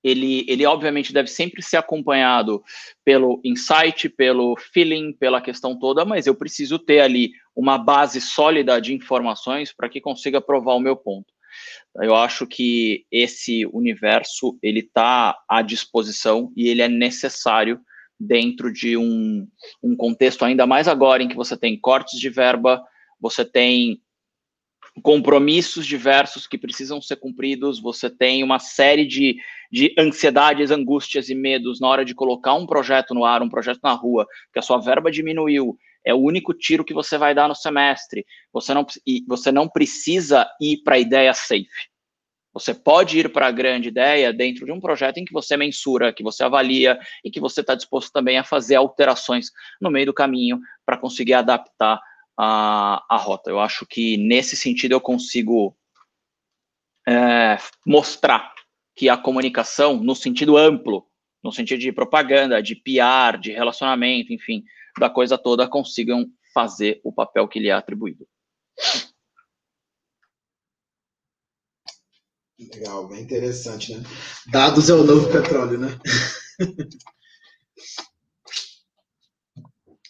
ele, ele obviamente deve sempre ser acompanhado pelo insight, pelo feeling, pela questão toda, mas eu preciso ter ali uma base sólida de informações para que consiga provar o meu ponto. Eu acho que esse universo ele está à disposição e ele é necessário dentro de um, um contexto ainda mais agora em que você tem cortes de verba, você tem compromissos diversos que precisam ser cumpridos, você tem uma série de, de ansiedades, angústias e medos na hora de colocar um projeto no ar, um projeto na rua, que a sua verba diminuiu, é o único tiro que você vai dar no semestre, você não, você não precisa ir para a ideia safe. Você pode ir para a grande ideia dentro de um projeto em que você mensura, que você avalia e que você está disposto também a fazer alterações no meio do caminho para conseguir adaptar a, a rota. Eu acho que nesse sentido eu consigo é, mostrar que a comunicação, no sentido amplo, no sentido de propaganda, de PR, de relacionamento, enfim, da coisa toda, consigam fazer o papel que lhe é atribuído. Legal, bem interessante, né? Dados é o novo petróleo, né?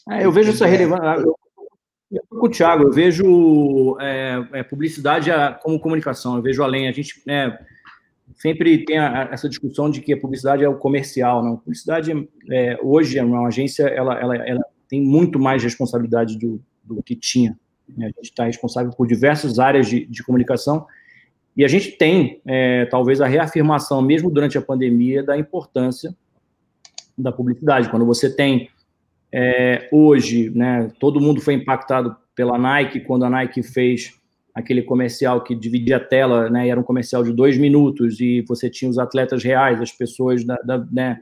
É, eu vejo essa relevância. Eu, eu com o Thiago, eu vejo é, é, publicidade como comunicação, eu vejo além. A gente né, sempre tem a, essa discussão de que a publicidade é o comercial. Não? A publicidade, é, hoje, é uma agência, ela, ela, ela tem muito mais responsabilidade do, do que tinha. Né? A gente está responsável por diversas áreas de, de comunicação e a gente tem, é, talvez, a reafirmação, mesmo durante a pandemia, da importância da publicidade. Quando você tem, é, hoje, né, todo mundo foi impactado pela Nike, quando a Nike fez aquele comercial que dividia a tela, né, era um comercial de dois minutos, e você tinha os atletas reais, as pessoas, da, da né,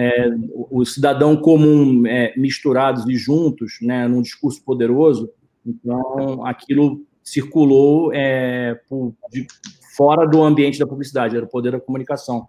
é, o, cidadão comum é, misturados e juntos, né, num discurso poderoso, então aquilo circulou é, por, de, fora do ambiente da publicidade, era o poder da comunicação.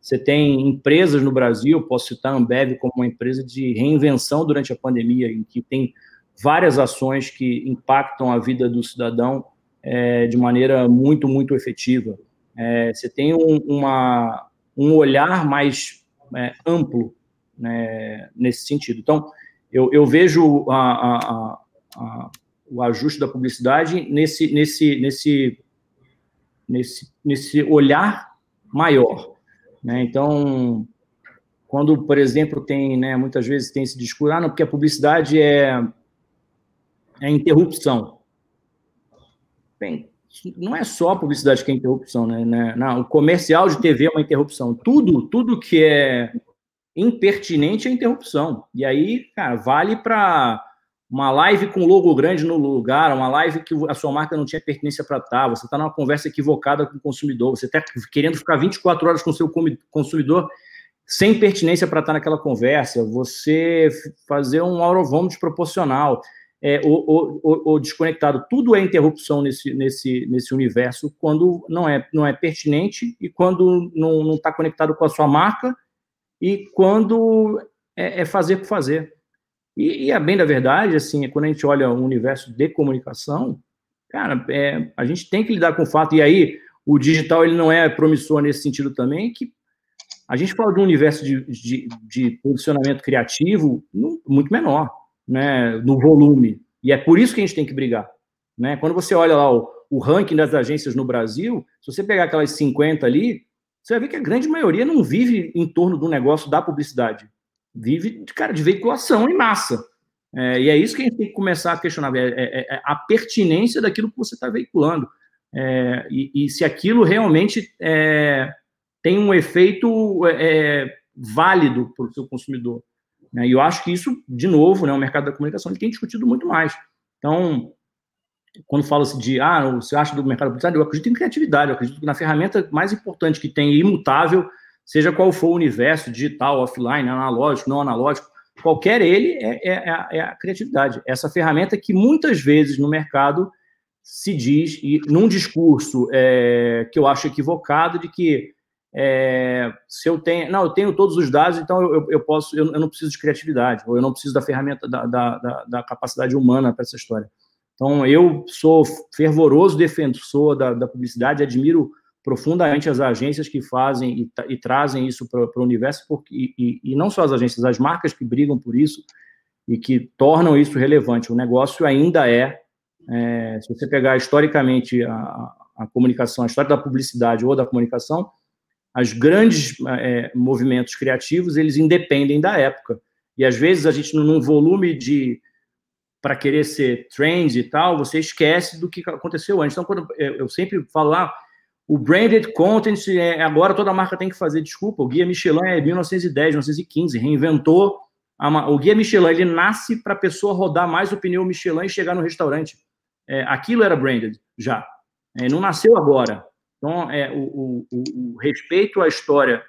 Você tem empresas no Brasil, posso citar a Ambev como uma empresa de reinvenção durante a pandemia, em que tem várias ações que impactam a vida do cidadão é, de maneira muito, muito efetiva. É, você tem um, uma, um olhar mais é, amplo né, nesse sentido. Então, eu, eu vejo a, a, a, o ajuste da publicidade nesse, nesse, nesse, nesse, nesse olhar maior. Né? Então, quando, por exemplo, tem, né, muitas vezes tem esse discurso, ah, não, porque a publicidade é, é interrupção. Bem, não é só a publicidade que é interrupção, né? né? Não, o comercial de TV é uma interrupção. Tudo, tudo que é impertinente é interrupção. E aí, cara, vale para uma live com logo grande no lugar, uma live que a sua marca não tinha pertinência para estar, você está numa conversa equivocada com o consumidor, você está querendo ficar 24 horas com o seu consumidor sem pertinência para estar naquela conversa, você fazer um home desproporcional, é, ou, ou, ou, desconectado, tudo é interrupção nesse, nesse, nesse universo quando não é, não é pertinente e quando não está conectado com a sua marca e quando é, é fazer por fazer. E, e, a bem da verdade, assim, quando a gente olha o universo de comunicação, cara, é, a gente tem que lidar com o fato, e aí o digital ele não é promissor nesse sentido também, que a gente fala de um universo de, de, de posicionamento criativo muito menor, né, no volume, e é por isso que a gente tem que brigar. Né? Quando você olha lá o, o ranking das agências no Brasil, se você pegar aquelas 50 ali, você vai ver que a grande maioria não vive em torno do negócio da publicidade vive, cara, de veiculação em massa. É, e é isso que a gente tem que começar a questionar, é, é, é a pertinência daquilo que você está veiculando. É, e, e, se aquilo realmente é, tem um efeito válido para o seu consumidor. Né? E eu acho que isso, de novo, né, o mercado da comunicação tem discutido muito mais. Então, quando fala-se de, ah, você acha do mercado publicitário, eu acredito em criatividade, eu acredito que na ferramenta mais importante que tem, imutável, seja qual for o universo, digital, offline, analógico, não analógico, qualquer ele é, é, é, é a criatividade. Essa ferramenta que muitas vezes no mercado se diz, e num discurso é, que eu acho equivocado, de que é, se eu tenho, não, eu tenho todos os dados, então eu, eu posso, eu, eu, não preciso de criatividade, ou eu não preciso da ferramenta, da, da, da, da capacidade humana para essa história. Então, eu sou fervoroso defensor da, da publicidade, admiro profundamente as agências que fazem e, e trazem isso para o universo, porque, e, e, não só as agências, as marcas que brigam por isso e que tornam isso relevante. O negócio ainda é, é se você pegar historicamente a, a, comunicação, a história da publicidade ou da comunicação, as grandes é, movimentos criativos, eles independem da época. E às vezes a gente, num volume de para querer ser trend e tal, você esquece do que aconteceu antes. Então, quando eu sempre falo lá, ah, o branded content, é, agora toda marca tem que fazer, desculpa, o Guia Michelin é 1910, 1915, reinventou. A, o Guia Michelin, ele nasce para a pessoa rodar mais o pneu Michelin e chegar no restaurante. É, aquilo era branded, já. É, não nasceu agora. Então, é, o, o, o respeito à história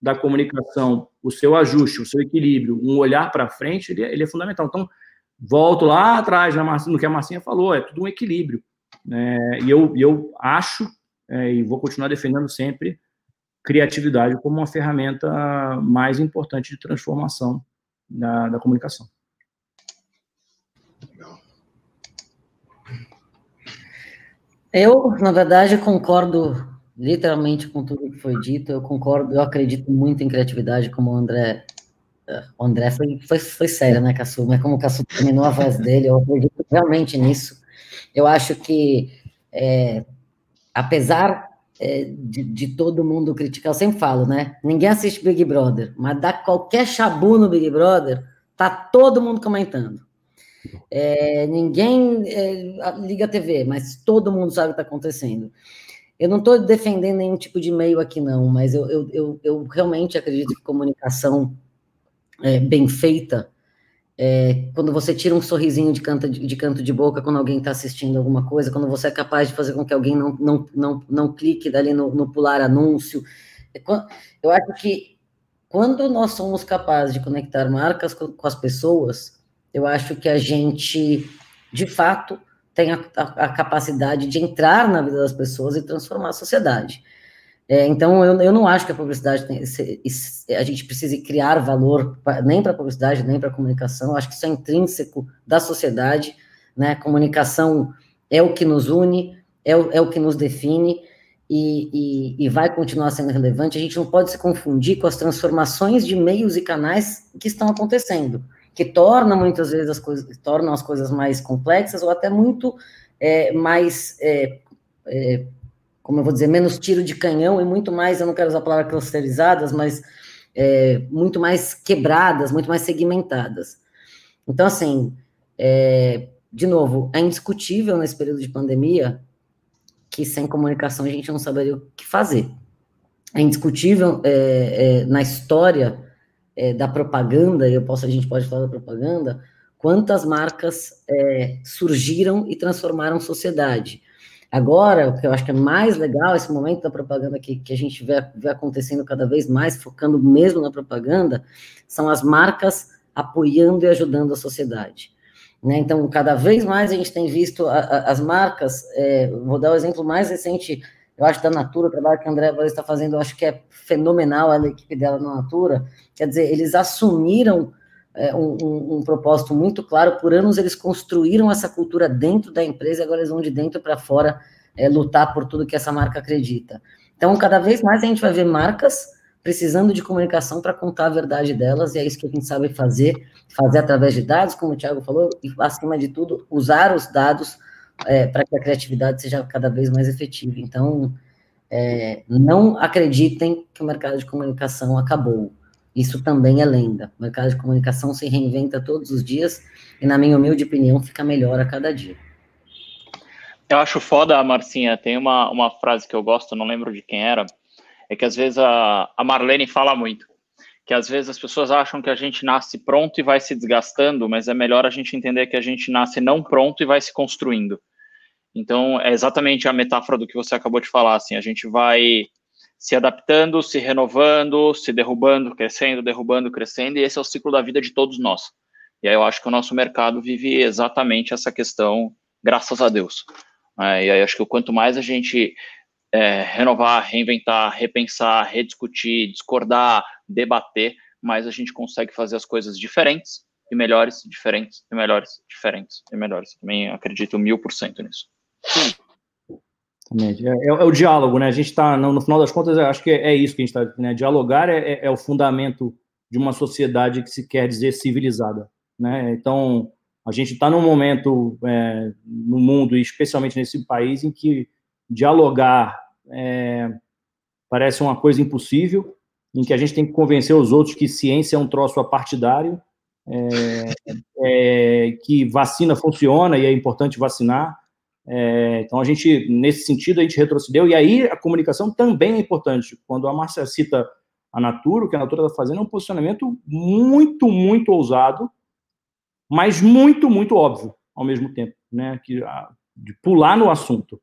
da comunicação, o seu ajuste, o seu equilíbrio, um olhar para frente, ele é, ele é, fundamental. Então, volto lá atrás no que a Marcinha falou, é tudo um equilíbrio. É, e eu, eu acho, é, e vou continuar defendendo sempre, criatividade como uma ferramenta mais importante de transformação da, da comunicação. Eu, na verdade, concordo literalmente com tudo que foi dito. Eu concordo, eu acredito muito em criatividade, como o André. Eh, o André foi, foi, foi sério, né, Cassu? Mas como o Cassu terminou a voz dele, eu acredito realmente nisso. Eu acho que, é, apesar é, de, de, todo mundo criticar, eu sempre falo, né? Ninguém assiste Big Brother, mas dá qualquer chabu no Big Brother, tá todo mundo comentando. É, ninguém é, liga a TV, mas todo mundo sabe o que está acontecendo. Eu não estou defendendo nenhum tipo de meio aqui, não, mas eu, eu, eu, eu realmente acredito que comunicação é, bem feita, é, quando você tira um sorrisinho de canto de, de, canto de boca quando alguém está assistindo alguma coisa, quando você é capaz de fazer com que alguém não, não, não, não clique dali no, no pular anúncio. É eu acho que quando nós somos capazes de conectar marcas com, com as pessoas, eu acho que a gente, de fato, tem a, a, a, capacidade de entrar na vida das pessoas e transformar a sociedade. É, então, eu, eu não acho que a publicidade tem, a gente precise criar valor nem para a publicidade, nem para a comunicação. Eu acho que isso é intrínseco da sociedade. Né? Comunicação é o que nos une, é o, é o que nos define e, e, e vai continuar sendo relevante. A gente não pode se confundir com as transformações de meios e canais que estão acontecendo que torna muitas vezes as coisas, tornam as coisas mais complexas ou até muito é, mais, é, é, como eu vou dizer, menos tiro de canhão e muito mais, eu não quero usar a palavra clusterizadas, mas é, muito mais quebradas, muito mais segmentadas. Então, assim, é, de novo, é indiscutível nesse período de pandemia que sem comunicação a gente não saberia o que fazer. É indiscutível é, na história é, da propaganda, eu posso, a gente pode falar da propaganda, quantas marcas é, surgiram e transformaram sociedade. Agora, o que eu acho que é mais legal, esse momento da propaganda que, que a gente vê, vê acontecendo cada vez mais, focando mesmo na propaganda, são as marcas apoiando e ajudando a sociedade. Né? Então, cada vez mais a gente tem visto a, a, as marcas, é, vou dar o exemplo mais recente eu acho da Natura, o trabalho que a André está fazendo, eu acho que é fenomenal a equipe dela na Natura. Quer dizer, eles assumiram é, um, um, um, propósito muito claro, por anos eles construíram essa cultura dentro da empresa, agora eles vão de dentro para fora é, lutar por tudo que essa marca acredita. Então, cada vez mais a gente vai ver marcas precisando de comunicação para contar a verdade delas, e é isso que a gente sabe fazer, fazer através de dados, como o Thiago falou, e acima de tudo, usar os dados é, para que a criatividade seja cada vez mais efetiva. Então, é, não acreditem que o mercado de comunicação acabou. Isso também é lenda. O mercado de comunicação se reinventa todos os dias e, na minha humilde opinião, fica melhor a cada dia. Eu acho foda, Marcinha. Tem uma, uma frase que eu gosto, não lembro de quem era, é que às vezes a, a Marlene fala muito que às vezes as pessoas acham que a gente nasce pronto e vai se desgastando, mas é melhor a gente entender que a gente nasce não pronto e vai se construindo. Então, é exatamente a metáfora do que você acabou de falar, assim, a gente vai se adaptando, se renovando, se derrubando, crescendo, derrubando, crescendo, e esse é o ciclo da vida de todos nós. E aí eu acho que o nosso mercado vive exatamente essa questão, graças a Deus. É, e aí acho que quanto mais a gente é, renovar, reinventar, repensar, rediscutir, discordar, debater, mais a gente consegue fazer as coisas diferentes e melhores, diferentes e melhores, diferentes e melhores. Também acredito mil por cento nisso. É, é, é, o diálogo, né? A gente está, no, no, final das contas, acho que é, é isso que a gente está. Né? Dialogar é, é, é, o fundamento de uma sociedade que se quer dizer civilizada. Né? Então, a gente está num momento é, no mundo, e especialmente nesse país, em que dialogar parece uma coisa impossível, em que a gente tem que convencer os outros que ciência é um troço apartidário, que vacina funciona e é importante vacinar, é, então, a gente, nesse sentido, a gente retrocedeu, e aí a comunicação também é importante. Quando a Márcia cita a Natura, o que a Natura está fazendo é um posicionamento muito, muito ousado, mas muito, muito óbvio ao mesmo tempo, né? Que, de pular no assunto.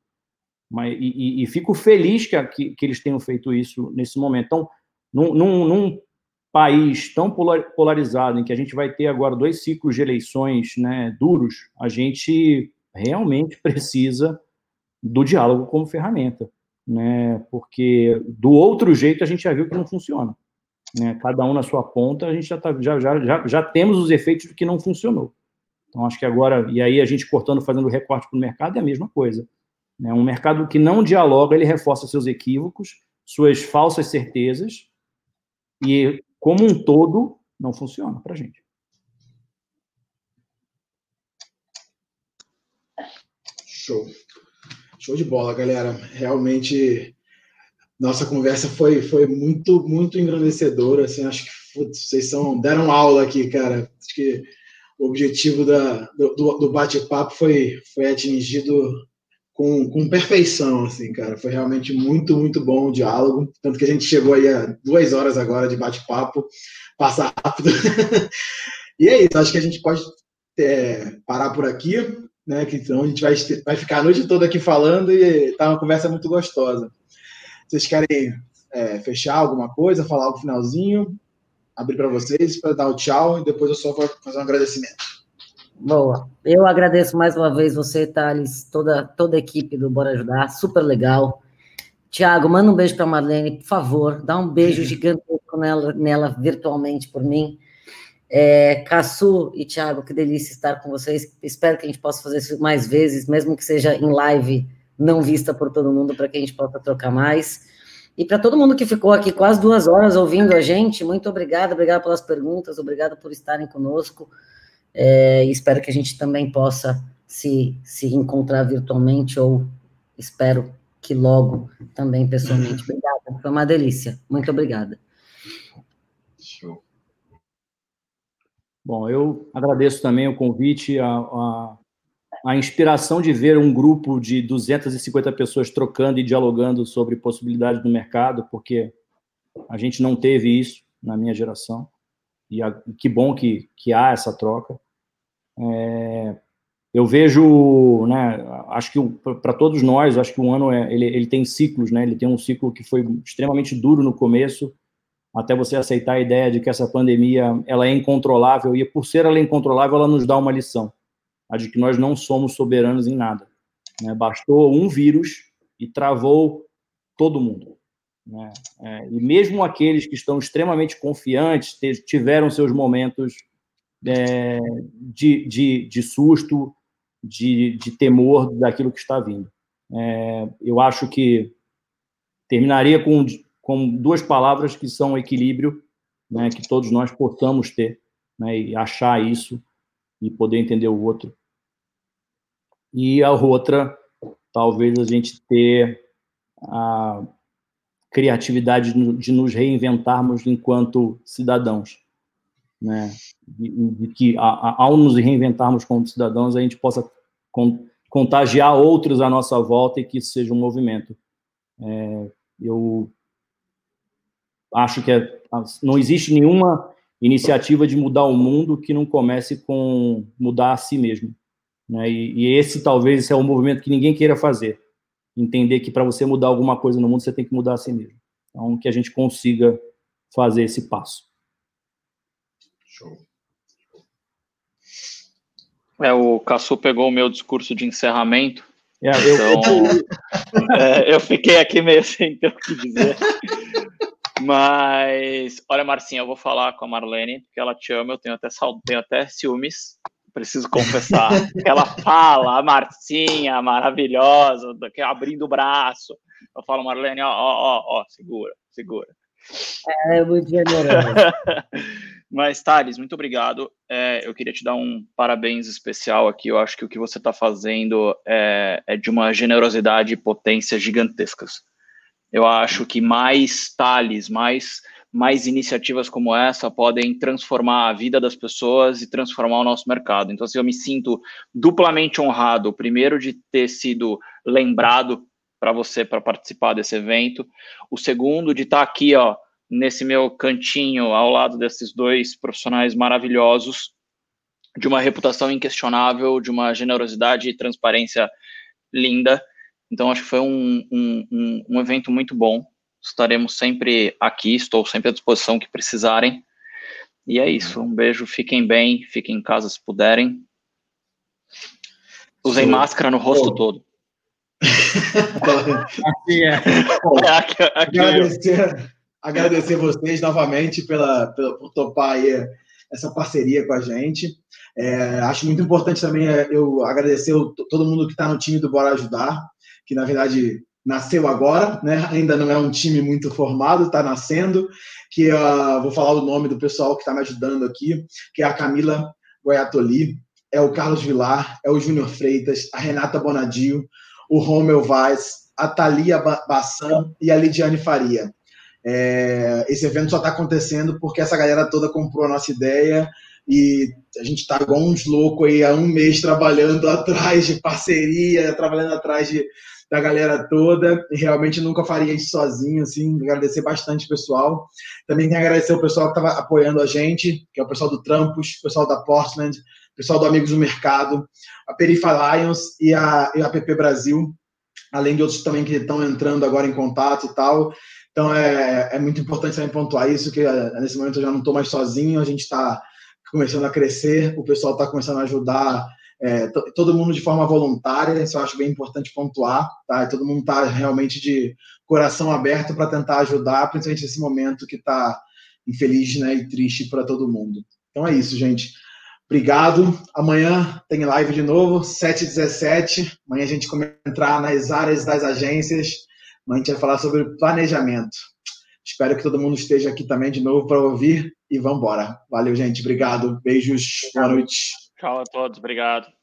Mas, e, e, fico feliz que, que, que, eles tenham feito isso nesse momento. Então, num, num, num, país tão polarizado, em que a gente vai ter agora dois ciclos de eleições né, duros, a gente realmente precisa do diálogo como ferramenta. Né, porque do outro jeito a gente já viu que não funciona. Né, cada um na sua ponta, a gente já, tá, já, já, já, já temos os efeitos do que não funcionou. Então, acho que agora, e aí a gente cortando, fazendo recorte para o mercado, é a mesma coisa. Né? Um mercado que não dialoga, ele reforça seus equívocos, suas falsas certezas, e como um todo, não funciona para a gente. Show. Show de bola, galera. Realmente, nossa conversa foi, foi muito, muito engrandecedora. Assim, acho que putz, vocês são, deram aula aqui, cara. Acho que o objetivo da, do, do bate-papo foi, foi atingido com, com perfeição, assim, cara. Foi realmente muito, muito bom o diálogo. Tanto que a gente chegou aí a duas horas agora de bate-papo, passa rápido. e é isso, acho que a gente pode é, parar por aqui, né? Que então a gente vai, vai ficar a noite toda aqui falando e tá uma conversa muito gostosa. Vocês querem é, fechar alguma coisa, falar algo finalzinho? abrir para vocês para dar o tchau e depois eu só vou fazer um agradecimento. Boa. Eu agradeço mais uma vez você, Thales, toda, toda a equipe do Bora Ajudar, super legal. Tiago, manda um beijo para Marlene, por favor, dá um beijo gigantesco nela, nela virtualmente por mim. É, Caçu e Tiago, que delícia estar com vocês. Espero que a gente possa fazer isso mais vezes, mesmo que seja em live, não vista por todo mundo, para que a gente possa trocar mais. E para todo mundo que ficou aqui quase duas horas ouvindo a gente, muito obrigado, obrigado pelas perguntas, obrigado por estarem conosco. É, espero que a gente também possa se, se encontrar virtualmente ou espero que logo também pessoalmente. Obrigada, foi uma delícia. Muito obrigada. Bom, eu agradeço também o convite, a, a, a inspiração de ver um grupo de 250 pessoas trocando e dialogando sobre possibilidades do mercado, porque a gente não teve isso na minha geração. E a, que bom que, que há essa troca. É, eu vejo, né, acho que para todos nós, acho que o ano é, ele, ele tem ciclos, né? Ele tem um ciclo que foi extremamente duro no começo, até você aceitar a ideia de que essa pandemia ela é incontrolável e por ser ela incontrolável, ela nos dá uma lição a de que nós não somos soberanos em nada. Né? Bastou um vírus e travou todo mundo. Né? É, e mesmo aqueles que estão extremamente confiantes tiveram seus momentos é, de, de, de, susto, de, de, temor daquilo que está vindo. É, eu acho que terminaria com, com duas palavras que são equilíbrio, né, que todos nós possamos ter né, e achar isso e poder entender o outro. E a outra, talvez a gente ter a criatividade de nos reinventarmos enquanto cidadãos, né? De, de que a, ao nos reinventarmos como cidadãos a gente possa con, contagiar outros à nossa volta e que isso seja um movimento. É, eu acho que é, não existe nenhuma iniciativa de mudar o mundo que não comece com mudar a si mesmo. Né? E, e, esse talvez é o movimento que ninguém queira fazer. Entender que para você mudar alguma coisa no mundo, você tem que mudar a si mesmo. Então, que a gente consiga fazer esse passo. Show. É, o Cassu pegou o meu discurso de encerramento. É, eu... Então, é, eu fiquei aqui meio sem ter o que dizer. Mas, olha, Marcinha, eu vou falar com a Marlene, porque ela te ama, eu tenho até, tenho até ciúmes, preciso confessar. ela fala, a Marcinha, maravilhosa, abrindo o braço. Eu falo, Marlene, ó, ó, ó, segura, segura. É, muito generoso. Mas, Thales, muito obrigado. É, eu queria te dar um parabéns especial aqui. Eu acho que o que você está fazendo é, é de uma generosidade e potência gigantescas. Eu acho que mais Thales, mais, mais iniciativas como essa podem transformar a vida das pessoas e transformar o nosso mercado. Então, assim, eu me sinto duplamente honrado, primeiro de ter sido lembrado para você para participar desse evento, o segundo de estar tá aqui, ó, nesse meu cantinho ao lado desses dois profissionais maravilhosos, de uma reputação inquestionável, de uma generosidade e transparência linda Então, acho que foi um, um, um evento muito bom. Estaremos sempre aqui, estou sempre à disposição que precisarem. E é isso. Um beijo, fiquem bem, fiquem em casa se puderem. Usem Sim. máscara no rosto todo. aqui é. aqui, aqui agradecer, agradecer vocês novamente pela, pela, por topar aí essa parceria com a gente. É, acho muito importante também é, eu agradecer todo mundo que está no time do Bora Ajudar, que na verdade nasceu agora, né? Ainda não é um time muito formado, está nascendo. Que uh, vou falar o nome do pessoal que está me ajudando aqui, que é a Camila Goiatoli, é o Carlos Vilar, é o Júnior Freitas, a Renata Bonadio, o Romeu Vaz, a Thalia Bassan e a Lidiane Faria. É, esse evento só está acontecendo porque essa galera toda comprou a nossa ideia e a gente está igual uns loucos aí há um mês trabalhando atrás de parceria, trabalhando atrás de, da galera toda, realmente nunca faria isso sozinho, assim, agradecer bastante o pessoal. Também quero agradecer o pessoal que estava apoiando a gente, que é o pessoal do Trampos, o pessoal da Portland, o pessoal do Amigos do Mercado, a Perifa Lions e a, e a PP Brasil, além de outros também que estão entrando agora em contato e tal. Então é, é muito importante também pontuar isso, que eh, nesse momento eu já não estou mais sozinho, a gente está começando a crescer, o pessoal está começando a ajudar é, todo mundo de forma voluntária, isso eu acho bem importante pontuar, tá? Todo mundo está realmente de coração aberto para tentar ajudar, principalmente nesse momento que está infeliz né, e triste para todo mundo. Então é isso, gente. Obrigado. Amanhã tem live de novo, 7h17. Amanhã a gente começa a entrar nas áreas das agências. Amanhã a gente vai falar sobre planejamento. Espero que todo mundo esteja aqui também de novo para ouvir e vamos embora. Valeu, gente. Obrigado. Beijos. Boa noite. Tchau a todos. Obrigado.